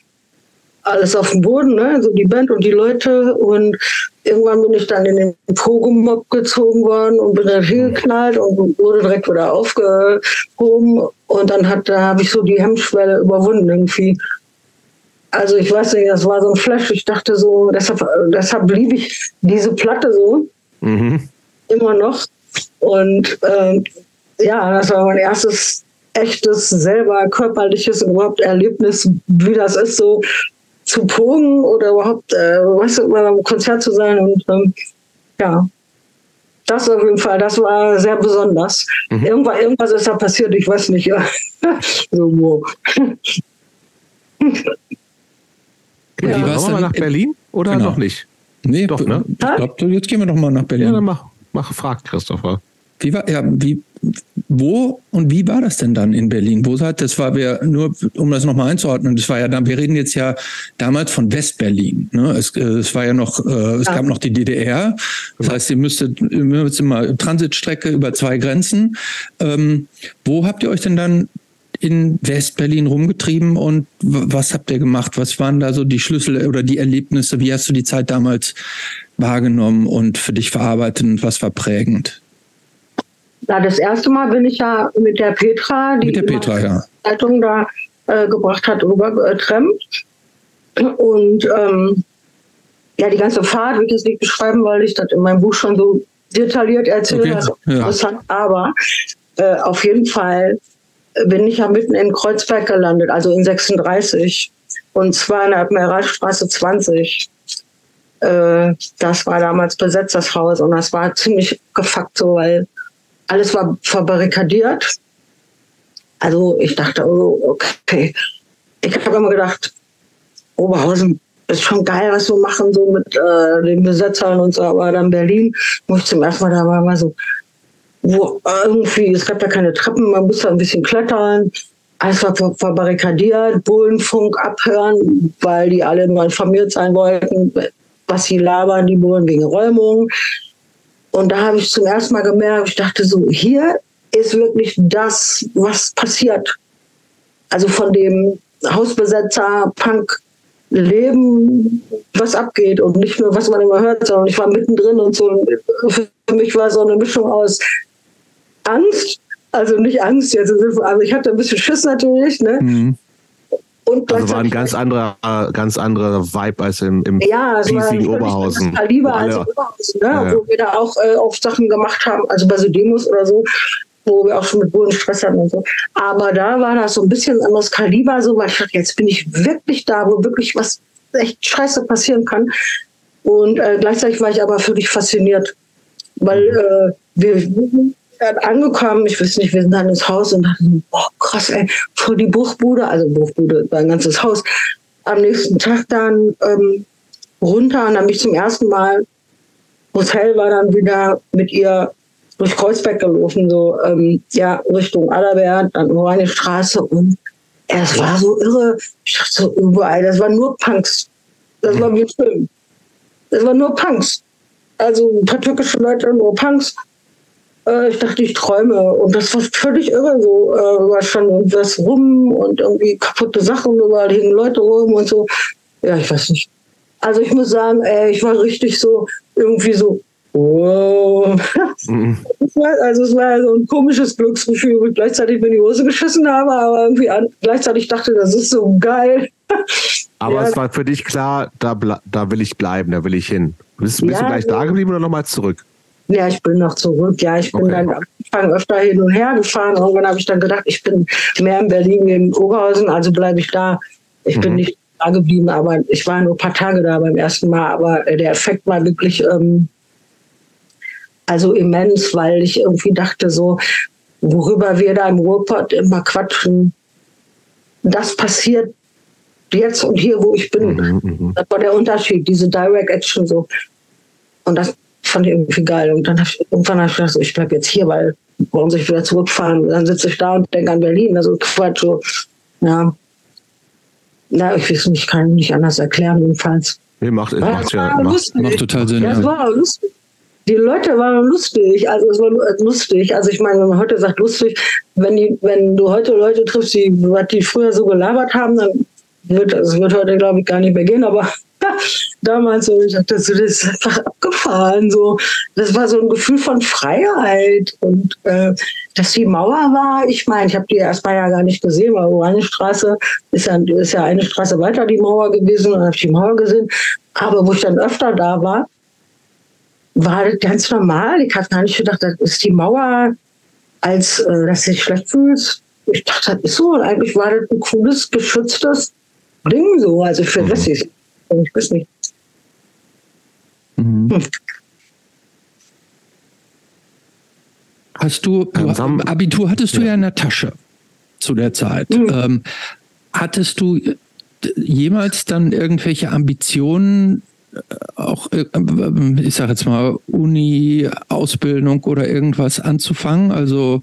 Alles auf dem Boden, ne? so die Band und die Leute. Und irgendwann bin ich dann in den Pogo-Mob gezogen worden und bin dann hingeknallt und wurde direkt wieder aufgehoben. Und dann hat, da habe ich so die Hemmschwelle überwunden irgendwie. Also ich weiß nicht, das war so ein Flash. Ich dachte so, deshalb, deshalb liebe ich diese Platte so Mhm. immer noch. Und ähm, ja, das war mein erstes echtes, selber körperliches überhaupt Erlebnis, wie das ist, so zu pogen oder überhaupt, äh, weißt du, bei einem Konzert zu sein. Und ähm, ja, das auf jeden Fall, das war sehr besonders. Mhm. Irgendwas, irgendwas ist da passiert, ich weiß nicht. Ja. so, wow. Wie Ja, war's wollen wir nach Berlin oder Genau. noch nicht? Nee, Doch, ne? Ich glaube, jetzt gehen wir doch mal nach Berlin. Ja, dann mach, mach fragt Christopher. Wie war, ja, wie, wo und wie war das denn dann in Berlin? Wo seid, das war wir, nur um das nochmal einzuordnen, das war ja dann, wir reden jetzt ja damals von Westberlin. Ne? Es, äh, es war ja noch, äh, es Ja. gab noch die DDR. Das heißt, ihr müsstet, ihr müsst immer Transitstrecke über zwei Grenzen. Ähm, wo habt ihr euch denn dann in Westberlin rumgetrieben und was habt ihr gemacht? Was waren da so die Schlüssel oder die Erlebnisse? Wie hast du die Zeit damals wahrgenommen und für dich verarbeitet und was war prägend? Ja, das erste Mal bin ich ja mit der Petra, die der Petra, ja. Zeitung da äh, gebracht hat, rübergetrennt. Und ähm, ja, die ganze Fahrt will ich jetzt nicht beschreiben, weil ich das in meinem Buch schon so detailliert erzählt okay. habe. Ja. Interessant, aber äh, auf jeden Fall bin ich ja mitten in Kreuzberg gelandet, also in 36 und zwar in der Admiralstraße 20. Äh, das war damals besetzt, das Haus, und das war ziemlich gefuckt so, weil alles war verbarrikadiert. Also ich dachte, oh, okay. Ich habe immer gedacht, Oberhausen ist schon geil, was wir machen, so mit äh, den Besetzern und so, aber dann Berlin, wo ich zum ersten Mal da war, war so, wo irgendwie, es gab ja keine Treppen, man musste ein bisschen klettern, alles war verbarrikadiert, Bullenfunk abhören, weil die alle mal informiert sein wollten, was sie labern, die Bullen wegen Räumung. Und da habe ich zum ersten Mal gemerkt, ich dachte so, hier ist wirklich das, was passiert. Also von dem Hausbesetzer, Punk, Leben, was abgeht und nicht nur, was man immer hört, sondern ich war mittendrin und so. Für mich war so eine Mischung aus Angst, also nicht Angst jetzt, also ich hatte ein bisschen Schiss natürlich, ne? Mhm. Und also war ein ganz anderer, ganz anderer Vibe als im, im ja, es war Oberhausen. Kaliber als Oberhausen, ne? Ja. wo wir da auch äh, oft Sachen gemacht haben, also bei so Demos oder so, wo wir auch schon mit Bullen Stress hatten und so. Aber da war das so ein bisschen anderes Kaliber, so, weil ich dachte, jetzt bin ich wirklich da, wo wirklich was echt scheiße passieren kann. Und äh, gleichzeitig war ich aber völlig fasziniert, weil äh, wir dann angekommen, ich weiß nicht, wir sind dann ins Haus und dachten, boah, krass, ey, vor die Buchbude, also Buchbude war ein ganzes Haus. Am nächsten Tag dann ähm, runter und dann bin ich zum ersten Mal, Hotel war dann wieder mit ihr durch Kreuzberg gelaufen, so ähm, ja, Richtung Adalbert, dann Straße und es war so irre. Ich dachte so, überall, das waren nur Punks. Das war wie ein Film. Das waren nur Punks. Also ein paar türkische Leute, nur Punks. Äh, ich dachte, ich träume. Und das war völlig irre. So äh, war schon was rum und irgendwie kaputte Sachen, überall hingen Leute rum und so. Ja, ich weiß nicht. Also ich muss sagen, ey, ich war richtig so, irgendwie so, wow. Mhm. also es war so ein komisches Glücksgefühl, wo ich gleichzeitig mir die Hose geschissen habe, aber irgendwie an, gleichzeitig dachte, das ist so geil. Aber ja. es war für dich klar, da, da will ich bleiben, da will ich hin. Bist, bist ja, du gleich da geblieben oder nochmal zurück? Ja, ich bin noch zurück. Ja, ich bin okay. dann am Anfang öfter hin und her gefahren. Irgendwann habe ich dann gedacht, ich bin mehr in Berlin in Oberhausen, also bleibe ich da. Ich mhm. bin nicht da geblieben, aber ich war nur ein paar Tage da beim ersten Mal. Aber der Effekt war wirklich ähm, also immens, weil ich irgendwie dachte, so, worüber wir da im Ruhrpott immer quatschen, das passiert jetzt und hier, wo ich bin. Mhm, mhm. das war der Unterschied, diese Direct Action so. Und das fand ich irgendwie geil. Und dann hab ich, irgendwann habe ich gedacht, so, ich bleibe jetzt hier, weil warum soll ich wieder zurückfahren? Dann sitze ich da und denke an Berlin. Also Quatsch, so, ja. Ja, ich weiß nicht, kann nicht anders erklären, jedenfalls. Nee, macht, macht, ja, macht, macht total Sinn. Ja, es war lustig. Die Leute waren lustig, also es war lustig. Also ich meine, wenn man heute sagt lustig, wenn die, wenn du heute Leute triffst, die, was die früher so gelabert haben, dann wird, es wird heute, glaube ich, gar nicht mehr gehen, aber damals so, ich dachte, das ist einfach abgefahren. So. Das war so ein Gefühl von Freiheit. Und äh, dass die Mauer war, ich meine, ich habe die erstmal ja gar nicht gesehen, weil Oranjestraße ist ja, ist ja eine Straße weiter die Mauer gewesen und habe die Mauer gesehen. Aber wo ich dann öfter da war, war das ganz normal. Ich habe gar nicht gedacht, das ist die Mauer, als äh, dass du dich schlecht fühlst. Ich dachte, das ist so. Und eigentlich war das ein cooles, geschütztes Ding so. Also für mhm. das ist ich weiß nicht. Mhm. Hm. Hast du, du Abitur hattest du ja. in der Tasche zu der Zeit. Mhm. Ähm, hattest du jemals dann irgendwelche Ambitionen, äh, auch, äh, ich sag jetzt mal, Uni, Ausbildung oder irgendwas anzufangen? Also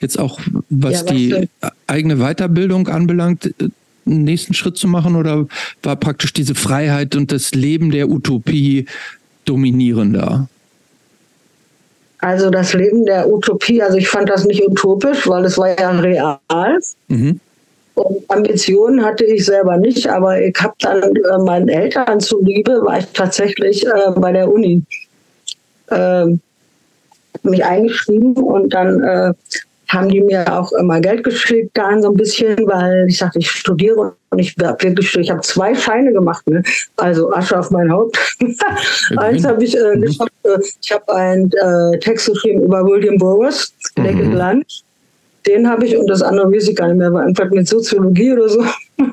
jetzt auch, was, ja, was die denn? eigene Weiterbildung anbelangt, einen nächsten Schritt zu machen oder war praktisch diese Freiheit und das Leben der Utopie dominierender? Also das Leben der Utopie, also ich fand das nicht utopisch, weil es war ja real. Mhm. Und Ambitionen hatte ich selber nicht, aber ich habe dann äh, meinen Eltern zuliebe, war ich tatsächlich äh, bei der Uni. Äh, mich eingeschrieben und dann äh, haben die mir auch immer Geld geschickt, dann so ein bisschen, weil ich sagte, ich studiere und ich habe wirklich, ich habe zwei Scheine gemacht, ne? also Asche auf mein Haupt. Eins habe ich äh, geschafft, äh, ich habe einen äh, Text geschrieben über William Burroughs, Naked mhm. Lunch. Den habe ich und das andere weiß ich gar nicht mehr, war einfach mit Soziologie oder so.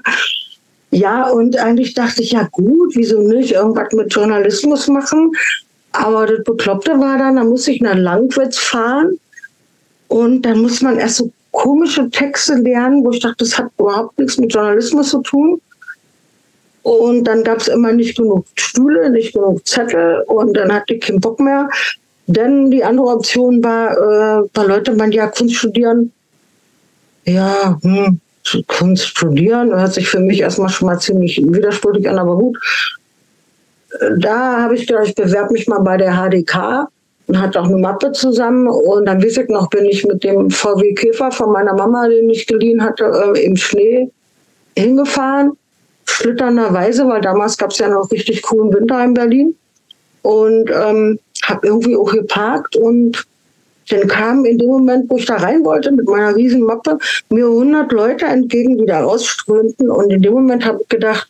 ja, und eigentlich dachte ich, ja gut, wieso nicht irgendwas mit Journalismus machen? Aber das Bekloppte war dann, da muss ich nach Langwitz fahren und dann muss man erst so komische Texte lernen, wo ich dachte, das hat überhaupt nichts mit Journalismus zu tun. Und dann gab es immer nicht genug Stühle, nicht genug Zettel und dann hatte ich keinen Bock mehr. Denn die andere Option war, äh, da Leute man ja Kunst studieren. Ja, hm, Kunst studieren hört sich für mich erstmal schon mal ziemlich widersprüchlich an, aber gut. Äh, da habe ich gedacht, ich bewerbe mich mal bei der HDK und hatte auch eine Mappe zusammen. Und dann weiß ich noch, bin ich mit dem VW Käfer von meiner Mama, den ich geliehen hatte, äh, im Schnee hingefahren. Schlitternderweise, weil damals gab es ja noch richtig coolen Winter in Berlin. Und ähm, habe irgendwie auch geparkt und dann kamen in dem Moment, wo ich da rein wollte mit meiner riesen Mappe, mir 100 Leute entgegen, die da rausströmten. Und in dem Moment habe ich gedacht,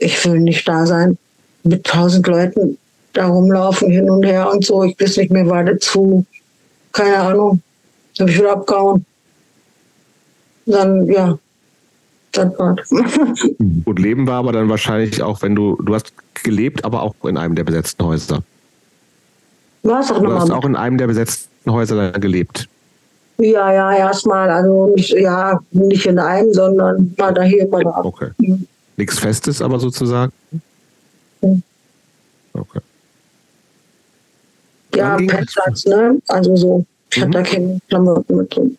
ich will nicht da sein mit 1000 Leuten da rumlaufen hin und her und so. Ich weiß nicht mehr weiter zu. Keine Ahnung. Habe ich wieder abgehauen. Dann, ja, das war's. Und Leben war aber dann wahrscheinlich auch, wenn du, du hast gelebt, aber auch in einem der besetzten Häuser. Was auch Du hast auch in einem der besetzten Häuser gelebt. Ja, ja, erstmal. Also nicht, ja, nicht in einem, sondern mal da hier, mal da. Okay. Nichts Festes, aber sozusagen? Mhm. Okay. Ja, Petplatz, ne? Also so. Ich hatte da keine Klamotten mit drin.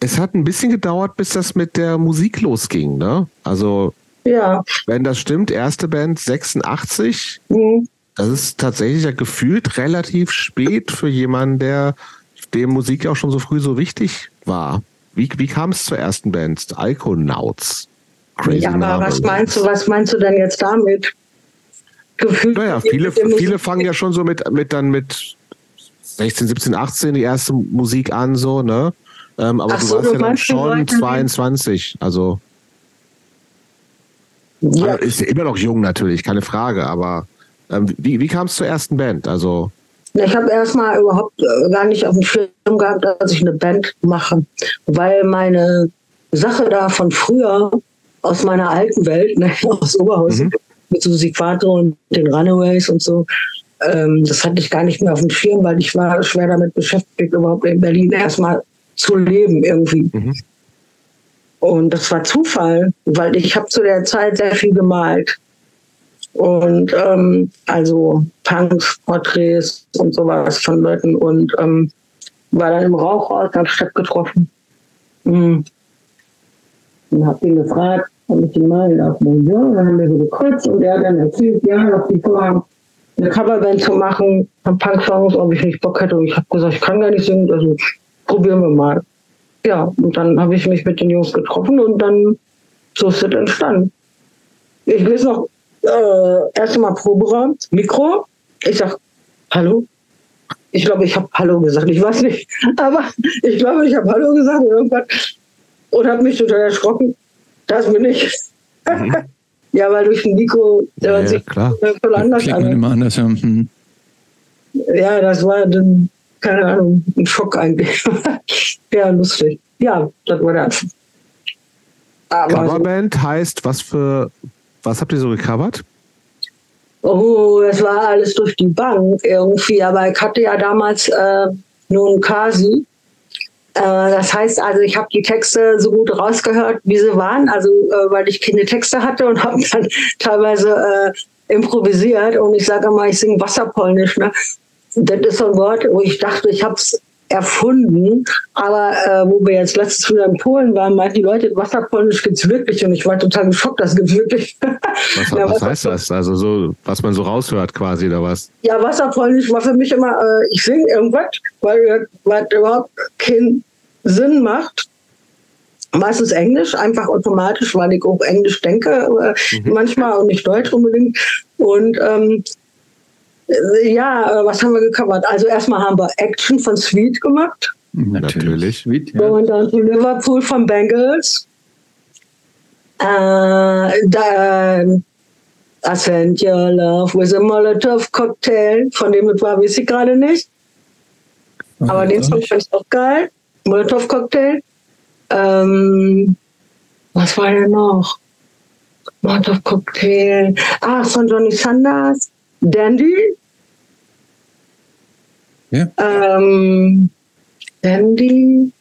Es hat ein bisschen gedauert, bis das mit der Musik losging, ne? Also, ja. wenn das stimmt, erste Band 86, mhm. das ist tatsächlich ja gefühlt relativ spät für jemanden, der dem Musik auch schon so früh so wichtig war. Wie, wie kam es zur ersten Band? Iconauts. Crazy ja, aber Name. was meinst du, was meinst du denn jetzt damit? Gefühlt. Naja, viele, viele fangen ja schon so mit, mit dann mit 16, 17, 18 die erste Musik an, so, ne? Ähm, aber Ach du so, warst du ja dann schon 22, also. Ja. also. Ist immer noch jung natürlich, keine Frage, aber ähm, wie, wie kam es zur ersten Band? Also. Ich habe erstmal überhaupt äh, gar nicht auf dem Schirm gehabt, dass ich eine Band mache, weil meine Sache da von früher aus meiner alten Welt, ne, aus Oberhausen, mhm mit Susi Quattro und den Runaways und so. Ähm, das hatte ich gar nicht mehr auf dem Schirm, weil ich war schwer damit beschäftigt, überhaupt in Berlin erstmal zu leben irgendwie. Mhm. Und das war Zufall, weil ich habe zu der Zeit sehr viel gemalt. Und ähm, also Punks, Porträts und sowas von Leuten und ähm, war dann im Rauchhaus, habe Stadt getroffen. Mhm. Und habe ihn gefragt, habe ich ihn mal auf Museum, dann haben wir so gekreuzt und er hat dann erzählt, ja, dass die vorhaben, eine Coverband zu machen von Punk-Songs, ob ich nicht Bock hätte. Und ich habe gesagt, ich kann gar nicht singen, also probieren wir mal. Ja, und dann habe ich mich mit den Jungs getroffen und dann so ist es entstanden. Ich weiß noch, äh, erst Mal Proberaum, Mikro. Ich sag, hallo? Ich glaube, ich habe Hallo gesagt. Ich weiß nicht. Aber ich glaube, ich habe Hallo gesagt oder irgendwas. Und habe mich total erschrocken. Das bin ich. Mhm. ja, weil durch den Nico, der ja, sich klar. voll anders Klingt an. immer anders, ja. Mhm. ja, das war dann, keine Ahnung, ein Schock eigentlich. ja, lustig. Ja, das war der Anfang. Coverband so. heißt, was für, was habt ihr so gecovert? Oh, es war alles durch die Bank irgendwie, aber ich hatte ja damals äh, nur einen Kasi das heißt also, ich habe die Texte so gut rausgehört, wie sie waren, also äh, weil ich keine Texte hatte und habe dann teilweise äh, improvisiert und ich sage immer, ich singe Wasserpolnisch. Ne? Das ist so ein Wort, wo ich dachte, ich habe es erfunden. Aber äh, wo wir jetzt letztes wieder in Polen waren, meinten die Leute, Wasserpolnisch gibt's wirklich. Und ich war total geschockt, das gibt's wirklich. Was, ja, was heißt das? Also so, was man so raushört quasi oder was? Ja, Wasserpolnisch war für mich immer, äh, ich singe irgendwas, weil was überhaupt keinen Sinn macht. Meistens Englisch, einfach automatisch, weil ich auch Englisch denke, äh, mhm. manchmal und nicht Deutsch unbedingt. Und ähm, äh, ja, äh, was haben wir gecovert? Also erstmal haben wir Action von Sweet gemacht. Natürlich. Sweet, ja. Und dann zu Liverpool von Bengals. Äh, dann I sent your love with a Molotov Cocktail. Von dem war, weiß ich gerade nicht. Aber oh, den Song fand ich auch geil. Molotov Cocktail. Ähm, was war denn noch? Molotov Cocktail. Ah, von Johnny Sanders. Dandy. Ja. Ähm, Dandy.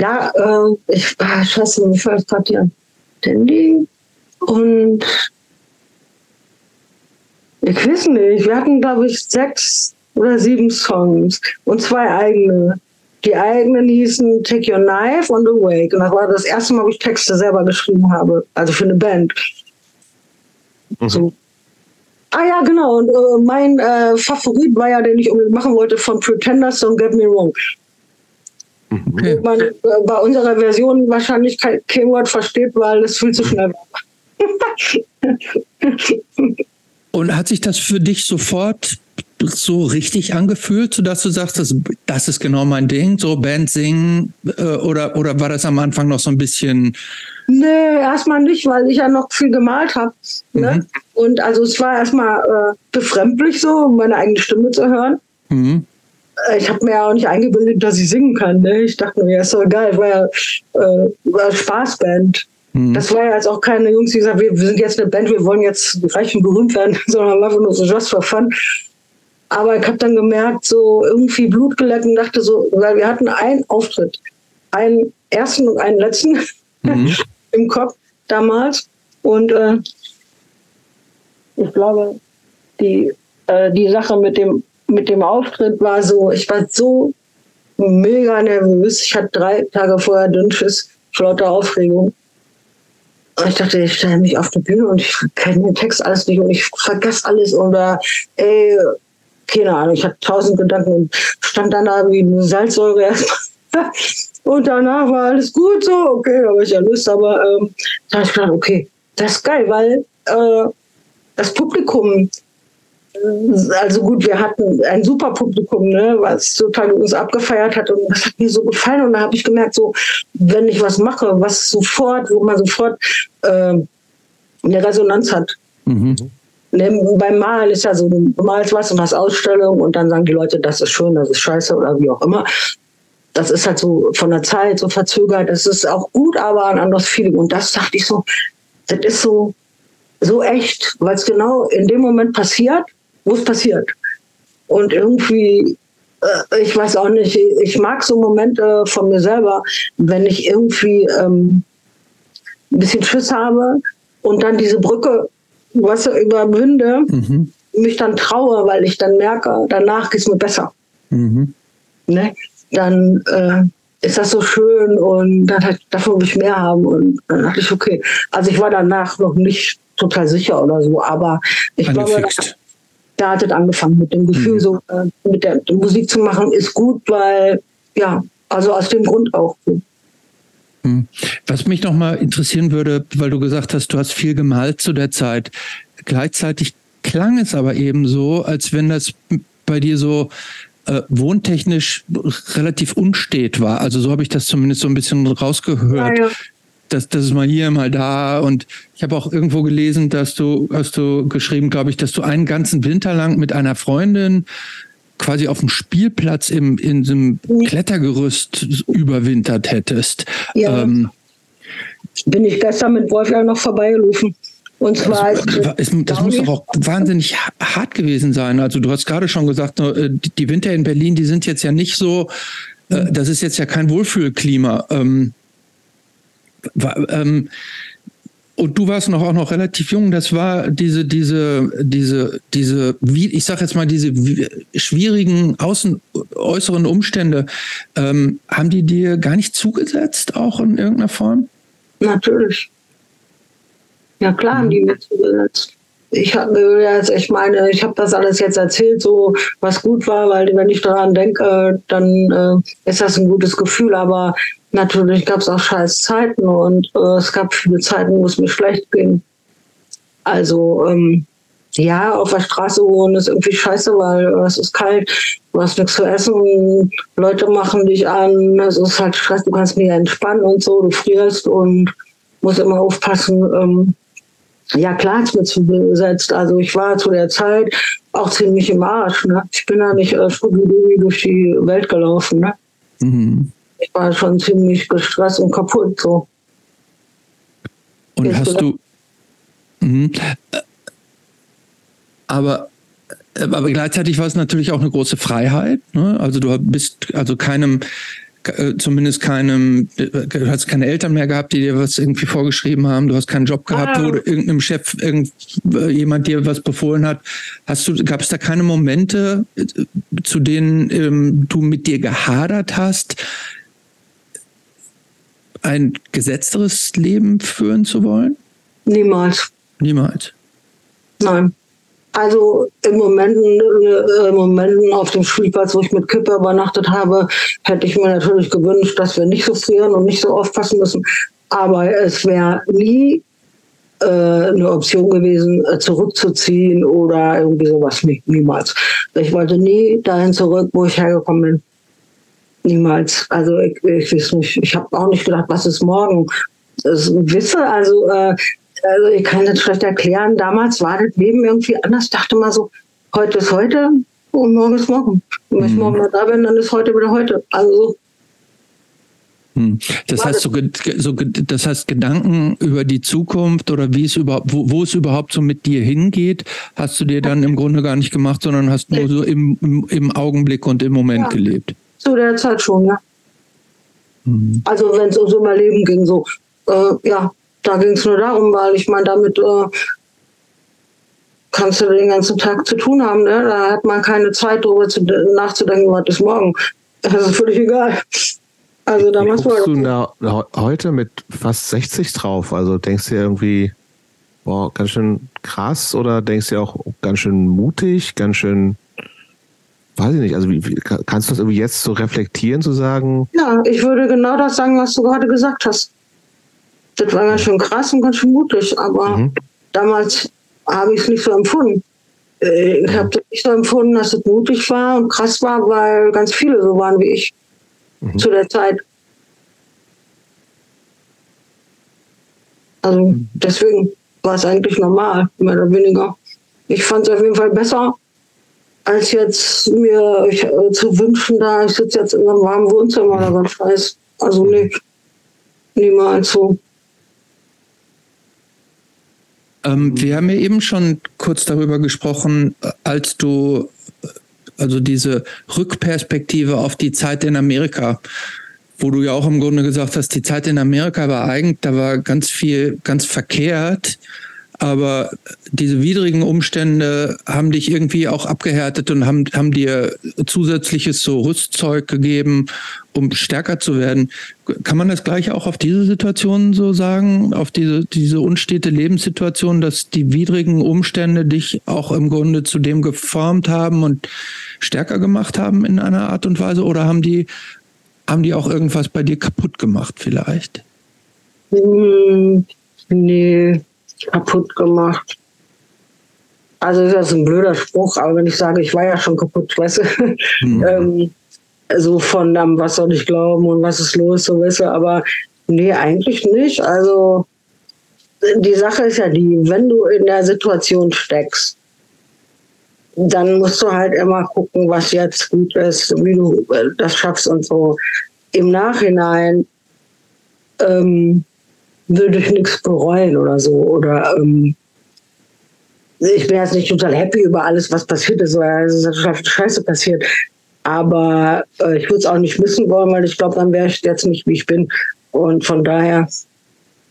Ja, äh, ich, ah, scheiße, mir fällt gerade hier. Dandy und ich weiß nicht, wir hatten, glaube ich, sechs oder sieben Songs und zwei eigene. Die eigenen hießen Take Your Knife und Awake. Und das war das erste Mal, wo ich Texte selber geschrieben habe, also für eine Band. Mhm. So. Ah ja, genau. Und äh, mein äh, Favorit war ja, den ich unbedingt machen wollte, von Pretenders, Don't Get Me Wrong. Mhm. Okay. Man äh, bei unserer Version wahrscheinlich kein, kein Wort versteht, weil es viel zu schnell war. Und hat sich das für dich sofort so richtig angefühlt, sodass du sagst, das, das ist genau mein Ding, so Band singen? Äh, oder, oder war das am Anfang noch so ein bisschen Nee, erstmal nicht, weil ich ja noch viel gemalt habe. Ne? Mhm. Und also es war erstmal äh, befremdlich so, meine eigene Stimme zu hören. Mhm. Äh, ich habe mir ja auch nicht eingebildet, dass ich singen kann. Ne? Ich dachte mir, ja, ist doch geil, war ja äh, war Spaßband. Mhm. Das war ja jetzt auch keine Jungs, die gesagt wir, wir sind jetzt eine Band, wir wollen jetzt reich und berühmt werden, sondern einfach nur so just for fun. Aber ich habe dann gemerkt, so irgendwie Blut geleckt und dachte so, weil wir hatten einen Auftritt, einen ersten und einen letzten. Mhm. im Kopf damals. Und äh, ich glaube, die, äh, die Sache mit dem, mit dem Auftritt war so, ich war so mega nervös. Ich hatte drei Tage vorher Dünnschiss, flotte Aufregung. Und ich dachte, ich stelle mich auf die Bühne und ich kenne den Text alles nicht und ich vergesse alles oder ey, keine Ahnung, ich hatte tausend Gedanken und stand dann da wie eine Salzsäure erstmal und danach war alles gut so, okay, da habe ich ja Lust, aber ähm, da habe ich gedacht, okay, das ist geil, weil äh, das Publikum, also gut, wir hatten ein super Publikum, ne, was total uns abgefeiert hat und das hat mir so gefallen und da habe ich gemerkt, so, wenn ich was mache, was sofort, wo man sofort äh, eine Resonanz hat. Mhm. Ne, beim Malen ist ja so, du malst was und hast Ausstellung und dann sagen die Leute, das ist schön, das ist scheiße oder wie auch immer das ist halt so von der Zeit so verzögert. Das ist auch gut, aber ein anderes Feeling. Und das dachte ich so, das ist so, so echt, weil es genau in dem Moment passiert, wo es passiert. Und irgendwie, äh, ich weiß auch nicht, ich mag so Momente von mir selber, wenn ich irgendwie ähm, ein bisschen Schiss habe und dann diese Brücke, was überwinde, mhm. mich dann traue, weil ich dann merke, danach geht es mir besser. Mhm. Ne? dann äh, ist das so schön und dann, davon will ich mehr haben. Und dann dachte ich, okay. Also ich war danach noch nicht total sicher oder so, aber ich glaube, da hat es angefangen mit dem Gefühl, mhm. so äh, mit der Musik zu machen, ist gut, weil, ja, also aus dem Grund auch. Mhm. Was mich noch mal interessieren würde, weil du gesagt hast, du hast viel gemalt zu der Zeit. Gleichzeitig klang es aber eben so, als wenn das bei dir so äh, wohntechnisch relativ unstet war. Also so habe ich das zumindest so ein bisschen rausgehört. Ja, ja. Das, das ist mal hier, mal da. Und ich habe auch irgendwo gelesen, dass du, hast du geschrieben, glaube ich, dass du einen ganzen Winter lang mit einer Freundin quasi auf dem Spielplatz im, in diesem Klettergerüst überwintert hättest. Ja. Ähm, Bin ich gestern mit Wolfgang noch vorbeigelaufen. Und zwar also, es, das muss doch auch wahnsinnig hart gewesen sein. Also du hast gerade schon gesagt, äh, die Winter in Berlin, die sind jetzt ja nicht so, äh, das ist jetzt ja kein Wohlfühlklima. Ähm, ähm, und du warst noch auch noch relativ jung. Das war diese, diese, diese, diese, wie ich sag jetzt mal, diese schwierigen außen, äußeren Umstände. Ähm, haben die dir gar nicht zugesetzt, auch in irgendeiner Form? Natürlich. Ja klar, haben die mir zugesetzt. Ich habe jetzt, ich meine, ich habe das alles jetzt erzählt, so was gut war, weil wenn ich daran denke, dann äh, ist das ein gutes Gefühl. Aber natürlich gab es auch scheiß Zeiten und äh, es gab viele Zeiten, wo es mir schlecht ging. Also ähm, ja, auf der Straße wohnen ist irgendwie scheiße, weil äh, es ist kalt, du hast nichts zu essen, Leute machen dich an, es ist halt Stress, du kannst nicht entspannen und so, du frierst und musst immer aufpassen. Ähm, ja, klar es mir zugesetzt. Also ich war zu der Zeit auch ziemlich im Arsch. Ne? Ich bin da nicht äh, durch die Welt gelaufen. Ne? Mhm ich war schon ziemlich gestresst und kaputt. So. Und Jetzt hast du. Mh, aber aber gleichzeitig war es natürlich auch eine große Freiheit. Ne? Also du bist also keinem, äh, zumindest keinem, du hast keine Eltern mehr gehabt, die dir was irgendwie vorgeschrieben haben. Du hast keinen Job gehabt, ah. wo irgendeinem Chef irgend, äh, jemand dir was befohlen hat. Hast du, gab es da keine Momente, äh, zu denen ähm, du mit dir gehadert hast? ein gesetzteres Leben führen zu wollen? Niemals. Niemals. Nein. Also im Moment, äh, im Moment auf dem Spielplatz, wo ich mit Kippe übernachtet habe, hätte ich mir natürlich gewünscht, dass wir nicht so frieren und nicht so aufpassen müssen. Aber es wäre nie äh, eine Option gewesen, äh, zurückzuziehen oder irgendwie sowas. Nie, niemals. Ich wollte nie dahin zurück, wo ich hergekommen bin. Niemals. Also ich, ich weiß nicht, ich habe auch nicht gedacht, was ist morgen. Das wisse, also, äh, also ich kann das schlecht erklären. Damals war das Leben irgendwie anders. Ich dachte mal so, heute ist heute und morgen ist morgen. Und wenn ich mhm. morgen mal da bin, dann ist heute wieder heute. Also hm. das heißt, so, so, das heißt, Gedanken über die Zukunft oder wie es überhaupt, wo, wo, es überhaupt so mit dir hingeht, hast du dir dann im Grunde gar nicht gemacht, sondern hast nur so im, im, im Augenblick und im Moment ja. gelebt. Zu der Zeit schon, ja. Mhm. Also wenn es ums Überleben ging, so, äh, ja, da ging es nur darum, weil ich meine, damit äh, kannst du den ganzen Tag zu tun haben. Ne? Da hat man keine Zeit, darüber zu, nachzudenken, was ist morgen. Das ist völlig egal. Also damals war du da heute mit fast 60 drauf? Also denkst du irgendwie, boah, ganz schön krass oder denkst du auch ganz schön mutig, ganz schön weiß ich nicht, also wie, wie, kannst du das irgendwie jetzt so reflektieren, zu sagen? Ja, ich würde genau das sagen, was du gerade gesagt hast. Das war ganz schön krass und ganz schön mutig, aber mhm. damals habe ich es nicht so empfunden. Äh, ich habe das nicht so empfunden, dass es mutig war und krass war, weil ganz viele so waren wie ich mhm. zu der Zeit. Also mhm. deswegen war es eigentlich normal, mehr oder weniger. Ich fand es auf jeden Fall besser, als jetzt mir ich, äh, zu wünschen, da ich sitze jetzt in einem warmen Wohnzimmer oder was Scheiß. Also nicht. Niemals so. Ähm, wir haben ja eben schon kurz darüber gesprochen, als du also diese Rückperspektive auf die Zeit in Amerika, wo du ja auch im Grunde gesagt hast, die Zeit in Amerika war eigentlich, da war ganz viel, ganz verkehrt aber diese widrigen Umstände haben dich irgendwie auch abgehärtet und haben, haben dir zusätzliches so Rüstzeug gegeben, um stärker zu werden. Kann man das gleich auch auf diese Situation so sagen, auf diese, diese unstete Lebenssituation, dass die widrigen Umstände dich auch im Grunde zu dem geformt haben und stärker gemacht haben in einer Art und Weise? Oder haben die, haben die auch irgendwas bei dir kaputt gemacht vielleicht? Hm, nee, kaputt gemacht. Also das ist ein blöder Spruch, aber wenn ich sage, ich war ja schon kaputt, weißt du, mhm. ähm, so von um, was soll ich glauben und was ist los, so weißt du, aber nee, eigentlich nicht. Also die Sache ist ja die, wenn du in der Situation steckst, dann musst du halt immer gucken, was jetzt gut ist, wie du äh, das schaffst und so. Im Nachhinein ähm, würde ich nichts bereuen oder so. Oder ähm, ich bin jetzt nicht total happy über alles, was passiert ist, weil es ist total scheiße passiert. Aber äh, ich würde es auch nicht missen wollen, weil ich glaube, dann wäre ich jetzt nicht, wie ich bin. Und von daher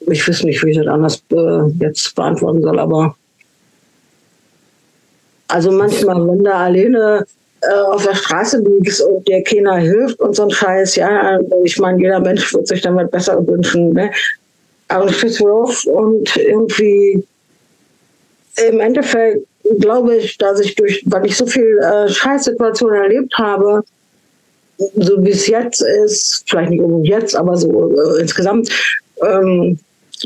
ich weiß nicht, wie ich das anders äh, jetzt beantworten soll, aber also manchmal, wenn da alleine äh, auf der Straße liegst und dir keiner hilft und so ein Scheiß, ja, ich meine, jeder Mensch wird sich damit besser wünschen, ne? Stehst auf und irgendwie im Endeffekt glaube ich, dass ich durch, weil ich so viel äh, Scheißsituationen erlebt habe, so wie es jetzt ist, vielleicht nicht unbedingt jetzt, aber so äh, insgesamt, ähm,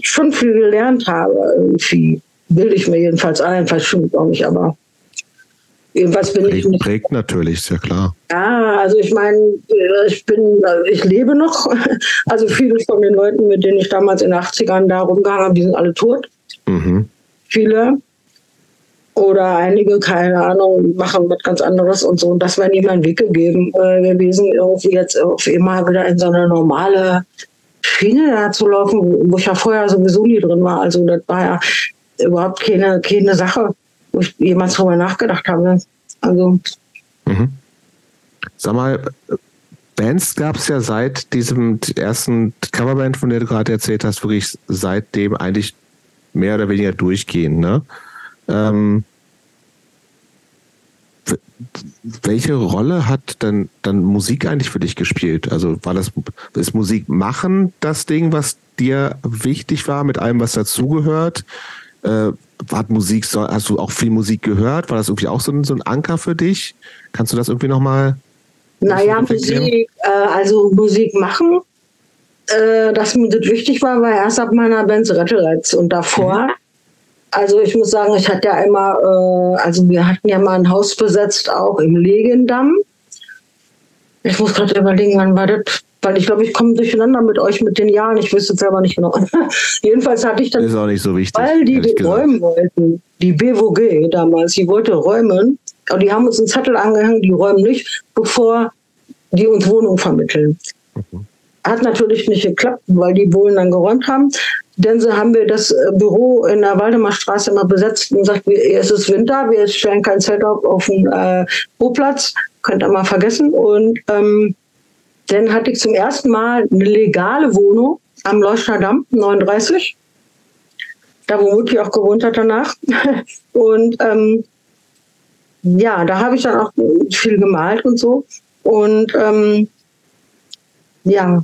schon viel gelernt habe. Irgendwie bilde ich mir jedenfalls ein, vielleicht stimmt auch nicht, aber jedenfalls bin prägt, ich. Prägt natürlich, ist ja klar. Ja, also ich meine, ich bin, ich lebe noch. Also viele von den Leuten, mit denen ich damals in den 80ern da rumgegangen habe, die sind alle tot. Mhm. Viele. Oder einige, keine Ahnung, machen was ganz anderes und so. Und das wäre nie mein Weg gegeben äh, gewesen, irgendwie jetzt auf immer wieder in so eine normale Schiene da zu laufen, wo ich ja vorher sowieso nie drin war. Also das war ja überhaupt keine, keine Sache, wo ich jemals drüber nachgedacht habe. Also Mhm. Sag mal, Bands gab es ja seit diesem ersten Coverband, von der du gerade erzählt hast, wirklich seitdem eigentlich mehr oder weniger durchgehend. Ne? Ähm, welche Rolle hat dann, dann Musik eigentlich für dich gespielt? Also war das ist Musik machen das Ding, was dir wichtig war, mit allem, was dazugehört? Äh, hat Musik, hast du auch viel Musik gehört? War das irgendwie auch so ein, so ein Anker für dich? Kannst du das irgendwie nochmal? Naja, Musik äh, also Musik machen, äh, dass mir das wichtig war, war erst ab meiner Band Retteletz und davor. Also ich muss sagen, ich hatte ja immer, äh, also wir hatten ja mal ein Haus besetzt, auch im Legendamm. Ich muss gerade überlegen, wann war das? Weil ich glaube, ich komme durcheinander mit euch mit den Jahren. Ich wüsste es selber nicht genau. Jedenfalls hatte ich dann Ist auch nicht so wichtig. weil die räumen wollten. Die BWG damals, die wollte räumen. Aber die haben uns einen Zettel angehangen, die räumen nicht, bevor die uns Wohnung vermitteln. Hat natürlich nicht geklappt, weil die Wohlen dann geräumt haben. Denn so haben wir das äh, Büro in der Waldemarstraße immer besetzt und gesagt, es ist Winter, wir stellen kein Zelt auf, auf den äh, Boplatz, könnt ihr mal vergessen. Und ähm, dann hatte ich zum ersten Mal eine legale Wohnung am Leuchtner Damm, 39 da wo Mutti auch gewohnt hat danach. Und ähm, ja, da habe ich dann auch viel gemalt und so. Und ähm, ja,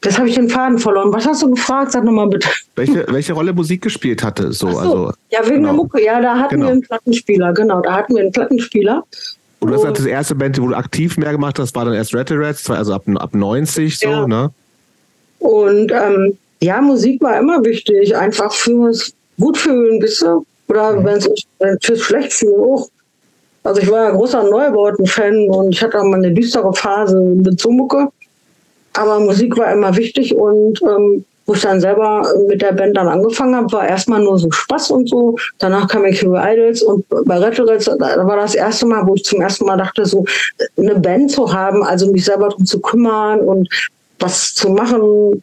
das habe ich den Faden verloren. Was hast du gefragt? Sag nochmal bitte. Welche, welche Rolle Musik gespielt hatte? So, so, also, ja, wegen genau. der Mucke. Ja, da hatten Genau. wir einen Plattenspieler. Genau, da hatten wir einen Plattenspieler. Und das hat das erste Band, wo du aktiv mehr gemacht hast, war dann erst Rattle Rats, also ab, ab 90 so, Ja. ne? Und ähm, ja, Musik war immer wichtig, einfach fürs Gutfühlen, wisst ihr? Oder Mhm. wenn fürs Schlechtfühlen auch. Also ich war ja großer Neubauten-Fan und ich hatte auch mal eine düstere Phase mit so Mucke. Aber Musik war immer wichtig und ähm, wo ich dann selber mit der Band dann angefangen habe, war erstmal nur so Spaß und so. Danach kam ich Hero Idols und bei Retterets, da war das erste Mal, wo ich zum ersten Mal dachte, so eine Band zu haben, also mich selber darum zu kümmern und was zu machen.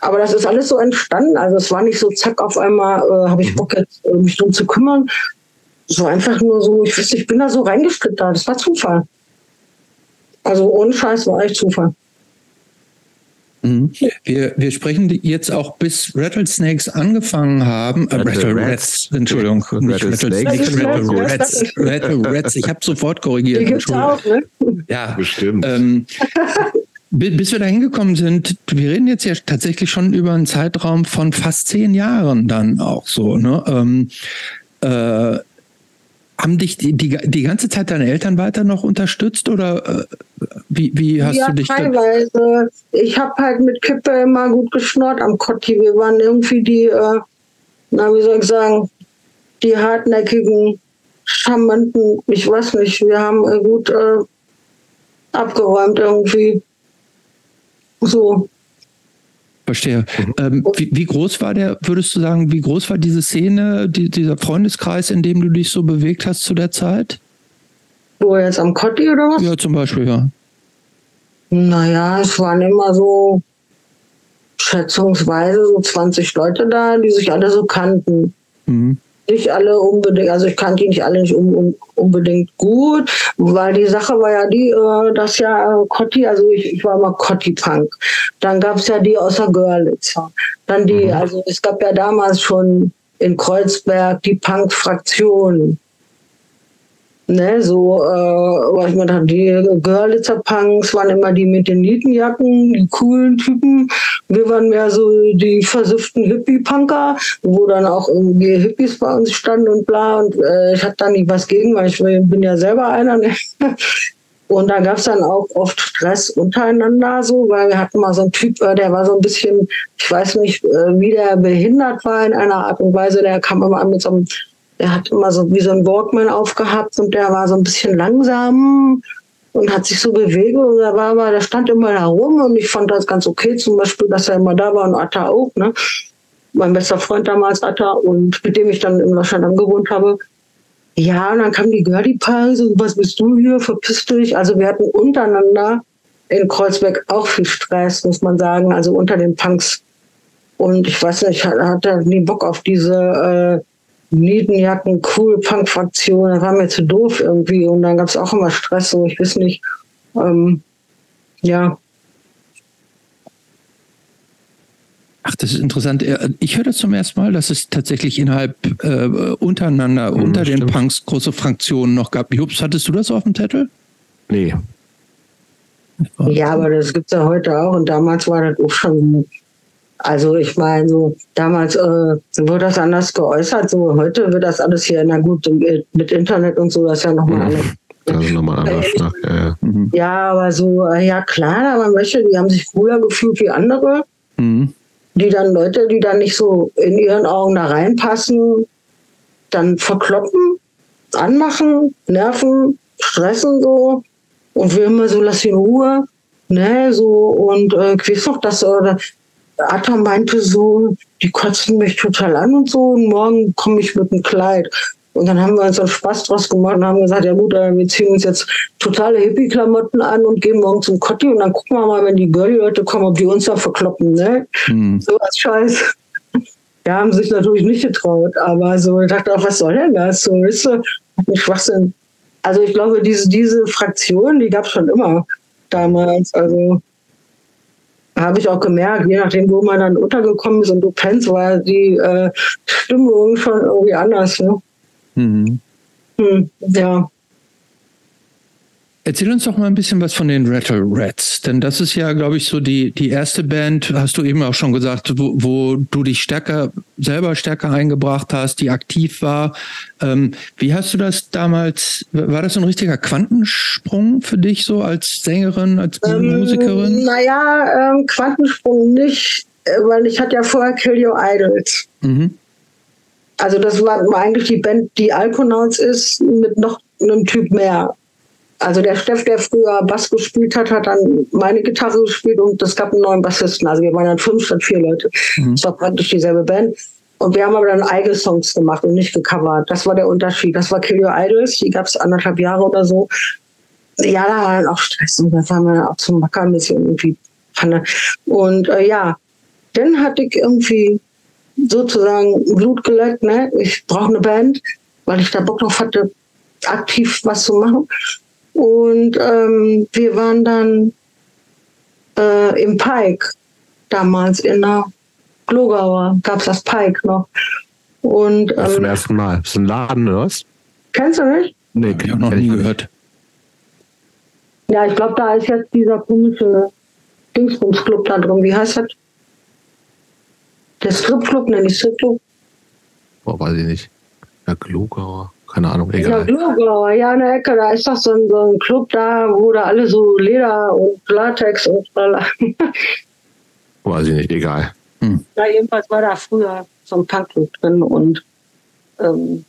Aber das ist alles so entstanden. Also es war nicht so, zack, auf einmal äh, habe ich Bock jetzt, äh, mich drum zu kümmern. So einfach nur so, ich weiß nicht, ich bin da so reingeschlittert. Das war Zufall. Also ohne Scheiß war echt Zufall. Mhm. Wir, wir sprechen jetzt auch bis Rattlesnakes angefangen haben. Äh, Rattle Rattle Rats. Entschuldigung. Nicht Rattlesnakes. Rattlesnakes, Rattle Rats. Rats. Rattle Rats. Ich habe sofort korrigiert. Die gibt's Entschuldigung. auch, ne? Ja, Bestimmt. ähm, bi- bis wir da hingekommen sind, wir reden jetzt ja tatsächlich schon über einen Zeitraum von fast zehn Jahren dann auch so. Ne? Ähm, äh, haben dich die, die, die ganze Zeit deine Eltern weiter noch unterstützt oder äh, wie, wie hast ja, du dich da, teilweise. Ich habe halt mit Kippe immer gut geschnurrt am Kotti. Wir waren irgendwie die, äh, na, wie soll ich sagen, die hartnäckigen, charmanten, ich weiß nicht, wir haben äh, gut äh, abgeräumt irgendwie. So. Verstehe. Ähm, wie, wie groß war der, würdest du sagen, wie groß war diese Szene, die, dieser Freundeskreis, in dem du dich so bewegt hast zu der Zeit? Wo jetzt am Kotti oder was? Ja, zum Beispiel, ja. Naja, es waren immer so schätzungsweise so 20 Leute da, die sich alle so kannten. Mhm. Nicht alle unbedingt, also ich kannte die nicht alle nicht um, um, unbedingt gut, weil die Sache war ja die, äh, dass ja äh, Cotti, also ich, ich war mal Cotti-Punk. Dann gab es ja die außer Görlitzer. Dann die, mhm. also es gab ja damals schon in Kreuzberg die Punk-Fraktion. Ne, so, äh, ich meine, die Görlitzer Punks waren immer die mit den Nietenjacken, die coolen Typen. Wir waren mehr so die versüfften Hippie-Punker, wo dann auch irgendwie Hippies bei uns standen und bla. Und äh, ich hatte da nicht was gegen, weil ich bin ja selber einer. Ne? Und da gab es dann auch oft Stress untereinander, so, weil wir hatten mal so einen Typ, äh, der war so ein bisschen, ich weiß nicht, äh, wie der behindert war in einer Art und Weise, der kam immer mit so einem der hat immer so wie so ein Walkman aufgehabt und der war so ein bisschen langsam und hat sich so bewegt und der war aber, der stand immer da rum und ich fand das ganz okay, zum Beispiel, dass er immer da war und Atta auch, ne? Mein bester Freund damals, Atta, und mit dem ich dann in Waschland gewohnt habe. Ja, und dann kam die Girlie Pause und was bist du hier, verpiss dich. Also wir hatten untereinander in Kreuzberg auch viel Stress, muss man sagen, also unter den Punks. Und ich weiß nicht, ich hatte nie Bock auf diese äh, Nietenjacken, cool, Punk-Fraktion, das war mir zu doof irgendwie und dann gab es auch immer Stress, so ich weiß nicht, ähm, ja. Ach, das ist interessant. Ich höre das zum ersten Mal, dass es tatsächlich innerhalb äh, untereinander, mhm, unter stimmt. den Punks große Fraktionen noch gab. Jups, hattest du das auf dem Zettel? Nee. Ja, aber das gibt es ja heute auch und damals war das auch schon also ich meine, so damals äh, wurde das anders geäußert, so heute wird das alles hier, na gut, mit Internet und so, das ist ja nochmal mhm. alles. Das ist nochmal anders. Äh, ja, ja. Mhm. ja, aber so, äh, ja klar, aber welche, die haben sich cooler gefühlt wie andere. Mhm. Die dann Leute, die dann nicht so in ihren Augen da reinpassen, dann verkloppen, anmachen, nerven, stressen so. Und wir immer so, lass ihn in Ruhe. Ne, so, und äh, ich weiß noch, dass, äh, Atta meinte so, die kotzen mich total an und so und morgen komme ich mit einem Kleid. Und dann haben wir uns einen Spaß draus gemacht und haben gesagt, ja gut, wir ziehen uns jetzt totale Hippie-Klamotten an und gehen morgen zum Kotti und dann gucken wir mal, wenn die Girlie-Leute kommen, ob die uns da verkloppen, ne? Mhm. So was Scheiß. Die haben sich natürlich nicht getraut, aber so, ich dachte auch, was soll denn das? So, weißt du, ein Schwachsinn. Also ich glaube, diese, diese Fraktion, die gab es schon immer damals. Also habe ich auch gemerkt, je nachdem, wo man dann untergekommen ist und du pennst, war die äh, Stimmung schon irgendwie anders. Ne? Mhm. Hm, ja. Erzähl uns doch mal ein bisschen was von den Rattle Rats, denn das ist ja, glaube ich, so die, die erste Band, hast du eben auch schon gesagt, wo, wo du dich stärker, selber stärker eingebracht hast, die aktiv war. Ähm, wie hast du das damals, war das so ein richtiger Quantensprung für dich so als Sängerin, als ähm, Musikerin? Naja, ähm, Quantensprung nicht, äh, weil ich hatte ja vorher Kill Your Idols. Mhm. Also das war eigentlich die Band, die Alkonauts ist, mit noch einem Typ mehr. Also der Steff, der früher Bass gespielt hat, hat dann meine Gitarre gespielt und es gab einen neuen Bassisten. Also wir waren dann fünf statt vier Leute. Mhm. war praktisch dieselbe Band. Und wir haben aber dann eigene Songs gemacht und nicht gecovert. Das war der Unterschied. Das war Kill Your Idols, die gab es anderthalb Jahre oder so. Ja, da war dann auch Stress und da waren wir auch zum Macker ein bisschen irgendwie Pfanne. Und äh, ja, dann hatte ich irgendwie sozusagen Blut geleckt. Ne? Ich brauche eine Band, weil ich da Bock drauf hatte, aktiv was zu machen. Und ähm, wir waren dann äh, im Pike, damals in der Glogauer, gab es das Pike noch. Und, ähm, das zum ersten Mal. Das ist ein Laden, oder was? Kennst du nicht? Nee, ich habe noch nie gehört. Ja, ich glaube, da ist jetzt dieser komische Dingsbums-Club da drin. Wie heißt das? Der Stripclub, nenne ich Stripclub. Boah, weiß ich nicht. Ja, Glogauer keine Ahnung, egal. Ja, ja, in der Ecke, da ist doch so ein, so ein Club da, wo da alle so Leder und Latex und Weiß ich nicht, egal. Hm. Ja, jedenfalls war da früher so ein Punkclub drin und ähm,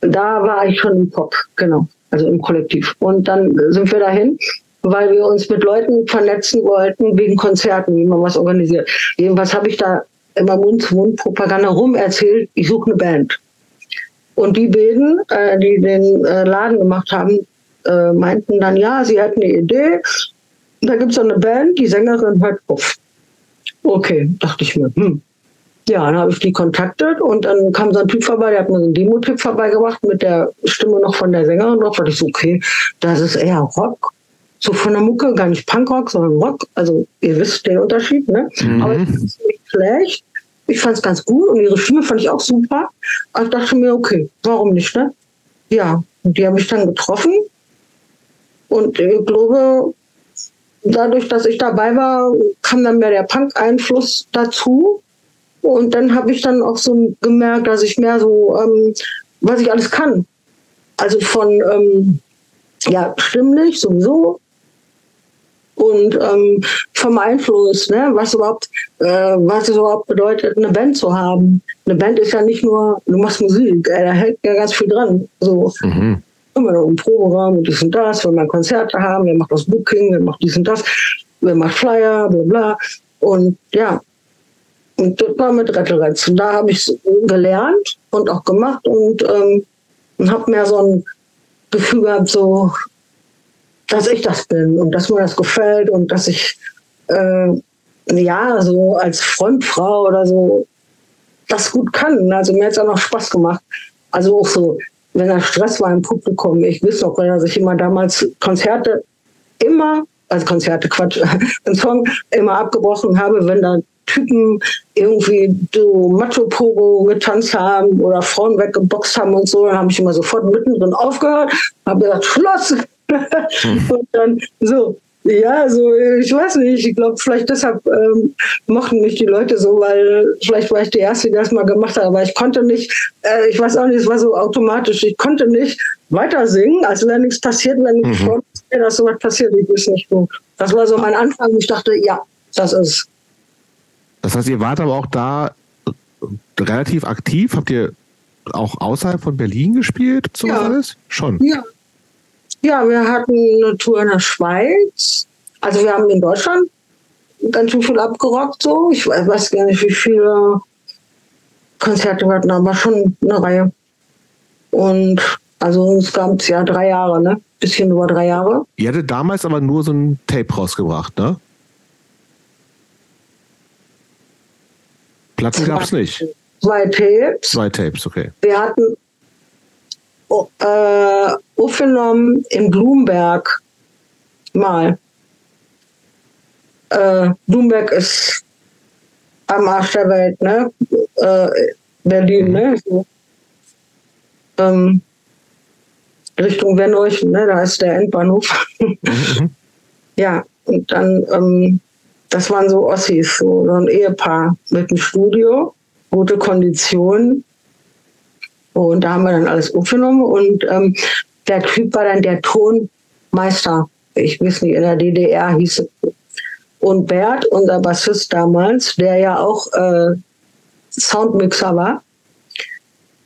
da war ich schon im Pop, genau, also im Kollektiv. Und dann sind wir dahin, weil wir uns mit Leuten vernetzen wollten wegen Konzerten, wie man was organisiert. Jedenfalls habe ich da immer Mund-zu-Mund-Propaganda rum erzählt, ich suche eine Band. Und die beiden, äh, die den äh, Laden gemacht haben, äh, meinten dann, ja, sie hätten eine Idee. Da gibt es so eine Band, die Sängerin hört auf. Okay, dachte ich mir, hm. Ja, dann habe ich die kontaktet und dann kam so ein Typ vorbei, der hat mir so einen Demo-Tipp vorbeigebracht mit der Stimme noch von der Sängerin drauf. Da ich so, okay, das ist eher Rock. So von der Mucke, gar nicht Punkrock, sondern Rock. Also ihr wisst den Unterschied, ne? Mhm. Aber es ist nicht schlecht. Ich fand es ganz gut und ihre Stimme fand ich auch super. Aber ich dachte mir, okay, warum nicht, ne? Ja, und die habe ich dann getroffen. Und ich glaube, dadurch, dass ich dabei war, kam dann mehr der Punk-Einfluss dazu. Und dann habe ich dann auch so gemerkt, dass ich mehr so, ähm, was ich alles kann. Also von, ähm, ja, stimmlich sowieso. Und ähm, vom Einfluss, ne, was überhaupt, äh, was es überhaupt bedeutet, eine Band zu haben. Eine Band ist ja nicht nur, du machst Musik, äh, da hält ja ganz viel dran. So. Mhm. Immer noch im Proberaum und dies und das, wenn wir Konzerte haben, wer macht das Booking, wer macht dies und das, wer macht Flyer, bla bla. Und ja, und das war mit Rettelretz. Und da habe ich gelernt und auch gemacht und, ähm, und habe mehr so ein Gefühl gehabt, so, dass ich das bin und dass mir das gefällt und dass ich äh, ja so als Frontfrau oder so das gut kann. Also mir hat es auch noch Spaß gemacht. Also auch so, wenn da Stress war im Publikum. Ich weiß noch, dass ich immer damals Konzerte immer, also Konzerte, Quatsch, einen Song immer abgebrochen habe, wenn da Typen irgendwie so Macho-Pogo getanzt haben oder Frauen weggeboxt haben und so, dann habe ich immer sofort mittendrin aufgehört, habe gesagt, Schluss. Hm. und dann so, ja, so, ich weiß nicht, ich glaube, vielleicht deshalb ähm, mochten mich die Leute so, weil vielleicht war ich die Erste, die das mal gemacht hat, aber ich konnte nicht, äh, ich weiß auch nicht, es war so automatisch, ich konnte nicht weiter singen, als wäre nichts passiert, wenn ich mhm. vor dass sowas passiert, ich weiß nicht so. Das war so mein Anfang, ich dachte, ja, das ist das heißt, ihr wart aber auch da relativ aktiv. Habt ihr auch außerhalb von Berlin gespielt? So ja. alles? Schon. Ja. Ja, wir hatten eine Tour in der Schweiz. Also wir haben in Deutschland ganz schön viel abgerockt so. Ich weiß gar nicht, wie viele Konzerte wir hatten, aber schon eine Reihe. Und also uns gab es ja drei Jahre, ne? Bisschen über drei Jahre. Ihr hattet damals aber nur so ein Tape rausgebracht, ne? Platten gab es nicht. Zwei Tapes. Zwei Tapes, okay. Wir hatten äh, aufgenommen in Bloomberg mal. Äh, Bloomberg ist am Arsch der Welt, ne? Äh, Berlin, mhm. ne? So. Ähm, Richtung Werneuchen, ne? Da ist der Endbahnhof. Mhm. ja, und dann ähm, das waren so Ossis, so, so ein Ehepaar mit einem Studio, gute Konditionen. Und da haben wir dann alles aufgenommen und ähm, der Typ war dann der Tonmeister. Ich weiß nicht, in der DDR hieß es. Und Bert, unser Bassist damals, der ja auch äh, Soundmixer war,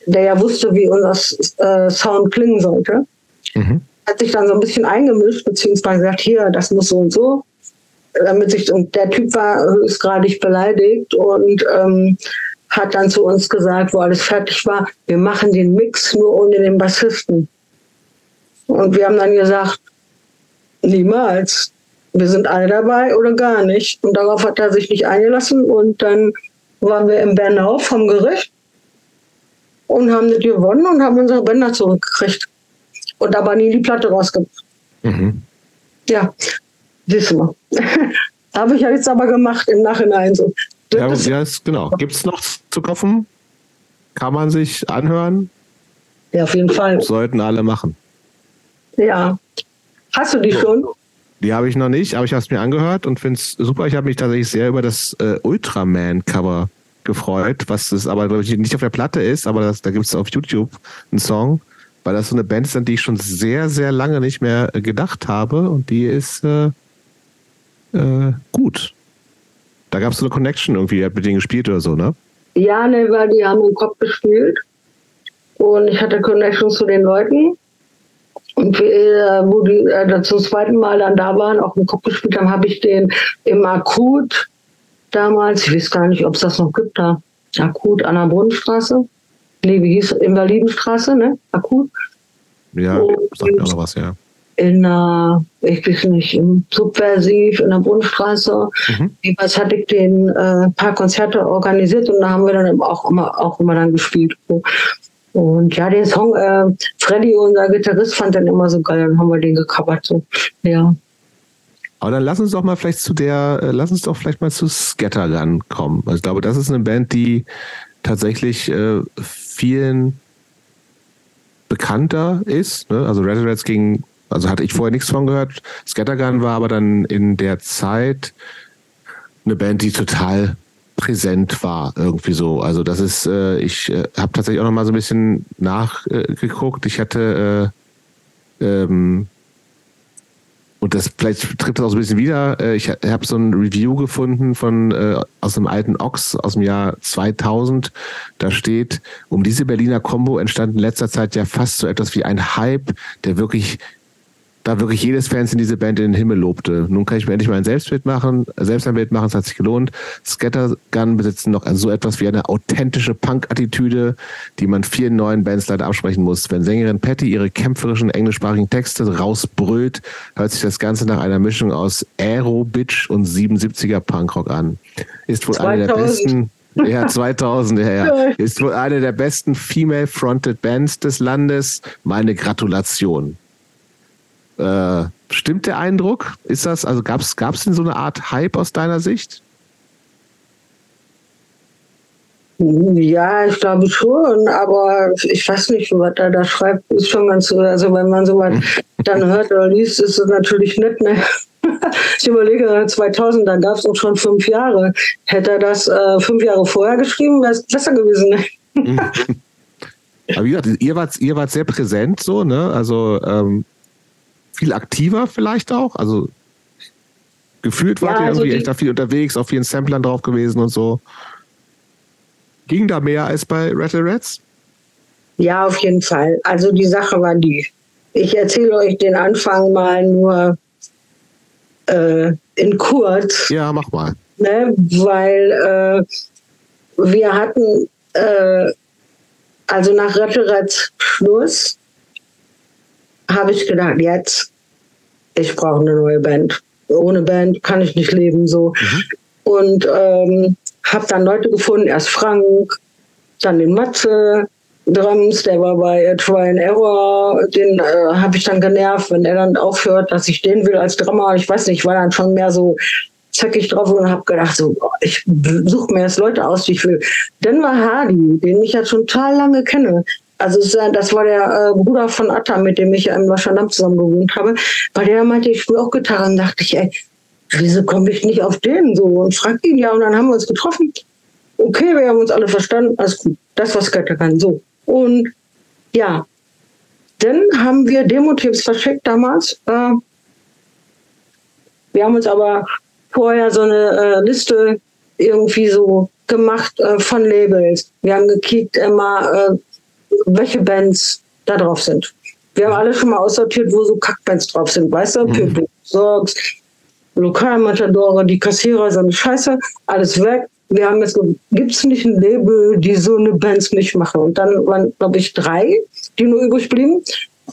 der ja wusste, wie unser äh, Sound klingen sollte, mhm. hat sich dann so ein bisschen eingemischt, beziehungsweise gesagt, hier, das muss so und so damit sich, und der Typ war höchstgradig beleidigt und ähm, hat dann zu uns gesagt, wo alles fertig war, wir machen den Mix nur ohne den Bassisten. Und wir haben dann gesagt, niemals. Wir sind alle dabei oder gar nicht. Und darauf hat er sich nicht eingelassen. Und dann waren wir im Bernau vom Gericht und haben das gewonnen und haben unsere Bänder zurückgekriegt. Und aber nie die Platte rausgebracht. Mhm. Ja, wissen wir. Habe ich ja jetzt aber gemacht im Nachhinein so. Ja, ja ist, genau. Gibt es noch zu kaufen? Kann man sich anhören? Ja, auf jeden Fall. Sollten alle machen. Ja. Hast du die so. schon? Die habe ich noch nicht, aber ich habe es mir angehört und finde es super. Ich habe mich tatsächlich sehr über das äh, Ultraman-Cover gefreut, was es aber, glaube ich, nicht auf der Platte ist, aber das, da gibt es auf YouTube einen Song, weil das so eine Band ist, an die ich schon sehr, sehr lange nicht mehr gedacht habe und die ist äh, äh, gut. Da gab es so eine Connection irgendwie, ihr habt mit denen gespielt oder so, ne? Ja, ne, weil die haben im Kopf gespielt. Und ich hatte Connection zu den Leuten. Und wir, äh, wo die äh, zum zweiten Mal dann da waren, auch im Kopf gespielt haben, habe ich den im Akut damals, ich weiß gar nicht, ob es das noch gibt da, Akut an der Brunnenstraße. Nee, wie hieß Invalidenstraße, ne? Akut. Ja, sagt mir noch was, ja. In der, ich weiß nicht, im Subversiv in der Bundesstraße. Mhm. Jeweils hatte ich den äh, paar Konzerte organisiert und da haben wir dann auch immer, auch immer dann gespielt. Und ja, den Song, äh, Freddy, unser Gitarrist, fand den immer so geil, dann haben wir den gecovert. So. Ja. Aber dann lass uns doch mal vielleicht zu der, äh, lass uns doch vielleicht mal zu Scattergun kommen. Also ich glaube, das ist eine Band, die tatsächlich äh, vielen bekannter ist. Ne? Also Red Rats ging, also hatte ich vorher nichts von gehört. Scattergun war aber dann in der Zeit eine Band, die total präsent war, irgendwie so. Also das ist, äh, ich äh, habe tatsächlich auch noch mal so ein bisschen nachgeguckt. ich hatte äh, ähm, und das vielleicht tritt das auch so ein bisschen wieder. Äh, ich habe so ein Review gefunden von äh, aus einem alten Ox aus dem Jahr 2000. Da steht, um diese Berliner Combo entstand in letzter Zeit ja fast so etwas wie ein Hype, der wirklich da wirklich jedes Fans in diese Band in den Himmel lobte. Nun kann ich mir endlich mal ein Selbstbild machen, selbst ein Bild machen, es hat sich gelohnt. Scattergun besitzen noch so etwas wie eine authentische Punk-Attitüde, die man vielen neuen Bands leider absprechen muss. Wenn Sängerin Patty ihre kämpferischen englischsprachigen Texte rausbrüllt, hört sich das Ganze nach einer Mischung aus Aero-Bitch und 77er Punkrock an. Ist wohl 2000. eine der besten ja, 2000, ja, ja. Ist wohl eine der besten female-fronted Bands des Landes. Meine Gratulation. Äh, stimmt der Eindruck? Ist das, also gab es denn so eine Art Hype aus deiner Sicht? Ja, ich glaube schon, aber ich weiß nicht, was er da schreibt, ist schon ganz so, also wenn man sowas dann hört oder liest, ist es natürlich nett, ne? Ich überlege, 2000, da gab es uns schon fünf Jahre. Hätte er das äh, fünf Jahre vorher geschrieben, wäre es besser gewesen. Ne? Aber wie gesagt, ihr wart, ihr wart sehr präsent so, ne? Also ähm, viel aktiver vielleicht auch? Also gefühlt wart ja, ihr also irgendwie echt da viel unterwegs, auf vielen Samplern drauf gewesen und so. Ging da mehr als bei Rattle Rats? Ja, auf jeden Fall. Also die Sache war die. Ich erzähle euch den Anfang mal nur äh, in kurz. Ja, mach mal. Ne, weil äh, wir hatten äh, also nach Rattle Rats Schluss habe ich gedacht, jetzt, ich brauche eine neue Band. Ohne Band kann ich nicht leben so. Mhm. Und ähm, habe dann Leute gefunden, erst Frank, dann den Matze, Drums, der war bei Try and Error, den äh, habe ich dann genervt, wenn er dann aufhört, dass ich den will als Drummer. Ich weiß nicht, ich war dann schon mehr so zackig drauf und habe gedacht, so, ich suche mir jetzt Leute aus, die ich will. Dann war Hardy, den ich ja schon total lange kenne. Also das war der äh, Bruder von Atta, mit dem ich ja im Waschandam zusammen gewohnt habe. Weil der meinte, ich spiele auch Gitarre. Und dachte ich, ey, wieso komme ich nicht auf den so? Und frag ihn ja. Und dann haben wir uns getroffen. Okay, wir haben uns alle verstanden. Alles gut. Das, was Götter kann. So. Und ja, dann haben wir Demo-Tipps verschickt damals. Äh, wir haben uns aber vorher so eine äh, Liste irgendwie so gemacht äh, von Labels. Wir haben gekickt immer, äh, welche Bands da drauf sind. Wir haben alle schon mal aussortiert, wo so Kackbands drauf sind, weißt du? Mhm. Sorgs, Lokalmatadore, die Kassierer, so eine Scheiße, alles weg. Wir haben jetzt, gibt es nicht ein Label, die so eine Bands nicht machen? Und dann waren, glaube ich, drei, die nur übrig blieben.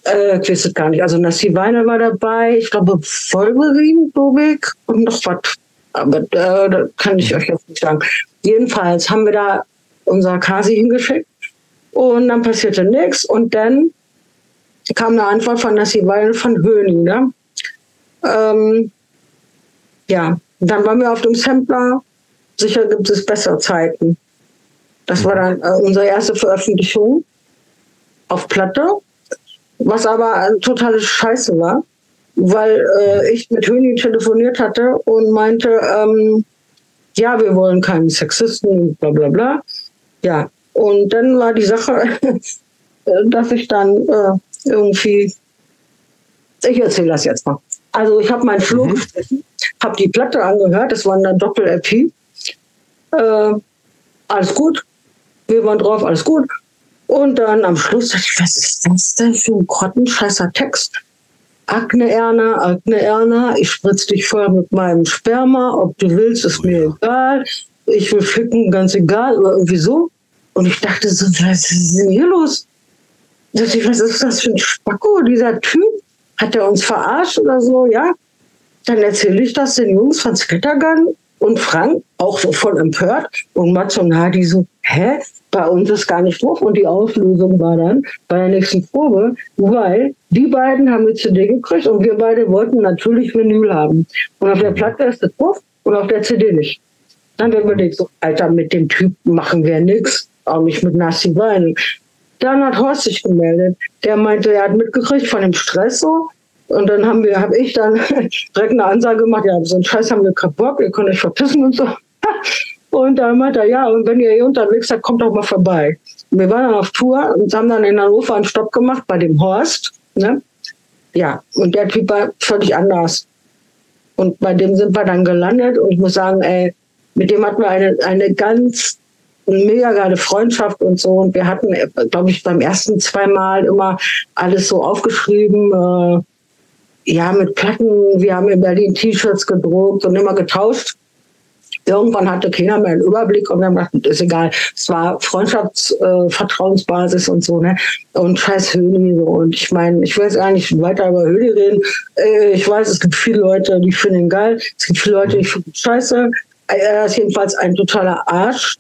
Äh, ich weiß es gar nicht. Also Nassi Weiner war dabei, ich glaube Vollberin, Dobik und noch was. Aber äh, da kann ich euch jetzt nicht sagen. Jedenfalls haben wir da unser Kasi hingeschickt und dann passierte nichts. Und dann kam eine Antwort von Nassi Weil von Höning. Ne? Ähm, ja, dann waren wir auf dem Sampler. Sicher gibt es bessere Zeiten. Das war dann äh, unsere erste Veröffentlichung auf Platte, was aber totale Scheiße war, weil äh, ich mit Höning telefoniert hatte und meinte, ähm, ja, wir wollen keinen Sexisten, bla bla bla. Ja, und dann war die Sache, dass ich dann äh, irgendwie, ich erzähle das jetzt mal. Also ich habe meinen Flur mhm. gestrichen, habe die Platte angehört, das war eine Doppel-LP. Äh, alles gut, wir waren drauf, alles gut. Und dann am Schluss dachte ich, was ist das denn für ein grottenscheißer Text? Akne Erna, Akne Erna, ich spritze dich voll mit meinem Sperma, ob du willst, ist mir egal. Ich will ficken, ganz egal, oder irgendwie so. Und ich dachte so, was ist denn hier los? Ich, was ist das für ein Spacko, dieser Typ? Hat er uns verarscht oder so? Ja. Dann erzähle ich das den Jungs von Scattergun und Frank, auch so voll empört. Und Mats und Hadi so, hä? Bei uns ist gar nicht drauf. Und die Auflösung war dann bei der nächsten Probe, weil die beiden haben eine CD gekriegt und wir beide wollten natürlich Vinyl haben. Und auf der Platte ist das drauf und auf der CD nicht. Dann haben wir überlegt, so, Alter, mit dem Typen machen wir nichts, auch nicht mit Nassi Wein. Dann hat Horst sich gemeldet. Der meinte, er hat mitgekriegt von dem Stress so. Und dann haben wir, habe ich dann direkt eine Ansage gemacht, ja, so einen Scheiß haben wir keinen Bock, ihr könnt euch verpissen und so. Und dann meinte er, ja, und wenn ihr hier unterwegs seid, kommt doch mal vorbei. Wir waren dann auf Tour und haben dann in Hannover einen Stopp gemacht bei dem Horst. Ne? Ja, und der Typ war völlig anders. Und bei dem sind wir dann gelandet und ich muss sagen, ey, mit dem hatten wir eine, eine ganz mega geile Freundschaft und so. Und wir hatten, glaube ich, beim ersten zweimal immer alles so aufgeschrieben, äh, ja, mit Platten. Wir haben in Berlin T-Shirts gedruckt und immer getauscht. Irgendwann hatte keiner mehr einen Überblick und dann dachte, ist egal. Es war Freundschaftsvertrauensbasis äh, und so, ne? Und scheiß Höhli so. Und ich meine, ich will jetzt gar nicht weiter über Höhli reden. Äh, ich weiß, es gibt viele Leute, die finden ihn geil. Es gibt viele Leute, die finden scheiße. Er ist jedenfalls ein totaler Arsch.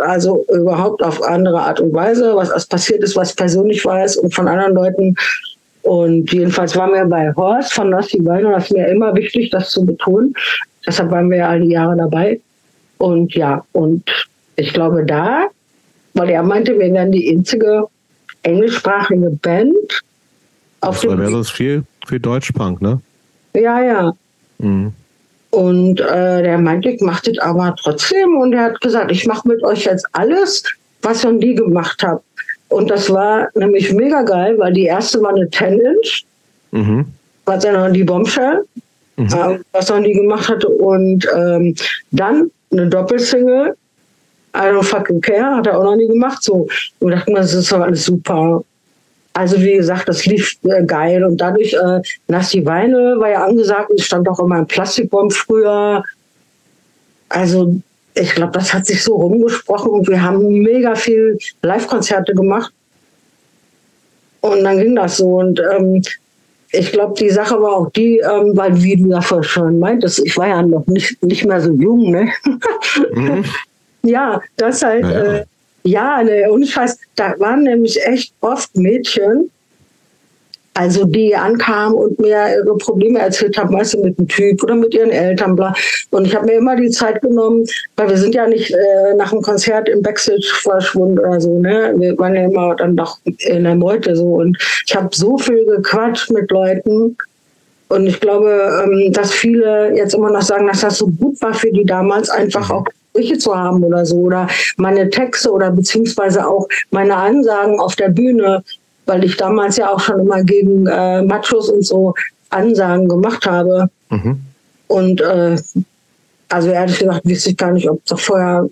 Also überhaupt auf andere Art und Weise. Was, was passiert ist, was persönlich weiß und von anderen Leuten und jedenfalls waren wir bei Horst von Nossi Wein und das ist mir immer wichtig, das zu betonen. Deshalb waren wir ja all die Jahre dabei. Und ja, und ich glaube da, weil er meinte, wir wären die einzige englischsprachige Band. Auf das wäre das viel, viel Deutschpunk, ne? Ja, ja. Mhm. Und äh, der meinte, ich mache das aber trotzdem. Und er hat gesagt, ich mache mit euch jetzt alles, was ihr nie gemacht habt. Und das war nämlich mega geil, weil die erste war eine 10-Inch, mhm. was dann die Bombshell, mhm. äh, was er nie gemacht hatte. Und ähm, dann eine Doppelsingle, I don't fucking care, hat er auch noch nie gemacht. So, und dachte mir, das ist doch alles super. Also wie gesagt, das lief äh, geil und dadurch äh, Nassi Weine war ja angesagt und stand auch immer im Plastikbomb früher. Also ich glaube, das hat sich so rumgesprochen und wir haben mega viel Live-Konzerte gemacht. Und dann ging das so. Und ähm, ich glaube, die Sache war auch die, ähm, weil wie du ja schon meintest, ich war ja noch nicht, nicht mehr so jung, ne? Mhm. ja, das halt, ja, ja. Äh, ja ne, ohne Scheiß, da waren nämlich echt oft Mädchen, also die ankamen und mir ihre Probleme erzählt haben, weißt du, mit dem Typ oder mit ihren Eltern, bla. Und ich habe mir immer die Zeit genommen, weil wir sind ja nicht äh, nach dem Konzert im Backstage verschwunden oder so, ne? Wir waren ja immer dann doch in der Meute so. Und ich habe so viel gequatscht mit Leuten. Und ich glaube, ähm, dass viele jetzt immer noch sagen, dass das so gut war für die damals, einfach auch Gespräche zu haben oder so. Oder meine Texte oder beziehungsweise auch meine Ansagen auf der Bühne weil ich damals ja auch schon immer gegen äh, Machos und so Ansagen gemacht habe. Mhm. Und äh, also ehrlich gesagt wüsste ich gar nicht, ob es doch vorher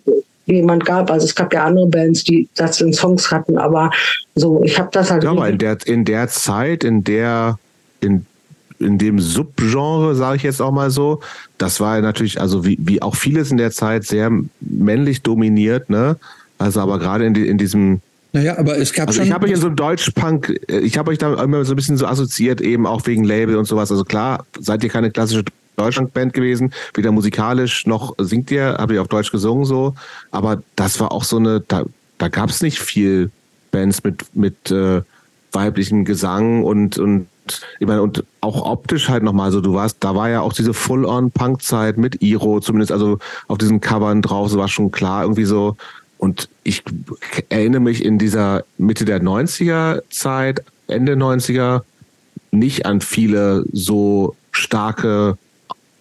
jemand gab. Also es gab ja andere Bands, die das in Songs hatten, aber so, ich habe das halt. Ja, aber in der, in der Zeit, in der, in, in dem Subgenre, sage ich jetzt auch mal so, das war natürlich, also wie, wie auch vieles in der Zeit sehr männlich dominiert, ne? Also aber gerade in, die, in diesem naja, aber es gab also schon. Ich habe euch in so Deutsch-Punk, äh, ich habe euch da immer so ein bisschen so assoziiert, eben auch wegen Label und sowas. Also klar, seid ihr keine klassische Deutschland-Band gewesen, weder musikalisch noch singt ihr, habt ihr auf Deutsch gesungen so. Aber das war auch so eine, da, da gab es nicht viel Bands mit, mit äh, weiblichem Gesang und, und ich meine, und auch optisch halt nochmal so, du warst, da war ja auch diese Full-on-Punk-Zeit mit Iro, zumindest also auf diesen Covern drauf, so war schon klar, irgendwie so, und ich erinnere mich in dieser Mitte der 90er Zeit, Ende 90er, nicht an viele so starke,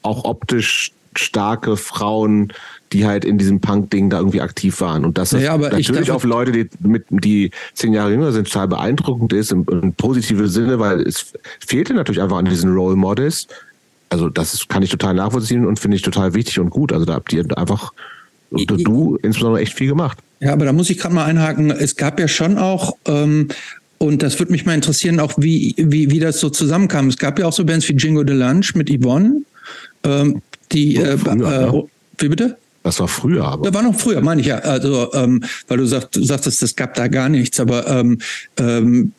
auch optisch starke Frauen, die halt in diesem Punk-Ding da irgendwie aktiv waren. Und das ja, ist natürlich auf Leute, die mit die zehn Jahre jünger sind, total beeindruckend ist im, im positiven Sinne, weil es fehlte natürlich einfach an diesen Role Models. Also das kann ich total nachvollziehen und finde ich total wichtig und gut. Also da habt ihr einfach und du insbesondere echt viel gemacht. Ja, aber da muss ich gerade mal einhaken. Es gab ja schon auch, ähm, und das würde mich mal interessieren, auch wie, wie, wie das so zusammenkam. Es gab ja auch so Bands wie Jingo de Lunch mit Yvonne, ähm, die, äh, früher, äh, ja. wie bitte? Das war früher, aber. Das war noch früher, meine ich ja. Also, ähm, weil du, sagt, du sagtest, es gab da gar nichts, aber ähm, ähm,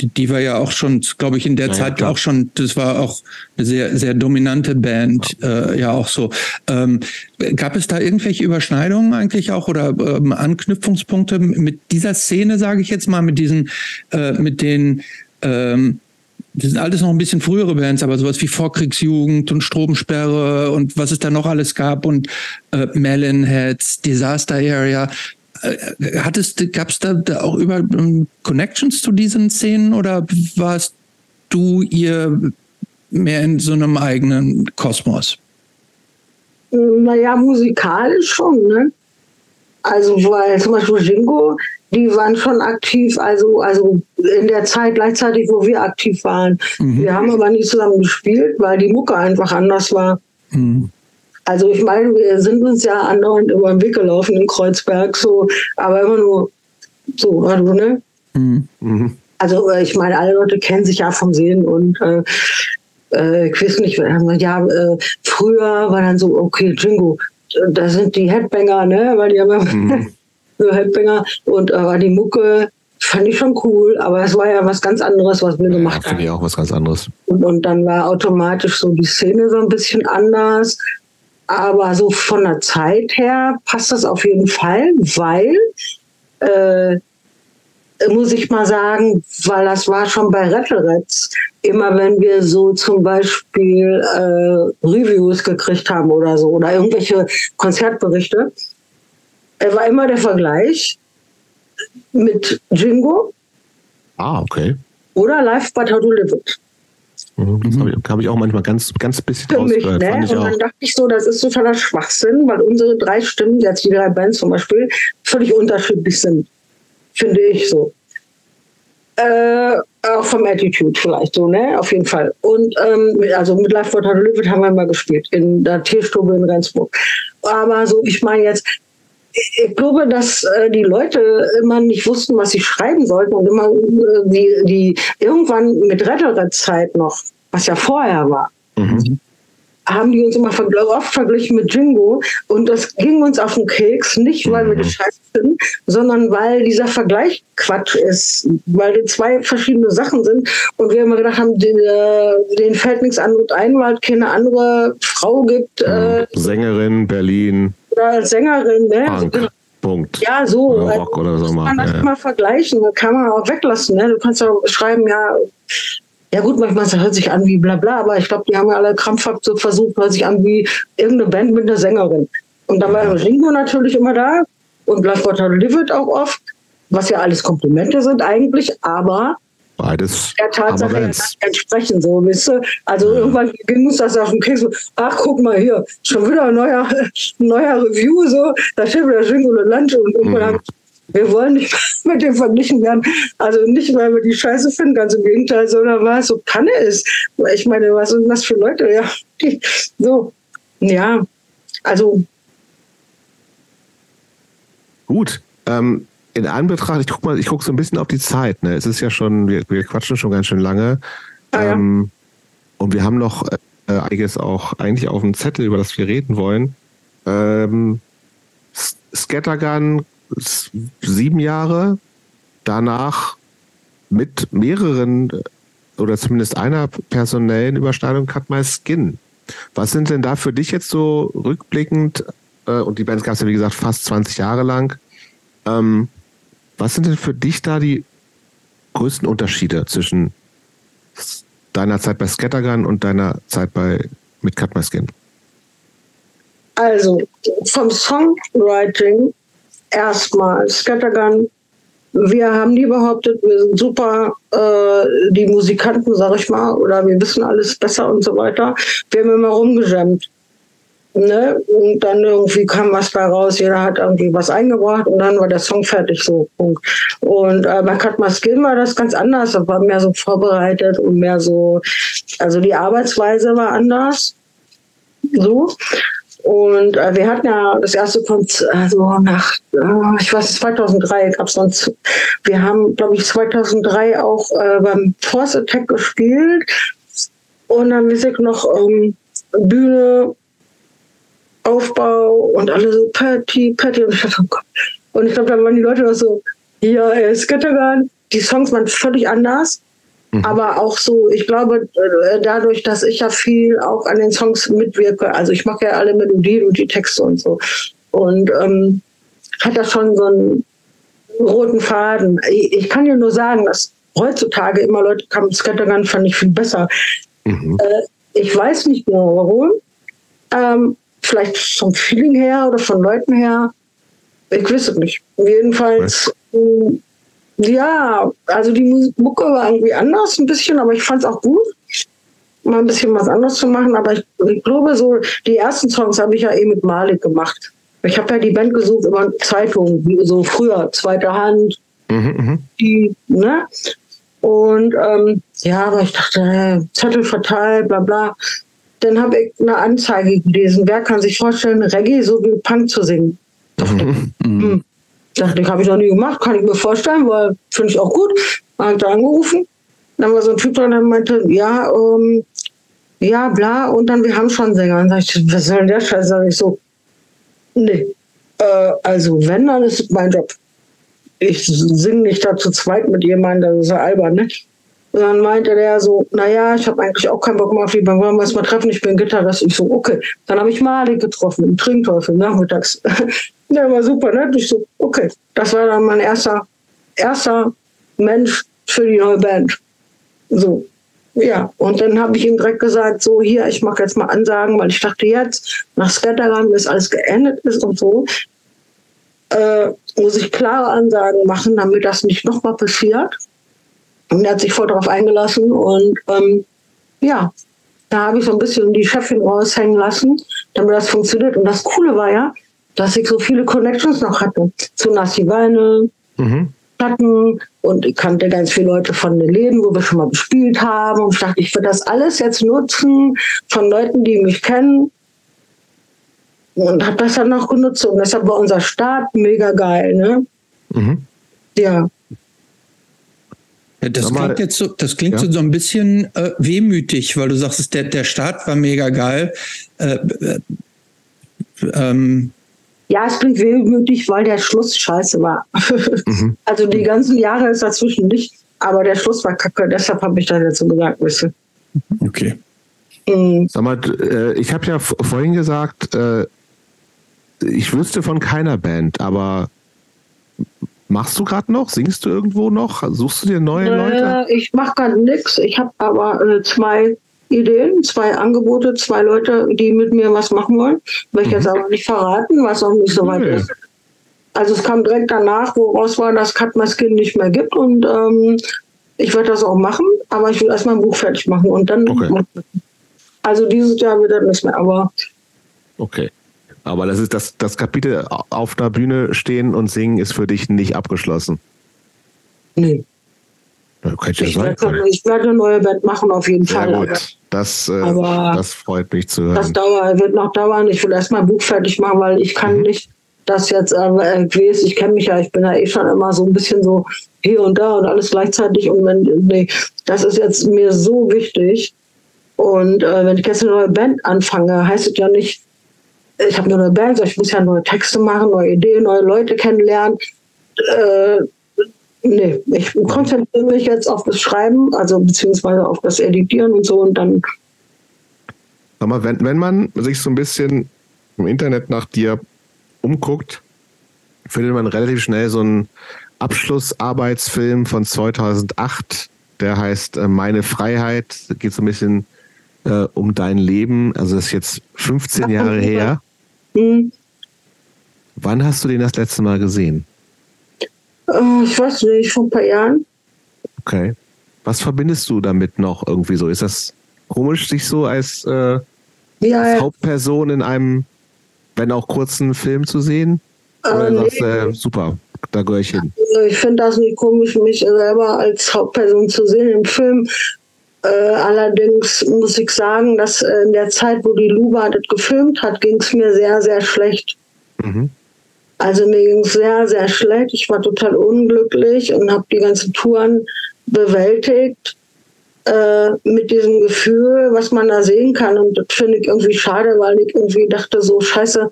die, die war ja auch schon, glaube ich, in der ja, Zeit ja, auch schon, das war auch eine sehr, sehr dominante Band, ja, äh, ja auch so. Ähm, gab es da irgendwelche Überschneidungen eigentlich auch oder ähm, Anknüpfungspunkte mit dieser Szene, sage ich jetzt mal, mit diesen, äh, mit den ähm, das sind alles noch ein bisschen frühere Bands, aber sowas wie Vorkriegsjugend und Stromsperre und was es da noch alles gab und äh, Melonheads, Disaster Area. Äh, hattest, gab es da, da, auch über um, ähm, Connections zu diesen Szenen oder warst du ihr mehr in so einem eigenen Kosmos? Naja, musikalisch schon, ne? Also, weil zum Beispiel Jingo, die waren schon aktiv, also, also in der Zeit gleichzeitig, wo wir aktiv waren. Mhm. Wir haben aber nie zusammen gespielt, weil die Mucke einfach anders war. Mhm. Also ich meine, wir sind uns ja andauernd über den Weg gelaufen in Kreuzberg, so, aber immer nur so, also, ne? Mhm. mhm. Also äh, ich meine, alle Leute kennen sich ja vom Sehen und äh, äh, ich weiß nicht, ja, äh, früher war dann so, okay, Jingo, da sind die Headbanger, ne? Weil die haben mhm. Headbanger und äh, war die Mucke fand ich schon cool, aber es war ja was ganz anderes, was wir ja, gemacht haben. Finde ich auch was ganz anderes. Und, und dann war automatisch so die Szene so ein bisschen anders. Aber so von der Zeit her passt das auf jeden Fall, weil, äh, muss ich mal sagen, weil das war schon bei Retteretz, immer wenn wir so zum Beispiel äh, Reviews gekriegt haben oder so oder irgendwelche Konzertberichte, er war immer der Vergleich mit Jingo. Ah, okay. Oder Live But How to Live It. Mhm, das habe ich, hab ich, auch manchmal ganz, ganz bisschen Für mich, ne? Und dann dachte ich so, das ist totaler Schwachsinn, weil unsere drei Stimmen, jetzt die drei Bands zum Beispiel, völlig unterschiedlich sind. Finde ich so. Äh, auch vom Attitude vielleicht so, ne? Auf jeden Fall. Und ähm, also mit Live for Live haben wir mal gespielt, in der Tierstube in Rendsburg. Aber so, ich meine jetzt, ich glaube, dass äh, die Leute immer nicht wussten, was sie schreiben sollten und immer äh, die, die irgendwann mit Retterer-Zeit noch, was ja vorher war, mhm. Haben die uns immer oft verglichen mit Jingo und das ging uns auf den Keks, nicht weil wir das mhm. scheiße finden, sondern weil dieser Vergleich Quatsch ist, weil die zwei verschiedene Sachen sind und wir immer gedacht haben, den, äh, denen fällt nichts anderes ein, weil es keine andere Frau gibt. Äh, Sängerin, Berlin oder Sängerin. Ne? Punk. Punkt. Ja, so. Oder Rock oder so mal. Kann man das ja. mal vergleichen, kann man auch weglassen. Ne? Du kannst auch schreiben, ja, ja gut, manchmal hört sich an wie bla bla, aber ich glaube, die haben ja alle krampfhaft so versucht, hört sich an wie irgendeine Band mit einer Sängerin. Und dann war Ringo natürlich immer da und Live Water Live auch oft, was ja alles Komplimente sind eigentlich, aber Beides. Der Tatsache entsprechen, so, wisst ihr? Also ja. irgendwann ging uns das auf den Keks. Ach, guck mal hier, schon wieder ein neuer, neuer Review, so. Da steht wieder Jingle und Lunch und irgendwann mhm. Wir wollen nicht mit dem verglichen werden. Also nicht, weil wir die Scheiße finden, ganz im Gegenteil, sondern weil es so Panne ist. Ich meine, was sind das für Leute? Ja, so, ja, also. Gut. Ähm, in Anbetracht, ich guck mal, ich gucke so ein bisschen auf die Zeit. Ne? Es ist ja schon, wir, wir quatschen schon ganz schön lange. Ah, ja. ähm, und wir haben noch äh, einiges auch eigentlich auf dem Zettel, über das wir reden wollen. Ähm, Scattergun sieben Jahre, danach mit mehreren oder zumindest einer personellen Überschneidung Cut My Skin. Was sind denn da für dich jetzt so rückblickend, äh, und die Bands gab es ja wie gesagt fast 20 Jahre lang, ähm, was sind denn für dich da die größten Unterschiede zwischen deiner Zeit bei Scattergun und deiner Zeit bei mit Cut My Skin? Also vom Songwriting erstmal Scattergun. Wir haben nie behauptet, wir sind super, äh, die Musikanten, sag ich mal, oder wir wissen alles besser und so weiter. Wir haben immer rumgejammt. Ne? Und dann irgendwie kam was da raus, jeder hat irgendwie was eingebracht und dann war der Song fertig, so. Punkt. Und äh, bei Cut My Skin war das ganz anders, das war mehr so vorbereitet und mehr so, also die Arbeitsweise war anders. So. Und äh, wir hatten ja das erste Konzert, also nach, äh, ich weiß, 2003 gab es sonst, wir haben, glaube ich, 2003 auch äh, beim Force Attack gespielt. Und dann ich noch, ähm, Bühne Aufbau und alle so Patty, Patty und ich dachte, oh Gott. Und ich glaube, da waren die Leute auch so, ja, Scattergun, die Songs waren völlig anders. Mhm. Aber auch so, ich glaube, äh, dadurch, dass ich ja viel auch an den Songs mitwirke, also ich mache ja alle Melodien und die Texte und so. Und ähm, hat das schon so einen roten Faden. Ich, ich kann dir nur sagen, dass heutzutage immer Leute kamen, Scattergun fand ich viel besser. Mhm. Äh, ich weiß nicht genau warum. Ähm, vielleicht vom Feeling her oder von Leuten her. Ich weiß es nicht. Jedenfalls, äh, ja, also die Mucke war irgendwie anders ein bisschen, aber ich fand es auch gut, mal ein bisschen was anderes zu machen. Aber ich, ich glaube, so die ersten Songs habe ich ja eh mit Malik gemacht. Ich habe ja die Band gesucht über Zeitungen, wie so früher, zweite Hand, mhm, mhm. die, ne? Und ähm, ja, aber ich dachte, Zettel verteilt, bla bla. Dann habe ich eine Anzeige gelesen. Wer kann sich vorstellen, Reggae so wie Punk zu singen? Dachte, mhm. Dachte ich, habe ich noch nie gemacht, kann ich mir vorstellen, weil finde ich auch gut. Habe ich da angerufen. Dann war so ein Typ dran, der meinte, ja, ähm, ja, bla, und dann, wir haben schon Sänger. Und dann sag ich, was soll denn der Scheiß? Sag ich so, nee. Äh, also, wenn, dann ist es mein Job ich singe nicht da zu zweit mit jemandem, das ist ja albern, ne? Und dann meinte der so, naja, ich habe eigentlich auch keinen Bock mehr auf die Bank, wollen wir uns mal treffen, ich bin Gitarrist. Ich so, okay. Dann habe ich Malik getroffen, im Trinkteufel, nachmittags. der war super nett. Ich so, okay. Das war dann mein erster, erster Mensch für die neue Band. So, ja, und dann habe ich ihm direkt gesagt, so hier, ich mache jetzt mal Ansagen, weil ich dachte jetzt, nach Scattergun, bis alles geendet ist und so, äh, muss ich klare Ansagen machen, damit das nicht nochmal passiert. Und er hat sich voll darauf eingelassen und ähm, ja, da habe ich so ein bisschen die Chefin raushängen lassen, damit das funktioniert. Und das Coole war ja, dass ich so viele Connections noch hatte zu Nassi Weine, mhm. Platten und ich kannte ganz viele Leute von den Läden, wo wir schon mal gespielt haben. Und ich dachte, ich würde das alles jetzt nutzen von Leuten, die mich kennen und habe das dann auch genutzt. Und deshalb war unser Start mega geil. Ne? Mhm. Ja. Ja, das klingt jetzt so, das klingt ja. so ein bisschen äh, wehmütig, weil du sagst, der, der Start war mega geil. Äh, äh, ähm. Ja, es klingt wehmütig, weil der Schluss scheiße war. Mhm. Also die ganzen Jahre ist dazwischen nicht, aber der Schluss war kacke, deshalb habe ich das jetzt so gesagt, weißt du. Okay. Mhm. Sag mal, äh, ich habe ja vorhin gesagt, äh, ich wüsste von keiner Band, aber machst du gerade noch? Singst du irgendwo noch? Suchst du dir neue Leute? Ich mache gerade nichts. Ich habe aber äh, zwei Ideen, zwei Angebote, zwei Leute, die mit mir was machen wollen. Möchte mhm. jetzt aber nicht verraten, was auch nicht so weit nee. ist. Also es kam direkt danach, woraus war, dass Cut My Skin nicht mehr gibt und ähm, ich werde das auch machen, aber ich will erstmal ein Buch fertig machen und dann. Okay. Also dieses Jahr wird das nicht mehr, aber. Okay. Aber das ist das, das Kapitel auf der Bühne stehen und singen ist für dich nicht abgeschlossen. Nee. Ja, ich, sein. Werde, ich werde eine neue Band machen, auf jeden Sehr Fall. Gut. Das, äh, das freut mich zu hören. Das dauert, wird noch dauern. Ich will erstmal ein Buch fertig machen, weil ich kann mhm. nicht das jetzt, äh, ich ich kenne mich ja, ich bin ja eh schon immer so ein bisschen so hier und da und alles gleichzeitig. Und wenn, nee, das ist jetzt mir so wichtig. Und äh, wenn ich jetzt eine neue Band anfange, heißt es ja nicht, ich habe eine neue Band, ich muss ja neue Texte machen, neue Ideen, neue Leute kennenlernen. Äh, nee, ich konzentriere mich jetzt auf das Schreiben, also beziehungsweise auf das Editieren und so und dann. Sag mal, wenn, wenn man sich so ein bisschen im Internet nach dir umguckt, findet man relativ schnell so einen Abschlussarbeitsfilm von 2008, der heißt äh, Meine Freiheit. Geht so ein bisschen äh, um dein Leben. Also das ist jetzt 15 Jahre her. Mhm. Wann hast du den das letzte Mal gesehen? Äh, ich weiß nicht, vor ein paar Jahren. Okay. Was verbindest du damit noch irgendwie so? Ist das komisch, sich so als, äh, ja, als Hauptperson in einem, wenn auch kurzen Film zu sehen? Oder äh, sagst du, äh, super, da gehöre ich hin? Also ich finde das nicht komisch, mich selber als Hauptperson zu sehen im Film. Äh, allerdings muss ich sagen, dass äh, in der Zeit, wo die Luba das gefilmt hat, ging es mir sehr, sehr schlecht. Mhm. Also mir ging es sehr, sehr schlecht. Ich war total unglücklich und habe die ganzen Touren bewältigt äh, mit diesem Gefühl, was man da sehen kann. Und das finde ich irgendwie schade, weil ich irgendwie dachte, so scheiße,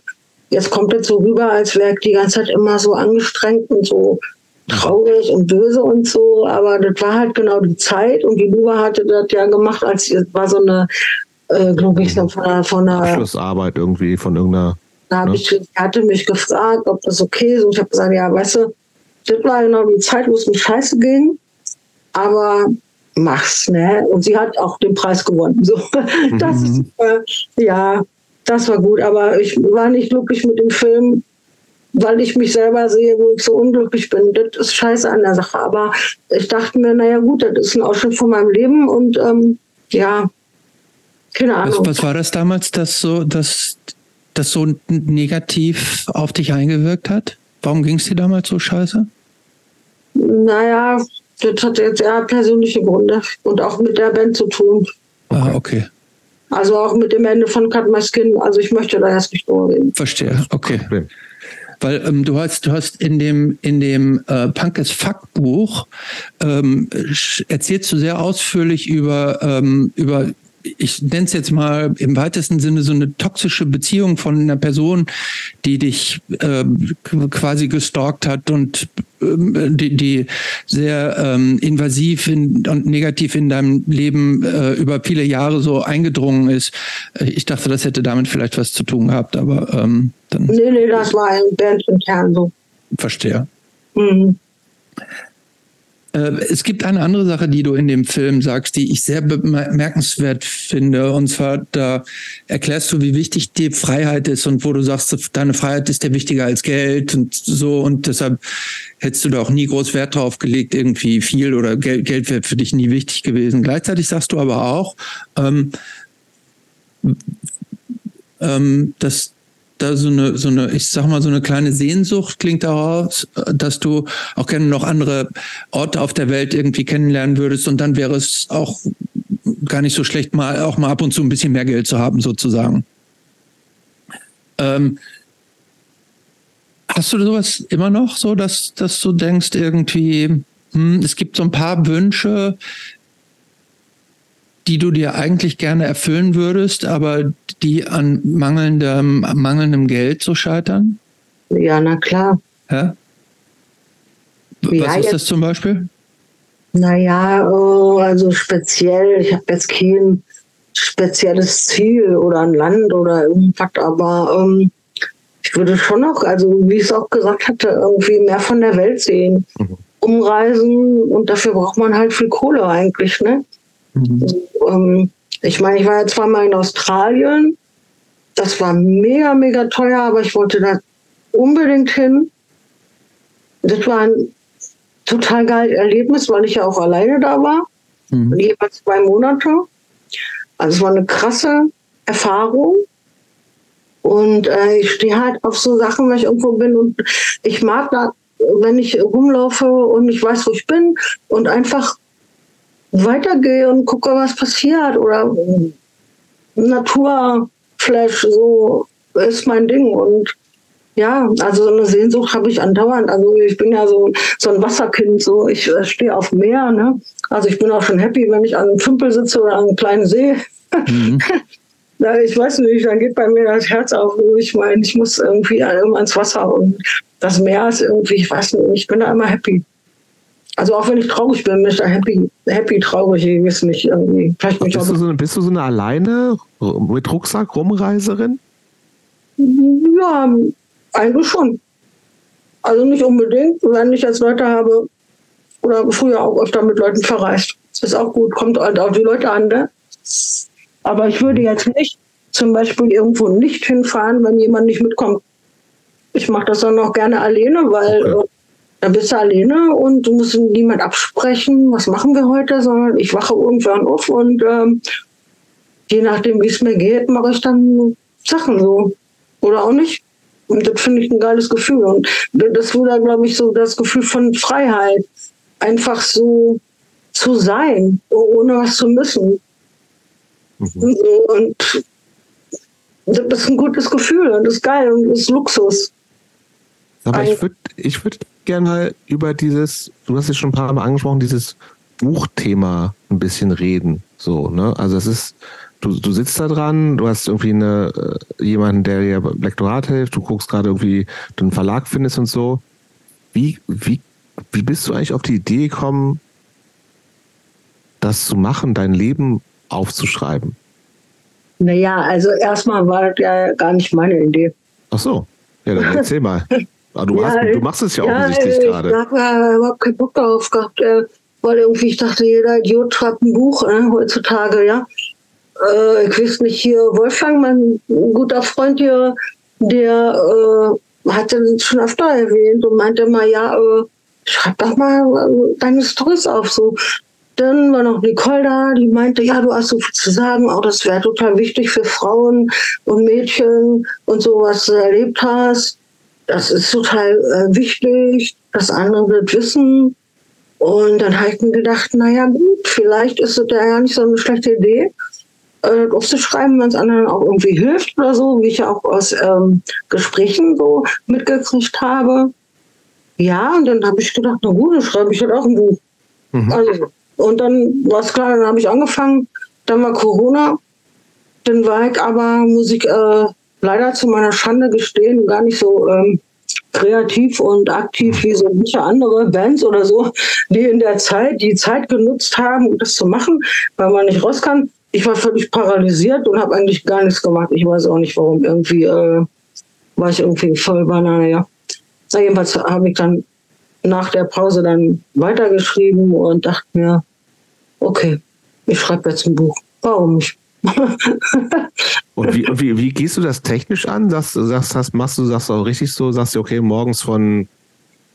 jetzt kommt das so rüber, als wäre ich die ganze Zeit immer so angestrengt und so traurig und böse und so, aber das war halt genau die Zeit und die Luba hatte das ja gemacht, als war so eine, äh, glaube ich, von einer, von einer Abschlussarbeit irgendwie von irgendeiner. Da habe ne? ich, hatte mich gefragt, ob das okay ist und ich habe gesagt, ja, weißt du, das war genau die Zeit, wo es mir scheiße ging, aber mach's, ne? Und sie hat auch den Preis gewonnen. So, das mhm. ist, äh, ja, das war gut, aber ich war nicht glücklich mit dem Film, weil ich mich selber sehe, wo ich so unglücklich bin. Das ist scheiße an der Sache. Aber ich dachte mir, naja gut, das ist ein Ausschnitt von meinem Leben und ähm, ja, keine Ahnung. Was, was, war das damals, das so, das, das so negativ auf dich eingewirkt hat? Warum ging es dir damals so scheiße? Naja, das hat jetzt eher persönliche Gründe und auch mit der Band zu tun. Ah, okay. Also auch mit dem Ende von Cut My Skin. Also ich möchte da erst nicht drüber reden. Verstehe, okay. Weil ähm, du hast, du hast in dem, in dem äh, Punkes Fuck Buch ähm, erzählst du sehr ausführlich über, ähm, über ich nenne es jetzt mal im weitesten Sinne so eine toxische Beziehung von einer Person, die dich äh, quasi gestalkt hat und die, die sehr ähm, invasiv in, und negativ in deinem Leben äh, über viele Jahre so eingedrungen ist. Ich dachte, das hätte damit vielleicht was zu tun gehabt, aber ähm, dann. Nee, nee, das war ein Band intern so. Verstehe. Mhm. Äh, es gibt eine andere Sache, die du in dem Film sagst, die ich sehr bemerkenswert finde. Und zwar, da erklärst du, wie wichtig die Freiheit ist und wo du sagst, deine Freiheit ist ja wichtiger als Geld und so. Und deshalb hättest du da auch nie groß Wert drauf gelegt, irgendwie viel oder Geld, Geld wäre für dich nie wichtig gewesen. Gleichzeitig sagst du aber auch, ähm, ähm, dass da so eine, so eine, ich sag mal, so eine kleine Sehnsucht klingt daraus, dass du auch gerne noch andere Orte auf der Welt irgendwie kennenlernen würdest und dann wäre es auch gar nicht so schlecht, mal auch mal ab und zu ein bisschen mehr Geld zu haben, sozusagen. Ähm, hast du sowas immer noch so, dass, dass du denkst, irgendwie, hm, es gibt so ein paar Wünsche, die du dir eigentlich gerne erfüllen würdest, aber die an mangelndem, mangelndem Geld so scheitern? Ja, na klar. Ja? Was ja, ist das zum Beispiel? Naja, oh, also speziell, ich habe jetzt kein spezielles Ziel oder ein Land oder irgendwas, aber ähm, ich würde schon noch, also wie ich es auch gesagt hatte, irgendwie mehr von der Welt sehen, mhm. umreisen und dafür braucht man halt viel Kohle eigentlich, ne? Mhm. Ähm, ich meine, ich war ja zweimal in Australien. Das war mega, mega teuer, aber ich wollte da unbedingt hin. Das war ein total geiles Erlebnis, weil ich ja auch alleine da war. Mhm. Jeweils zwei Monate. Also es war eine krasse Erfahrung. Und äh, ich stehe halt auf so Sachen, wenn ich irgendwo bin. Und ich mag da, wenn ich rumlaufe und ich weiß, wo ich bin und einfach weitergehe und gucke, was passiert oder Naturflash, so ist mein Ding und ja, also so eine Sehnsucht habe ich andauernd. Also ich bin ja so, so ein Wasserkind, so ich äh, stehe auf Meer, ne? Also ich bin auch schon happy, wenn ich an einem Tümpel sitze oder an einem kleinen See. Mhm. ich weiß nicht, dann geht bei mir das Herz auf. Ich meine, ich muss irgendwie immer ins Wasser und das Meer ist irgendwie, ich weiß nicht, ich bin da immer happy. Also auch wenn ich traurig bin, bin ich da happy, happy traurig, ich weiß nicht, irgendwie. Vielleicht bist, du so, bist du so eine alleine mit Rucksack Rumreiserin? Ja, eigentlich schon. Also nicht unbedingt, wenn ich jetzt Leute habe oder früher auch öfter mit Leuten verreist. Das ist auch gut, kommt halt auch die Leute an, ne? Aber ich würde jetzt nicht zum Beispiel irgendwo nicht hinfahren, wenn jemand nicht mitkommt. Ich mache das dann auch gerne alleine, weil okay. Da bist du alleine und du musst niemand absprechen, was machen wir heute, sondern ich wache irgendwann auf und ähm, je nachdem, wie es mir geht, mache ich dann Sachen so. Oder auch nicht. Und das finde ich ein geiles Gefühl. Und das wurde, glaube ich, so das Gefühl von Freiheit. Einfach so zu sein, ohne was zu müssen. Mhm. Und das ist ein gutes Gefühl und das ist geil und das ist Luxus. Aber ich würde ich würd gerne mal über dieses, du hast es schon ein paar Mal angesprochen, dieses Buchthema ein bisschen reden. So, ne? Also es ist, du, du sitzt da dran, du hast irgendwie eine, äh, jemanden, der dir beim Lektorat hilft, du guckst gerade irgendwie, du einen Verlag findest und so. Wie, wie wie bist du eigentlich auf die Idee gekommen, das zu machen, dein Leben aufzuschreiben? Naja, also erstmal war das ja gar nicht meine Idee. Ach so, ja, dann erzähl mal. Ah, du, ja, hast, du, machst es ja, ja offensichtlich gerade. Ich habe ja überhaupt keinen Bock darauf gehabt, äh, weil irgendwie ich dachte, jeder Idiot schreibt ein Buch äh, heutzutage, ja. Äh, ich weiß nicht, hier Wolfgang, mein guter Freund hier, der äh, hat den schon öfter erwähnt und meinte immer, ja, äh, schreib doch mal äh, deine Storys auf, so. Dann war noch Nicole da, die meinte, ja, du hast so viel zu sagen, auch das wäre total wichtig für Frauen und Mädchen und so, was du erlebt hast. Das ist total äh, wichtig, dass andere das wissen. Und dann habe ich mir gedacht, naja gut, vielleicht ist das ja nicht so eine schlechte Idee, äh, aufzuschreiben, wenn es anderen auch irgendwie hilft oder so, wie ich ja auch aus ähm, Gesprächen so mitgekriegt habe. Ja, und dann habe ich gedacht, na gut, dann schreibe ich halt auch ein Buch. Mhm. Also, und dann war es klar, dann habe ich angefangen. Dann war Corona. Dann war ich aber, muss ich äh, leider zu meiner Schande gestehen, gar nicht so ähm, kreativ und aktiv wie so manche andere Bands oder so, die in der Zeit die Zeit genutzt haben, um das zu machen, weil man nicht raus kann. Ich war völlig paralysiert und habe eigentlich gar nichts gemacht. Ich weiß auch nicht, warum. Irgendwie äh, war ich irgendwie voll Banane, ja. So, jedenfalls habe ich dann nach der Pause dann weitergeschrieben und dachte mir, okay, ich schreibe jetzt ein Buch. Warum nicht? Und wie, wie, wie gehst du das technisch an? Sagst, sagst, hast, machst du das auch richtig so? Sagst du, okay, morgens von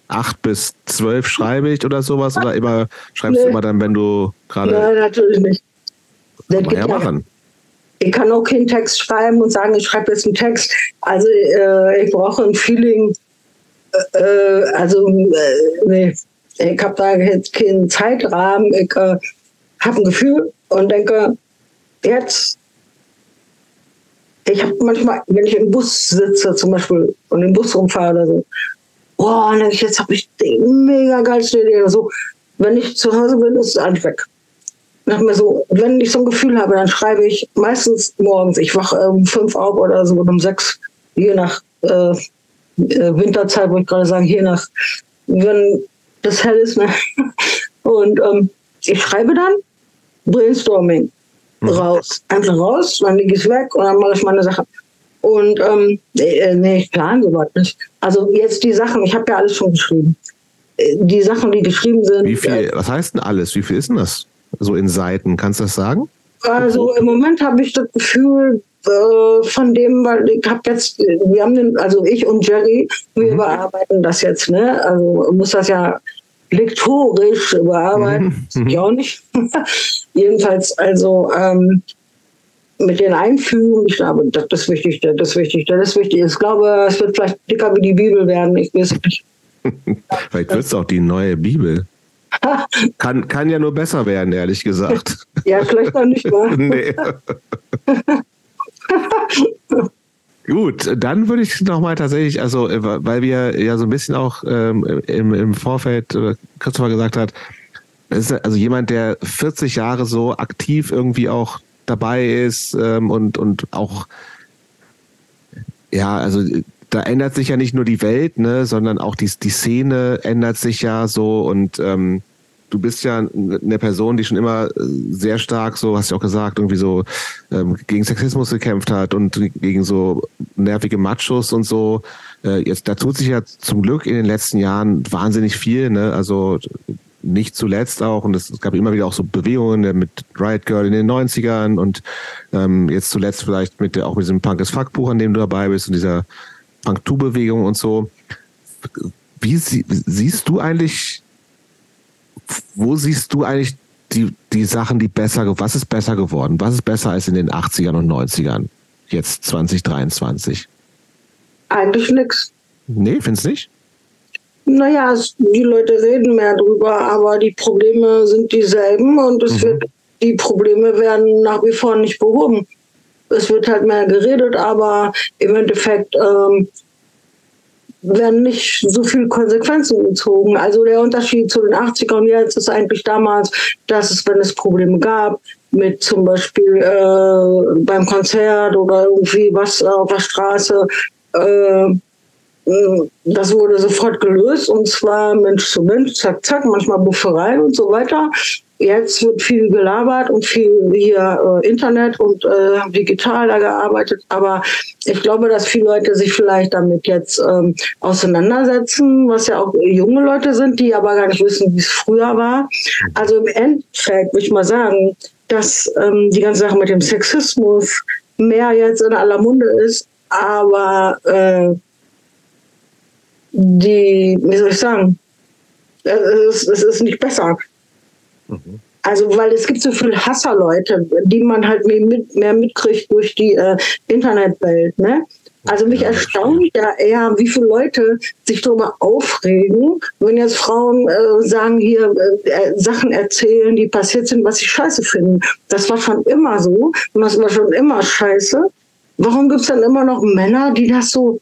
acht bis zwölf schreibe ich oder sowas? Oder immer schreibst nee. du immer dann, wenn du gerade. Nein, natürlich nicht. Das kann ja machen. Ich kann auch keinen Text schreiben und sagen, ich schreibe jetzt einen Text. Also äh, ich brauche ein Feeling. Äh, äh also äh, nee, ich habe da jetzt keinen Zeitrahmen. Ich äh, habe ein Gefühl und denke, jetzt, ich habe manchmal, wenn ich im Bus sitze zum Beispiel und im Bus rumfahre oder so, boah, jetzt habe ich die mega geilste Idee oder so. Wenn ich zu Hause bin, ist es eigentlich weg. Nach mir so, wenn ich so ein Gefühl habe, dann schreibe ich meistens morgens. Ich wache um fünf auf oder so um sechs, je nach äh, äh Winterzeit, wollte ich gerade sagen, je nach, wenn das hell ist. Ne? Und ähm, ich schreibe dann Brainstorming. Raus. Einfach raus, dann lege ich es weg und dann mache ich meine Sache. Und ähm, äh, nee, ich plane sowas nicht. Also jetzt die Sachen, ich habe ja alles schon geschrieben. Äh, die Sachen, die geschrieben sind. Wie viel, äh, was heißt denn alles? Wie viel ist denn das? So in Seiten, kannst du das sagen? Also im Moment habe ich das Gefühl, äh, von dem, weil ich habe jetzt, wir haben den, also ich und Jerry, wir mhm. überarbeiten das jetzt, ne? Also muss das ja lektorisch überarbeiten, mhm. ich auch nicht. Jedenfalls, also ähm, mit den Einfügungen, ich glaube, das ist wichtig, das ist wichtig, das ist wichtig. Ich glaube, es wird vielleicht dicker wie die Bibel werden, ich weiß nicht. vielleicht wird es auch die neue Bibel. kann, kann ja nur besser werden, ehrlich gesagt. ja, vielleicht auch nicht mal. nee. Gut, dann würde ich nochmal tatsächlich, also äh, weil wir ja so ein bisschen auch ähm, im, im Vorfeld äh, Christopher gesagt hat, ist also jemand, der 40 Jahre so aktiv irgendwie auch dabei ist ähm, und, und auch, ja, also da ändert sich ja nicht nur die Welt, ne, sondern auch die, die Szene ändert sich ja so und ähm, du bist ja eine Person, die schon immer äh, sehr stark, so hast du auch gesagt, irgendwie so ähm, gegen Sexismus gekämpft hat und gegen so nervige Machos und so. Äh, jetzt, da tut sich ja zum Glück in den letzten Jahren wahnsinnig viel, ne? Also nicht zuletzt auch, und es gab immer wieder auch so Bewegungen mit Riot Girl in den 90ern und ähm, jetzt zuletzt vielleicht mit der, auch mit diesem Punk as Fuck Buch, an dem du dabei bist und dieser Punk-Tu-Bewegung und so. Wie sie, siehst du eigentlich wo siehst du eigentlich die, die Sachen, die besser, was ist besser geworden? Was ist besser als in den 80ern und 90ern? Jetzt 2023? Eigentlich nichts. Nee, findest du nicht? Naja, die Leute reden mehr drüber, aber die Probleme sind dieselben und es mhm. wird, die Probleme werden nach wie vor nicht behoben. Es wird halt mehr geredet, aber im Endeffekt ähm, werden nicht so viele Konsequenzen gezogen. Also der Unterschied zu den 80ern jetzt ist eigentlich damals, dass es, wenn es Probleme gab, mit zum Beispiel äh, beim Konzert oder irgendwie was auf der Straße, äh, das wurde sofort gelöst und zwar Mensch zu Mensch, zack, zack, manchmal Buffereien und so weiter. Jetzt wird viel gelabert und viel hier äh, Internet und äh, digital da gearbeitet. Aber ich glaube, dass viele Leute sich vielleicht damit jetzt ähm, auseinandersetzen, was ja auch junge Leute sind, die aber gar nicht wissen, wie es früher war. Also im Endeffekt würde ich mal sagen, dass ähm, die ganze Sache mit dem Sexismus mehr jetzt in aller Munde ist, aber äh, die, wie soll ich sagen, es ist, es ist nicht besser. Mhm. Also, weil es gibt so viele Hasserleute, die man halt mehr, mit, mehr mitkriegt durch die äh, Internetwelt. Ne? Also mich erstaunt ja eher, wie viele Leute sich darüber aufregen, wenn jetzt Frauen äh, sagen, hier äh, äh, Sachen erzählen, die passiert sind, was sie scheiße finden. Das war schon immer so und das war schon immer scheiße. Warum gibt es dann immer noch Männer, die das so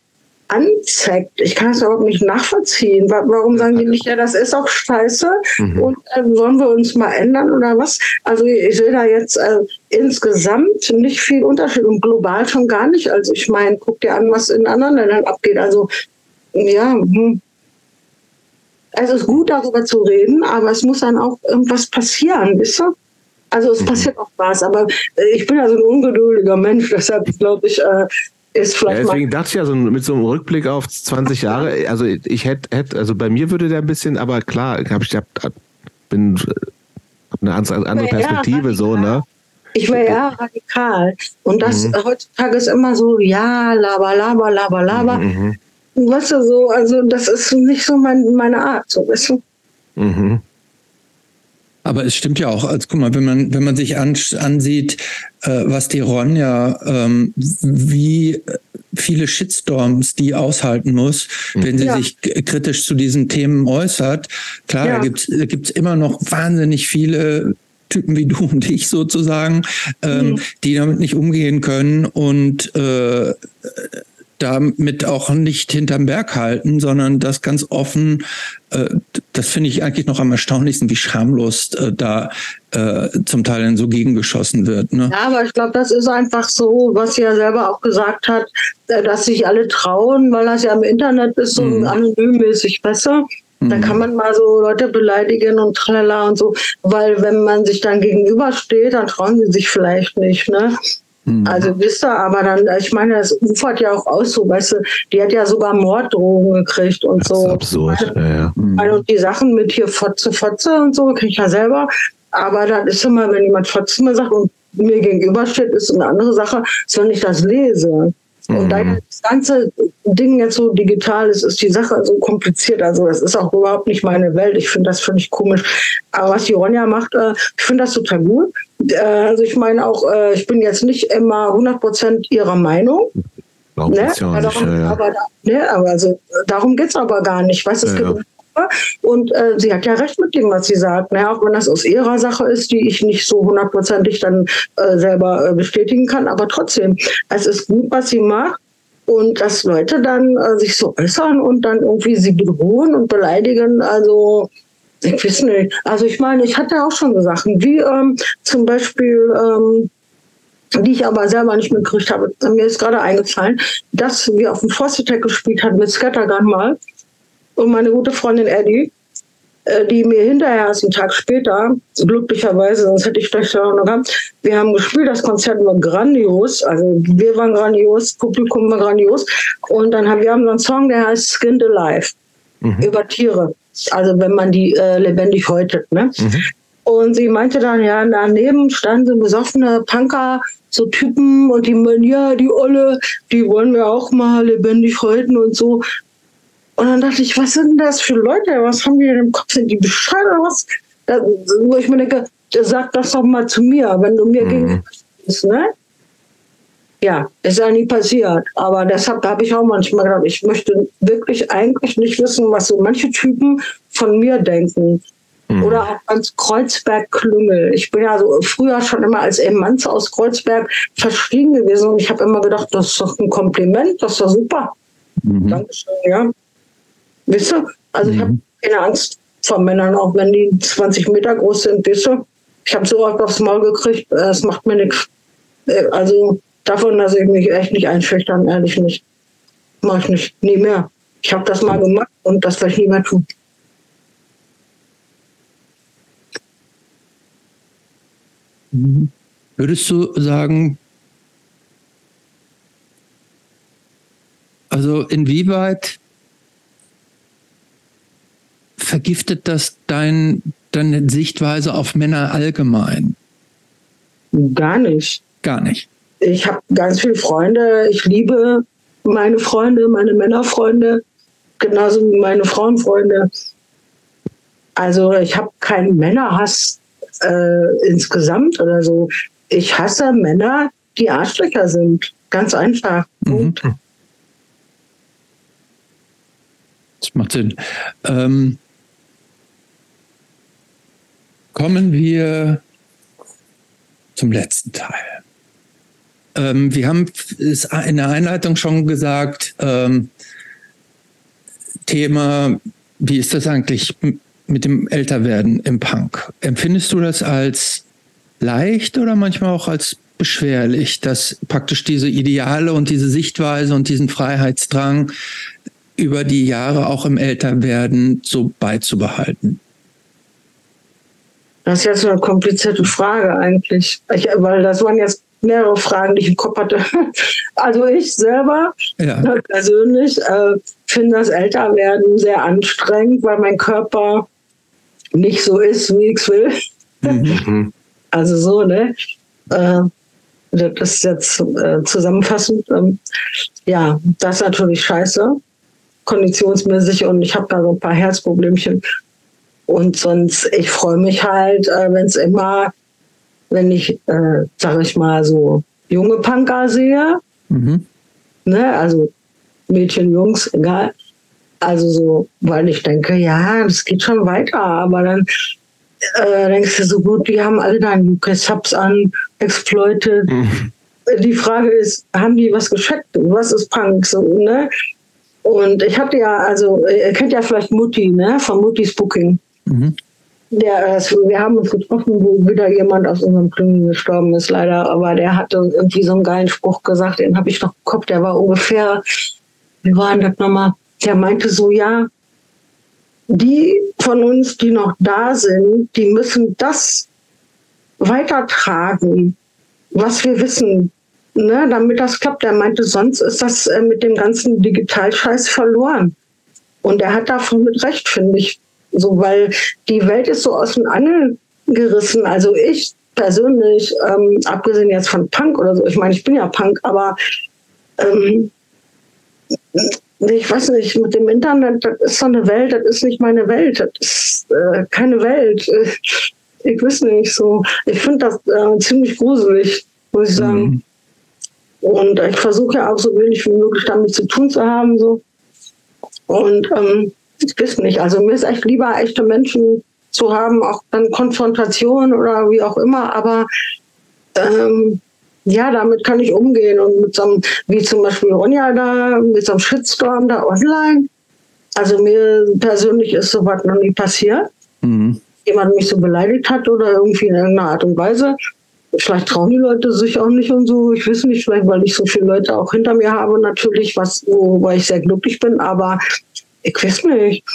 anzeigt. Ich kann es überhaupt nicht nachvollziehen. Warum sagen die nicht, ja, das ist auch scheiße mhm. und äh, sollen wir uns mal ändern oder was? Also ich sehe da jetzt äh, insgesamt nicht viel Unterschied und global schon gar nicht. Also ich meine, guck dir an, was in anderen Ländern abgeht. Also ja, hm. es ist gut darüber zu reden, aber es muss dann auch irgendwas passieren, wisst ihr? Also es mhm. passiert auch was, aber äh, ich bin ja so ein ungeduldiger Mensch, deshalb glaube ich, äh, ist vielleicht. Ja, deswegen dachte ich ja so mit so einem Rückblick auf 20 Jahre, also ich hätte, hätte also bei mir würde der ein bisschen, aber klar, hab ich hab, bin hab eine andere Perspektive, so, ne? Ich wäre ja radikal. Und das mhm. heutzutage ist immer so, ja, laber, laber, laber, laber. Mhm. Weißt du, so, also das ist nicht so mein, meine Art, so, weißt du? Mhm. Aber es stimmt ja auch, als guck mal, wenn man, wenn man sich an, ansieht, äh, was die Ronja, ähm, wie viele Shitstorms die aushalten muss, mhm. wenn sie ja. sich kritisch zu diesen Themen äußert. Klar, ja. da gibt's da gibt's immer noch wahnsinnig viele Typen wie du und ich sozusagen, ähm, mhm. die damit nicht umgehen können und äh, damit auch nicht hinterm Berg halten, sondern das ganz offen, äh, das finde ich eigentlich noch am erstaunlichsten, wie schamlos äh, da äh, zum Teil dann so gegengeschossen wird. Ne? Ja, aber ich glaube, das ist einfach so, was sie ja selber auch gesagt hat, dass sich alle trauen, weil das ja im Internet ist, so mhm. anonymmäßig besser. Da mhm. kann man mal so Leute beleidigen und tralala und so, weil wenn man sich dann gegenübersteht, dann trauen sie sich vielleicht nicht, ne? Mhm. Also wisst ihr, aber dann, ich meine, das ufert ja auch aus, so, weißt du, die hat ja sogar Morddrohungen gekriegt und das so. Ist absurd, ja, ja. Mhm. Und die Sachen mit hier Fotze, Fotze und so, kriege ich ja selber. Aber dann ist immer, wenn jemand Fotze mir sagt und mir gegenübersteht, ist eine andere Sache, als wenn ich das lese. Und mhm. da das ganze Ding jetzt so digital ist, ist die Sache so kompliziert. Also das ist auch überhaupt nicht meine Welt. Ich finde das völlig komisch. Aber was die Ronja macht, äh, ich finde das total gut. Äh, also ich meine auch, äh, ich bin jetzt nicht immer 100 Prozent ihrer Meinung. Ne? Ja darum, ja, ja. Aber, ne? aber also, darum geht es aber gar nicht. Weißt, es gibt und äh, sie hat ja recht mit dem, was sie sagt. Ne? Auch wenn das aus ihrer Sache ist, die ich nicht so hundertprozentig dann äh, selber äh, bestätigen kann. Aber trotzdem, es ist gut, was sie macht. Und dass Leute dann äh, sich so äußern und dann irgendwie sie bedrohen und beleidigen, also ich weiß nicht. Also ich meine, ich hatte auch schon so Sachen, wie ähm, zum Beispiel, ähm, die ich aber selber nicht mitgekriegt habe. Mir ist gerade eingefallen, dass wir auf dem Force Attack gespielt hatten mit Scattergun mal und meine gute Freundin Eddie, äh, die mir hinterher erst einen Tag später, glücklicherweise, sonst hätte ich vielleicht auch noch gehabt, wir haben gespielt, das Konzert war grandios, also wir waren grandios, Publikum war grandios und dann haben wir haben so einen Song, der heißt Skinned Alive, mhm. über Tiere, also wenn man die äh, lebendig häutet, ne? Mhm. Und sie meinte dann, ja, daneben standen so besoffene Punker, so Typen und die meinen, ja, die Olle, die wollen wir auch mal lebendig häuten und so. Und dann dachte ich, was sind das für Leute? Was haben die denn im Kopf? Sind die bescheuert oder was? Da, wo ich mir denke, sag das doch mal zu mir, wenn du mir mhm. gegenüber bist, ne? Ja, ist ja nie passiert. Aber deshalb habe ich auch manchmal gedacht, ich möchte wirklich eigentlich nicht wissen, was so manche Typen von mir denken. Mhm. Oder auch als Kreuzberg-Klüngel. Ich bin ja so früher schon immer als Emanz aus Kreuzberg verschwiegen gewesen und ich habe immer gedacht, das ist doch ein Kompliment, das ist doch super. Mhm. Dankeschön, ja. Wisst ihr? Also mhm. ich habe keine Angst vor Männern, auch wenn die 20 Meter groß sind, wisst ihr? Ich habe so oft aufs Maul gekriegt, es macht mir nichts. Äh, also davon lasse ich mich echt nicht einschüchtern, ehrlich nicht. Mach ich nicht, nie mehr. Ich habe das mal gemacht und das werde ich nie mehr tun. Mhm. Würdest du sagen, also inwieweit vergiftet das dein, deine Sichtweise auf Männer allgemein? Gar nicht. Gar nicht. Ich habe ganz viele Freunde. Ich liebe meine Freunde, meine Männerfreunde, genauso wie meine Frauenfreunde. Also ich habe keinen Männerhass äh, insgesamt oder so. Ich hasse Männer, die Arschlöcher sind. Ganz einfach. Mhm. Das macht Sinn. Ähm, kommen wir zum letzten Teil. Ähm, wir haben es in der Einleitung schon gesagt, ähm, Thema, wie ist das eigentlich mit dem Älterwerden im Punk? Empfindest du das als leicht oder manchmal auch als beschwerlich, dass praktisch diese Ideale und diese Sichtweise und diesen Freiheitsdrang über die Jahre auch im Älterwerden so beizubehalten? Das ist jetzt eine komplizierte Frage eigentlich, ich, weil das waren jetzt mehrere Fragen, die ich im Kopf hatte. Also ich selber ja. Ne, persönlich äh, finde das Älterwerden sehr anstrengend, weil mein Körper nicht so ist, wie ich es will. Mhm. Also so, ne? Äh, das ist jetzt äh, zusammenfassend. Ähm, ja, das ist natürlich scheiße, konditionsmäßig und ich habe da so ein paar Herzproblemchen. Und sonst, ich freue mich halt, äh, wenn es immer, wenn ich, äh, sag ich mal, so junge Punker sehe, mhm. ne, also Mädchen, Jungs, egal. Also so, weil ich denke, ja, das geht schon weiter, aber dann äh, denkst du so gut, die haben alle dann UK Subs an, Exploited. Mhm. Die Frage ist, haben die was gescheckt? Was ist Punk? So, ne? Und ich hatte ja, also, ihr kennt ja vielleicht Mutti, ne? Von Muttis Booking. Mhm. Der, wir haben uns getroffen, wo wieder jemand aus unserem Klüngen gestorben ist, leider. Aber der hatte irgendwie so einen geilen Spruch gesagt, den habe ich noch im Kopf. Der war ungefähr, wie war denn das nochmal? Der meinte so, ja, die von uns, die noch da sind, die müssen das weitertragen, was wir wissen, ne, damit das klappt. Er meinte, sonst ist das äh, mit dem ganzen Digitalscheiß verloren. Und er hat davon mit Recht, finde ich. So, weil die Welt ist so aus den Angeln gerissen. Also ich persönlich, ähm, abgesehen jetzt von Punk oder so, ich meine, ich bin ja Punk, aber ähm, ich weiß nicht, mit dem Internet, das ist so eine Welt, das ist nicht meine Welt, das ist äh, keine Welt. Ich weiß nicht so. Ich finde das äh, ziemlich gruselig, muss ich sagen. Mhm. Und ich versuche ja auch so wenig wie möglich damit zu tun zu haben. So. Und ähm, ich weiß nicht. Also mir ist echt lieber, echte Menschen zu haben, auch dann Konfrontation oder wie auch immer, aber ähm, ja, damit kann ich umgehen. Und mit so einem, wie zum Beispiel Ronja da, mit so einem Shitstorm da online. Also mir persönlich ist sowas noch nie passiert. Mhm. Jemand mich so beleidigt hat oder irgendwie in irgendeiner Art und Weise. Vielleicht trauen die Leute sich auch nicht und so. Ich weiß nicht, vielleicht weil ich so viele Leute auch hinter mir habe, natürlich, was, wobei ich sehr glücklich bin, aber ich weiß nicht.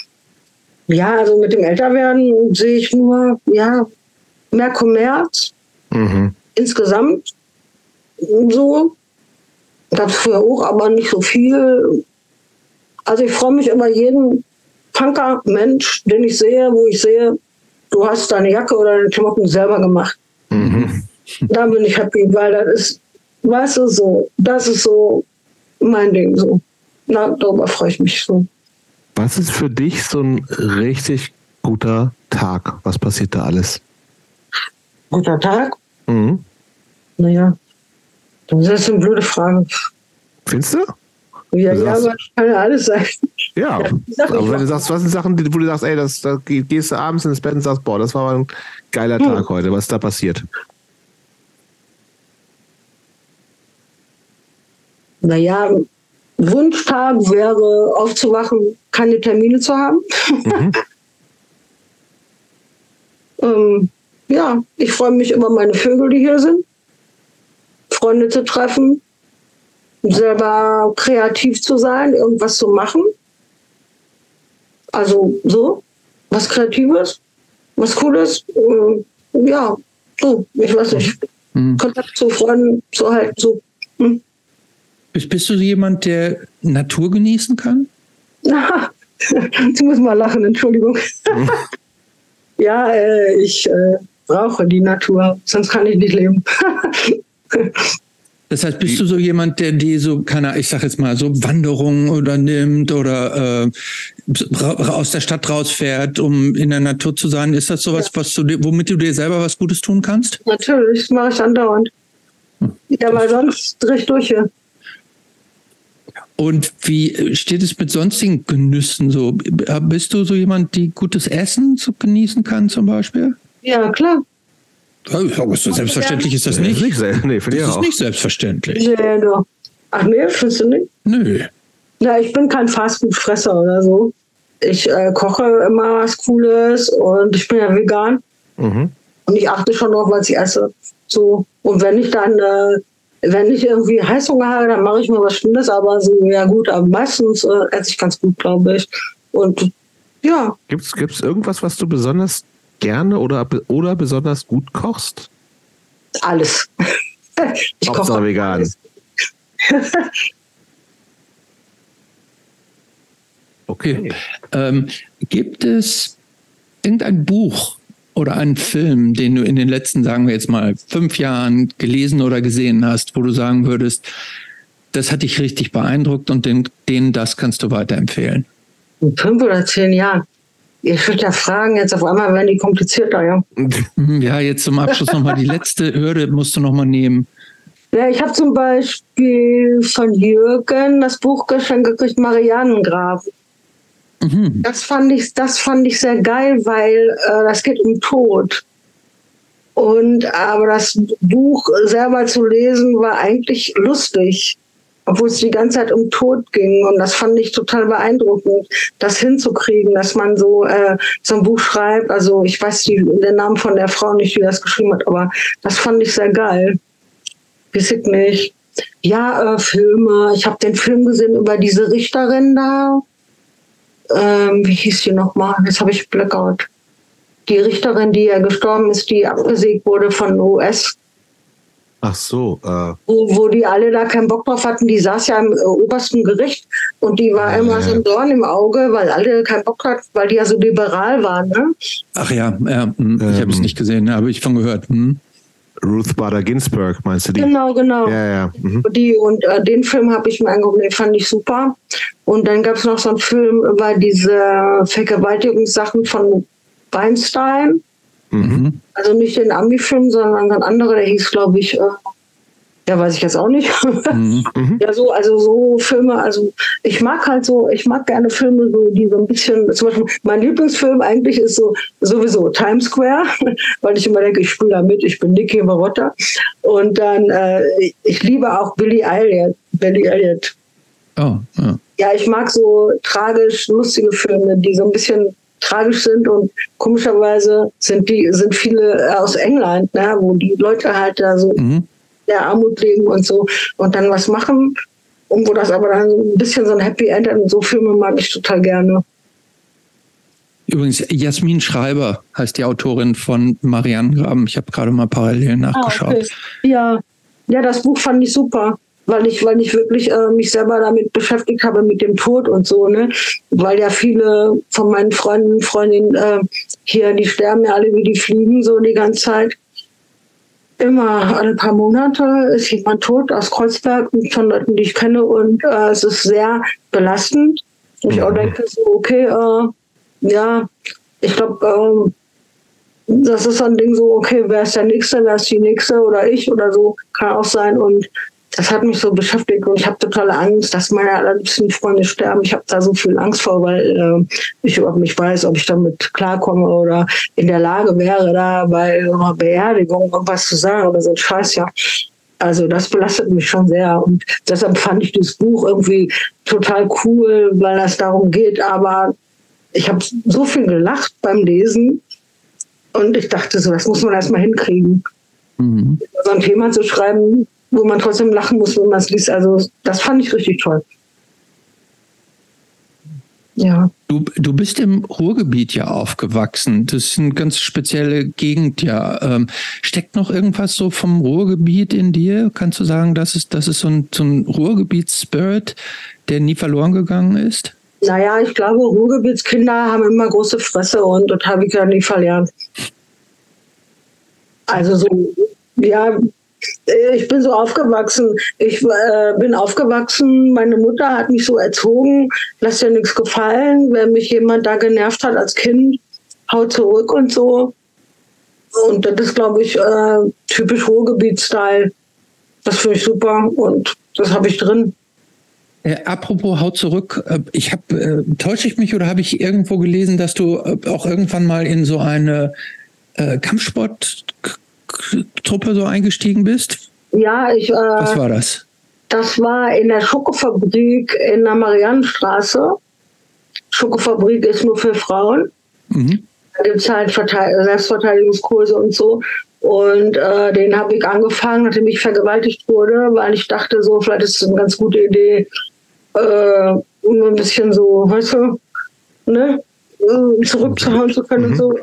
Ja, also mit dem Älterwerden sehe ich nur, ja, mehr Kommerz. Mhm. Insgesamt so. Gab es früher auch, aber nicht so viel. Also ich freue mich über jeden Punker-Mensch, den ich sehe, wo ich sehe, du hast deine Jacke oder deine Klamotten selber gemacht. Mhm. Da bin ich happy, weil das ist, weißt du, so, das ist so mein Ding so. Na, darüber freue ich mich so. Was ist für dich so ein richtig guter Tag? Was passiert da alles? Guter Tag? Mhm. Naja, das ist eine blöde Frage. Findest du? Ja, du ja, aber kann ja alles sein. Ja, ja aber wenn du sagst, was sind Sachen, wo du sagst, ey, das, da gehst du abends ins Bett und sagst, boah, das war ein geiler hm. Tag heute, was ist da passiert? Naja, Wunschtag wäre aufzuwachen, keine Termine zu haben. Mhm. ähm, ja, ich freue mich über meine Vögel, die hier sind. Freunde zu treffen, selber kreativ zu sein, irgendwas zu machen. Also so, was Kreatives, was Cooles. Äh, ja, so, ich weiß nicht. Mhm. Kontakt zu Freunden zu halten, so. Hm. Bist, bist du jemand, der Natur genießen kann? Na, du musst mal lachen, Entschuldigung. Mhm. ja, äh, ich äh, brauche die Natur, sonst kann ich nicht leben. Das heißt, bist du so jemand, der die so, keine ich sag jetzt mal, so Wanderungen oder nimmt oder äh, aus der Stadt rausfährt, um in der Natur zu sein? Ist das sowas, ja. was du, womit du dir selber was Gutes tun kannst? Natürlich, das mache ich andauernd. Hm, ja, weil sonst drehe ich durch hier. Und wie steht es mit sonstigen Genüssen so? Bist du so jemand, die gutes Essen so genießen kann zum Beispiel? Ja, klar. Aber so selbstverständlich ist das nicht. nicht nee, das ist auch. nicht selbstverständlich. Ja, doch. Ach nee, findest du nicht? Nö. Ja, ich bin kein Fastfood-Fresser oder so. Ich äh, koche immer was Cooles und ich bin ja vegan. Mhm. Und ich achte schon darauf, was ich esse. So. Und wenn ich dann, äh, wenn ich irgendwie Heißhunger habe, dann mache ich mir was Schönes, aber so, ja gut, aber meistens äh, esse ich ganz gut, glaube ich. Und ja. Gibt es irgendwas, was du besonders gerne oder, oder besonders gut kochst? Alles. ich koche vegan. okay. Ähm, gibt es irgendein Buch oder einen Film, den du in den letzten, sagen wir jetzt mal, fünf Jahren gelesen oder gesehen hast, wo du sagen würdest, das hat dich richtig beeindruckt und den, den das kannst du weiterempfehlen? In fünf oder zehn Jahren. Ihr stellt ja Fragen, jetzt auf einmal werden die komplizierter, ja. Ja, jetzt zum Abschluss nochmal die letzte Hürde musst du nochmal nehmen. Ja, ich habe zum Beispiel von Jürgen das Buch geschenkt gekriegt, Marianengraben. Mhm. Das, fand ich, das fand ich sehr geil, weil äh, das geht um Tod. Und aber das Buch selber zu lesen war eigentlich lustig obwohl es die ganze Zeit um Tod ging. Und das fand ich total beeindruckend, das hinzukriegen, dass man so, äh, so ein Buch schreibt. Also ich weiß die, den Namen von der Frau nicht, die das geschrieben hat, aber das fand ich sehr geil. Weiß ich nicht. Ja, äh, Filme. Ich habe den Film gesehen über diese Richterin da. Ähm, wie hieß die nochmal? Jetzt habe ich Blackout. Die Richterin, die ja gestorben ist, die abgesägt wurde von US Ach so. Äh. Wo, wo die alle da keinen Bock drauf hatten, die saß ja im äh, obersten Gericht und die war ja, immer so ein Dorn im Auge, weil alle keinen Bock hatten, weil die ja so liberal waren. Ne? Ach ja, ja hm, ich ähm, habe es nicht gesehen, ne, habe ich von gehört. Hm. Ruth Bader Ginsburg, meinst du die? Genau, genau. Ja, ja. Mhm. Die, und äh, den Film habe ich mir angeguckt, den fand ich super. Und dann gab es noch so einen Film über diese Vergewaltigungssachen von Weinstein. Mhm. Also nicht den Ami-Film, sondern ein anderer, der hieß, glaube ich, äh, ja, weiß ich jetzt auch nicht. Mhm. ja, so, also so Filme, also ich mag halt so, ich mag gerne Filme, so, die so ein bisschen, zum Beispiel, mein Lieblingsfilm eigentlich ist so sowieso Times Square, weil ich immer denke, ich spiele da mit, ich bin Nicky Marotta. Und dann, äh, ich liebe auch Billy Elliot. Billy Elliot. Oh, ja. Ja, ich mag so tragisch, lustige Filme, die so ein bisschen tragisch sind und komischerweise sind die sind viele aus England, ne, wo die Leute halt da so mhm. der Armut leben und so und dann was machen und wo das aber dann so ein bisschen so ein Happy End und so Filme mag ich total gerne. Übrigens, Jasmin Schreiber heißt die Autorin von Marianne Graben. Ich habe gerade mal parallel nachgeschaut. Ah, okay. Ja, ja, das Buch fand ich super weil ich, weil ich wirklich äh, mich selber damit beschäftigt habe mit dem Tod und so, ne? Weil ja viele von meinen Freunden, Freundinnen äh, hier, die sterben ja alle wie die Fliegen so die ganze Zeit. Immer alle paar Monate ist jemand tot aus Kreuzberg von Leuten, die ich kenne und äh, es ist sehr belastend. Und ich auch mhm. denke so, okay, äh, ja, ich glaube, äh, das ist so ein Ding so, okay, wer ist der Nächste, wer ist die Nächste oder ich oder so, kann auch sein. Und das hat mich so beschäftigt und ich habe totale Angst, dass meine allerliebsten Freunde sterben. Ich habe da so viel Angst vor, weil äh, ich überhaupt nicht weiß, ob ich damit klarkomme oder in der Lage wäre, da bei einer Beerdigung irgendwas zu sagen oder so ein Scheiß, ja. Also das belastet mich schon sehr und deshalb fand ich das Buch irgendwie total cool, weil das darum geht. Aber ich habe so viel gelacht beim Lesen und ich dachte so, das muss man erstmal hinkriegen. Mhm. So ein Thema zu schreiben, wo man trotzdem lachen muss, wenn man es liest. Also das fand ich richtig toll. Ja. Du, du bist im Ruhrgebiet ja aufgewachsen. Das ist eine ganz spezielle Gegend ja. Ähm, steckt noch irgendwas so vom Ruhrgebiet in dir? Kannst du sagen, das ist, das ist so ein, so ein Ruhrgebiet-Spirit, der nie verloren gegangen ist? Naja, ich glaube, Ruhrgebietskinder haben immer große Fresse und das habe ich ja nie verlernt. Also so, ja, ich bin so aufgewachsen. Ich äh, bin aufgewachsen, meine Mutter hat mich so erzogen, lass dir nichts gefallen. Wenn mich jemand da genervt hat als Kind, hau zurück und so. Und das ist, glaube ich, äh, typisch Ruhrgebiet-Style. Das finde ich super und das habe ich drin. Äh, apropos Haut zurück, äh, ich habe äh, täusche ich mich oder habe ich irgendwo gelesen, dass du äh, auch irgendwann mal in so eine äh, Kampfsporttruppe so eingestiegen bist? Ja, ich. Äh, Was war das? Das war in der Schokofabrik in der Mariannenstraße. Schokofabrik ist nur für Frauen. Mhm. Da gibt es halt Selbstverteidigungskurse und so. Und äh, den habe ich angefangen, nachdem ich vergewaltigt wurde, weil ich dachte, so, vielleicht ist es eine ganz gute Idee, äh, um ein bisschen so, weißt du, ne, äh, zurückzuhauen zu können mhm. und so.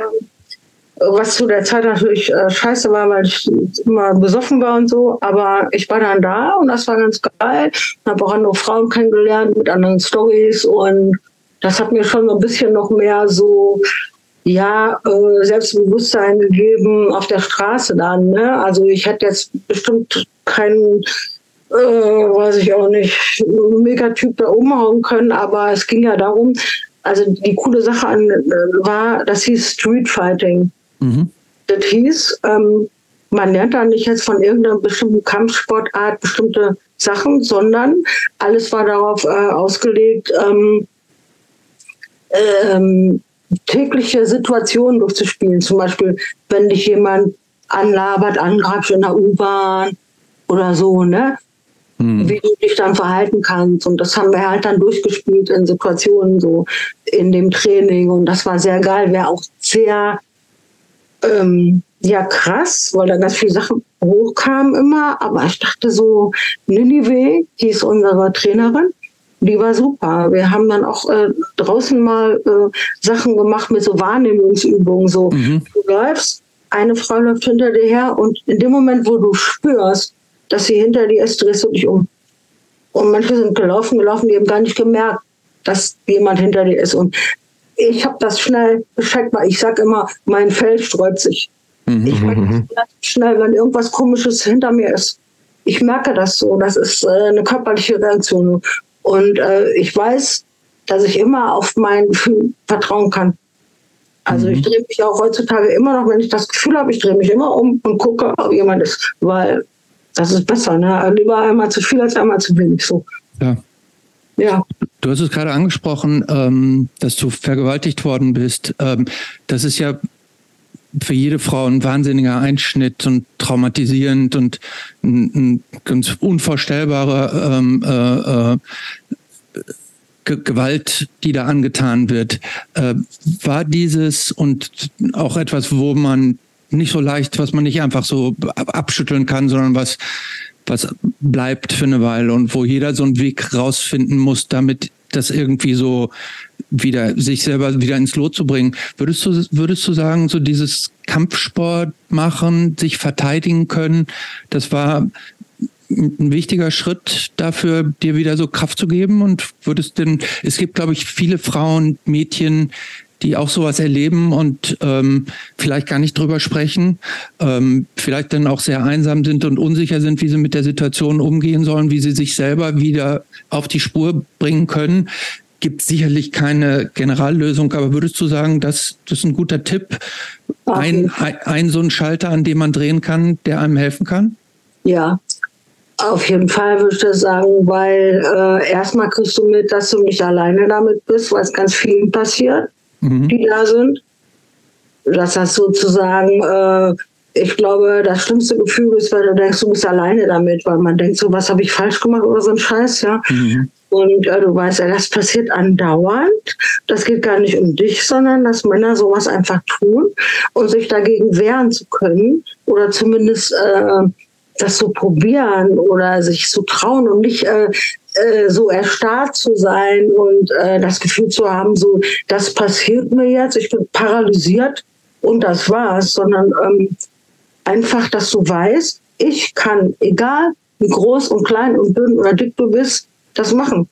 Was zu der Zeit natürlich äh, scheiße war, weil ich immer besoffen war und so. Aber ich war dann da und das war ganz geil. Habe auch andere Frauen kennengelernt mit anderen Stories und das hat mir schon so ein bisschen noch mehr so ja, äh, Selbstbewusstsein gegeben auf der Straße dann. Ne? Also ich hätte jetzt bestimmt keinen, äh, weiß ich auch nicht, Megatyp da umhauen können, aber es ging ja darum, also die coole Sache an, äh, war, das hieß Street Fighting. Mhm. Das hieß, ähm, man lernt da nicht jetzt von irgendeiner bestimmten Kampfsportart bestimmte Sachen, sondern alles war darauf äh, ausgelegt, ähm, ähm, tägliche Situationen durchzuspielen. Zum Beispiel, wenn dich jemand anlabert, angreift in der U-Bahn oder so, ne? Hm. Wie du dich dann verhalten kannst. Und das haben wir halt dann durchgespielt in Situationen so in dem Training. Und das war sehr geil. Wäre auch sehr ähm, ja krass, weil da ganz viele Sachen hochkamen immer. Aber ich dachte so, Ninive hieß unsere Trainerin die war super. Wir haben dann auch äh, draußen mal äh, Sachen gemacht mit so Wahrnehmungsübungen. So, mhm. du läufst, eine Frau läuft hinter dir her und in dem Moment, wo du spürst, dass sie hinter dir ist, drehst du dich um. Und manche sind gelaufen, gelaufen, die haben gar nicht gemerkt, dass jemand hinter dir ist. Und ich habe das schnell gecheckt, weil ich sage immer, mein Fell sträubt sich. Mhm. Ich merke mhm. schnell, wenn irgendwas Komisches hinter mir ist. Ich merke das so. Das ist äh, eine körperliche Reaktion. Und äh, ich weiß, dass ich immer auf mein Gefühl vertrauen kann. Also mhm. ich drehe mich auch heutzutage immer noch, wenn ich das Gefühl habe, ich drehe mich immer um und gucke, ob jemand ist, weil das ist besser. Ne? Lieber einmal zu viel als einmal zu wenig. So. Ja. Ja. Du hast es gerade angesprochen, ähm, dass du vergewaltigt worden bist. Ähm, das ist ja für jede Frau ein wahnsinniger Einschnitt und traumatisierend und ein, ein ganz unvorstellbarer ähm, äh, äh, Gewalt, die da angetan wird. Äh, war dieses und auch etwas, wo man nicht so leicht, was man nicht einfach so abschütteln kann, sondern was was bleibt für eine Weile und wo jeder so einen Weg rausfinden muss, damit das irgendwie so wieder sich selber wieder ins Lot zu bringen. Würdest du, würdest du sagen, so dieses Kampfsport machen, sich verteidigen können, das war ein wichtiger Schritt dafür, dir wieder so Kraft zu geben? Und würdest denn, es gibt, glaube ich, viele Frauen, Mädchen, die auch sowas erleben und ähm, vielleicht gar nicht drüber sprechen, ähm, vielleicht dann auch sehr einsam sind und unsicher sind, wie sie mit der Situation umgehen sollen, wie sie sich selber wieder auf die Spur bringen können. Gibt sicherlich keine Generallösung, aber würdest du sagen, dass das ist ein guter Tipp, ein, ein, ein so ein Schalter, an dem man drehen kann, der einem helfen kann? Ja, auf jeden Fall würde ich das sagen, weil äh, erstmal kriegst du mit, dass du nicht alleine damit bist, weil es ganz vielen passiert, mhm. die da sind. Dass das sozusagen, äh, ich glaube, das schlimmste Gefühl ist, weil du denkst, du bist alleine damit, weil man denkt, so was habe ich falsch gemacht oder so ein Scheiß, ja. Mhm. Und äh, du weißt ja, das passiert andauernd. Das geht gar nicht um dich, sondern dass Männer sowas einfach tun und sich dagegen wehren zu können oder zumindest äh, das so probieren oder sich so trauen und nicht äh, äh, so erstarrt zu sein und äh, das Gefühl zu haben, so, das passiert mir jetzt, ich bin paralysiert und das war's, sondern ähm, einfach, dass du weißt, ich kann, egal wie groß und klein und dünn oder dick du bist, das machen.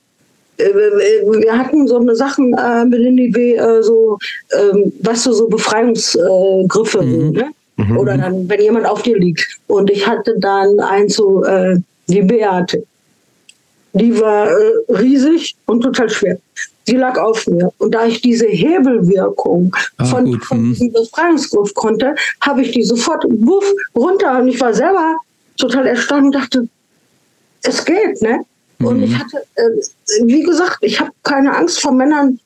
Äh, wir hatten so eine Sachen äh, mit den IW, äh, so, ähm, was du, so Befreiungsgriffe, mhm. ne? Mhm. Oder dann, wenn jemand auf dir liegt. Und ich hatte dann eins so, äh, die Beate. Die war äh, riesig und total schwer. Die lag auf mir. Und da ich diese Hebelwirkung ah, von, von mhm. diesem Befreiungsgriff konnte, habe ich die sofort wuff, runter. Und ich war selber total erstaunt und dachte, es geht, ne? Und mhm. ich hatte, äh, wie gesagt, ich habe keine Angst vor Männern.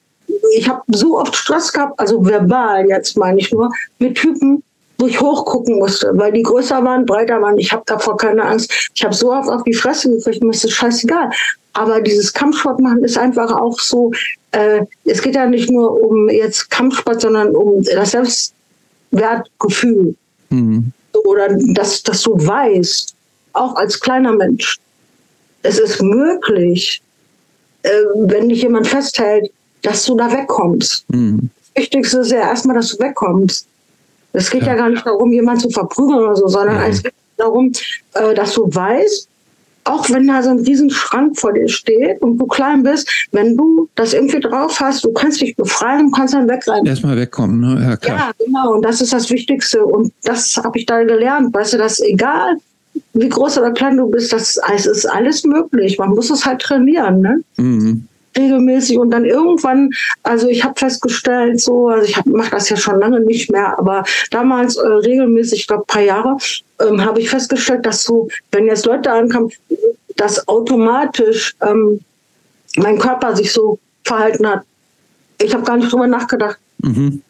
Ich habe so oft Stress gehabt, also verbal jetzt meine ich nur, mit Typen, wo ich hochgucken musste, weil die größer waren, breiter waren. Ich habe davor keine Angst. Ich habe so oft auf die Fresse gekriegt, mir ist das scheißegal. Aber dieses Kampfsport machen ist einfach auch so, äh, es geht ja nicht nur um jetzt Kampfsport, sondern um das Selbstwertgefühl. Mhm. Oder dass, dass du weißt, auch als kleiner Mensch, es ist möglich, äh, wenn dich jemand festhält, dass du da wegkommst. Mhm. Das Wichtigste ist ja erstmal, dass du wegkommst. Es geht ja. ja gar nicht darum, jemanden zu verprügeln oder so, sondern mhm. es geht darum, äh, dass du weißt, auch wenn da so ein riesen Schrank vor dir steht und du klein bist, wenn du das irgendwie drauf hast, du kannst dich befreien und kannst dann wegrennen. Erstmal wegkommen, ne? Ja, klar. ja, genau. Und das ist das Wichtigste. Und das habe ich da gelernt. Weißt du, dass egal, wie groß oder klein du bist, das es ist alles möglich. Man muss es halt trainieren, ne? Mhm. Regelmäßig und dann irgendwann, also ich habe festgestellt, so, also ich mache das ja schon lange nicht mehr, aber damals äh, regelmäßig, ich glaube paar Jahre, ähm, habe ich festgestellt, dass so, wenn jetzt Leute ankamen, dass automatisch ähm, mein Körper sich so verhalten hat. Ich habe gar nicht drüber nachgedacht. Mhm.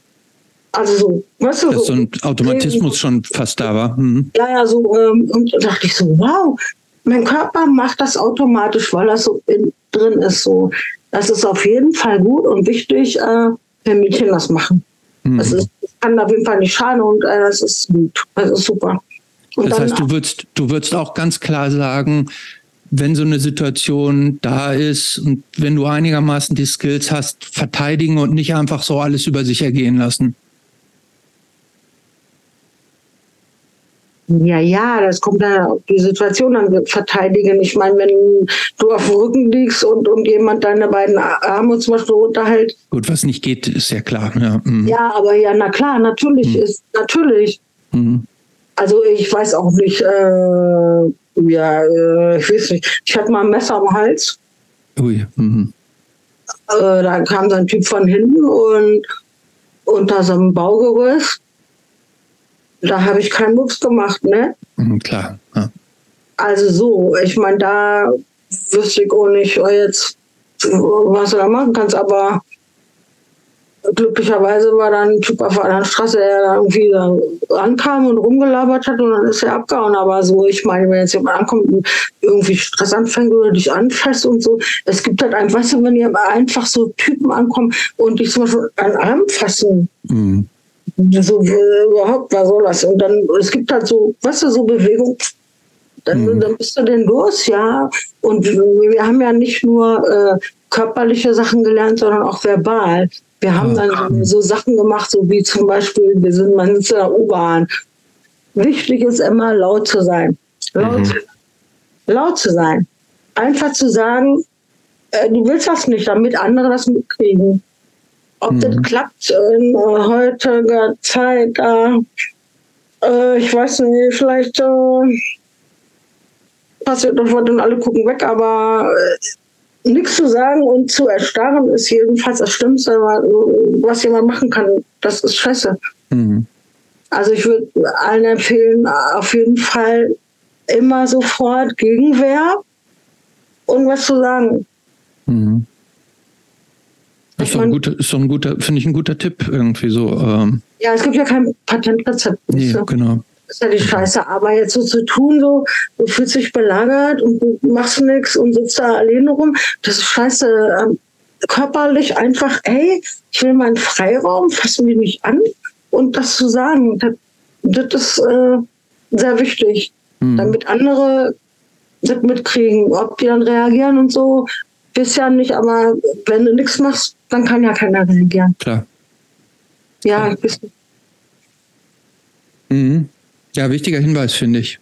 Also so, weißt du, Dass so ein Automatismus schon fast da war. Mhm. Ja, ja, so, ähm, und da dachte ich so, wow, mein Körper macht das automatisch, weil das so in, drin ist. So, das ist auf jeden Fall gut und wichtig, äh, wenn Mädchen das machen. Mhm. Das, ist, das kann auf jeden Fall nicht schaden und äh, das ist gut. Das ist super. Und das heißt, du würdest, du würdest auch ganz klar sagen, wenn so eine Situation da ist und wenn du einigermaßen die Skills hast, verteidigen und nicht einfach so alles über sich ergehen lassen. Ja, ja, das kommt dann auf die Situation dann verteidigen. Ich meine, wenn du auf dem Rücken liegst und, und jemand deine beiden Arme zum Beispiel runterhält. Gut, was nicht geht, ist ja klar. Ja, mhm. ja aber ja, na klar, natürlich mhm. ist, natürlich. Mhm. Also ich weiß auch nicht, äh, ja, äh, ich weiß nicht. Ich hatte mal ein Messer am Hals. Ui. Mhm. Äh, da kam so ein Typ von hinten und unter so einem Baugerüst da habe ich keinen Mucks gemacht, ne? Mhm, klar. Ja. Also so, ich meine, da wüsste ich auch nicht oh, jetzt, was du da machen kannst, aber glücklicherweise war dann ein Typ auf einer Straße, der da irgendwie da ankam und rumgelabert hat und dann ist er abgehauen. Aber so, ich meine, wenn jetzt jemand ankommt und irgendwie Stress anfängt oder dich anfasst und so, es gibt halt einfach, weißt du, wenn hier einfach so Typen ankommen und dich zum Beispiel an Arm fassen, mhm so äh, überhaupt, was soll das? Und dann, es gibt halt so, weißt du, so Bewegung, dann, mhm. dann bist du denn los, ja. Und wir haben ja nicht nur äh, körperliche Sachen gelernt, sondern auch verbal. Wir haben dann so, so Sachen gemacht, so wie zum Beispiel, wir sind, man sitzt in der U-Bahn. Wichtig ist immer laut zu sein. Laut, mhm. laut zu sein. Einfach zu sagen, äh, du willst das nicht, damit andere das mitkriegen. Ob mhm. das klappt in heutiger Zeit, äh, äh, ich weiß nicht, vielleicht äh, passiert noch was und alle gucken weg, aber äh, nichts zu sagen und zu erstarren ist jedenfalls das Schlimmste, was jemand machen kann. Das ist scheiße. Mhm. Also ich würde allen empfehlen, auf jeden Fall immer sofort Gegenwehr und was zu sagen. Mhm. Das ist, doch ein guter, ist doch ein guter, finde ich ein guter Tipp irgendwie so. Ähm. Ja, es gibt ja kein Patentrezept. Nee, so. genau. Das ist ja die Scheiße. Aber jetzt so zu tun, so, du fühlst dich belagert und du machst nichts und sitzt da alleine rum, das ist scheiße. Ähm, körperlich einfach, hey, ich will meinen Freiraum, fassen die mich an. Und das zu sagen, das, das ist äh, sehr wichtig, mhm. damit andere das mitkriegen. Ob die dann reagieren und so, ja nicht, aber wenn du nichts machst, dann kann ja keiner reagieren. Klar. Ja, ja. Mhm. Ja, wichtiger Hinweis, finde ich.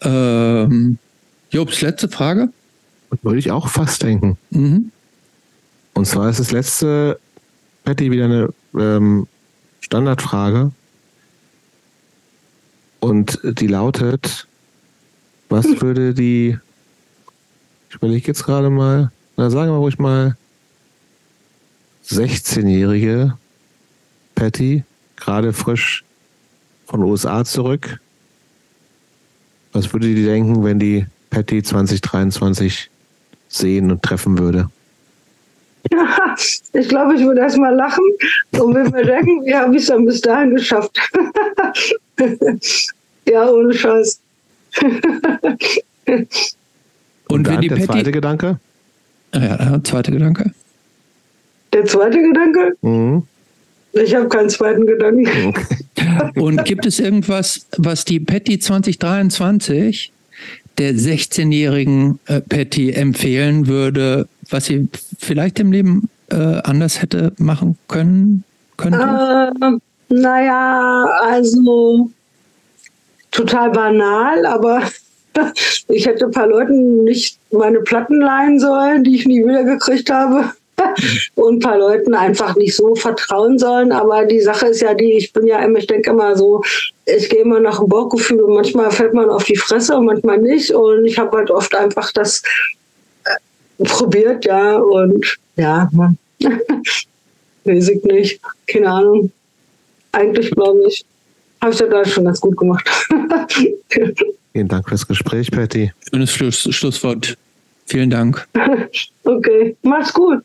Ähm, Jobs, letzte Frage? Würde ich auch fast denken. Mhm. Und zwar ist das letzte, Patty, wieder eine ähm, Standardfrage. Und die lautet, was würde die, ich überlege jetzt gerade mal, na sagen wir ruhig mal, 16-jährige Patty, gerade frisch von USA zurück. Was würde die denken, wenn die Patty 2023 sehen und treffen würde? ich glaube, ich würde erstmal lachen und würde mir denken, wie habe ich es dann bis dahin geschafft? ja, ohne Scheiß. und, und wenn die der Patty zweite Gedanke? Ah ja, der zweite Gedanke. Der zweite Gedanke? Mhm. Ich habe keinen zweiten Gedanken. Und gibt es irgendwas, was die Patty 2023 der 16-jährigen äh, Patty empfehlen würde, was sie vielleicht im Leben äh, anders hätte machen können? Könnte? Äh, naja, also total banal, aber ich hätte ein paar Leuten nicht meine Platten leihen sollen, die ich nie wieder gekriegt habe. und ein paar Leuten einfach nicht so vertrauen sollen. Aber die Sache ist ja die, ich bin ja immer, ich denke immer so, ich gehe immer nach dem Bauchgefühl und manchmal fällt man auf die Fresse und manchmal nicht. Und ich habe halt oft einfach das äh, probiert, ja. Und ja, weiß ich nicht. Keine Ahnung. Eigentlich glaube ich, habe ich das da schon ganz gut gemacht. Vielen Dank fürs Gespräch, Patty. Schönes Schluss, Schlusswort. Vielen Dank. okay, mach's gut.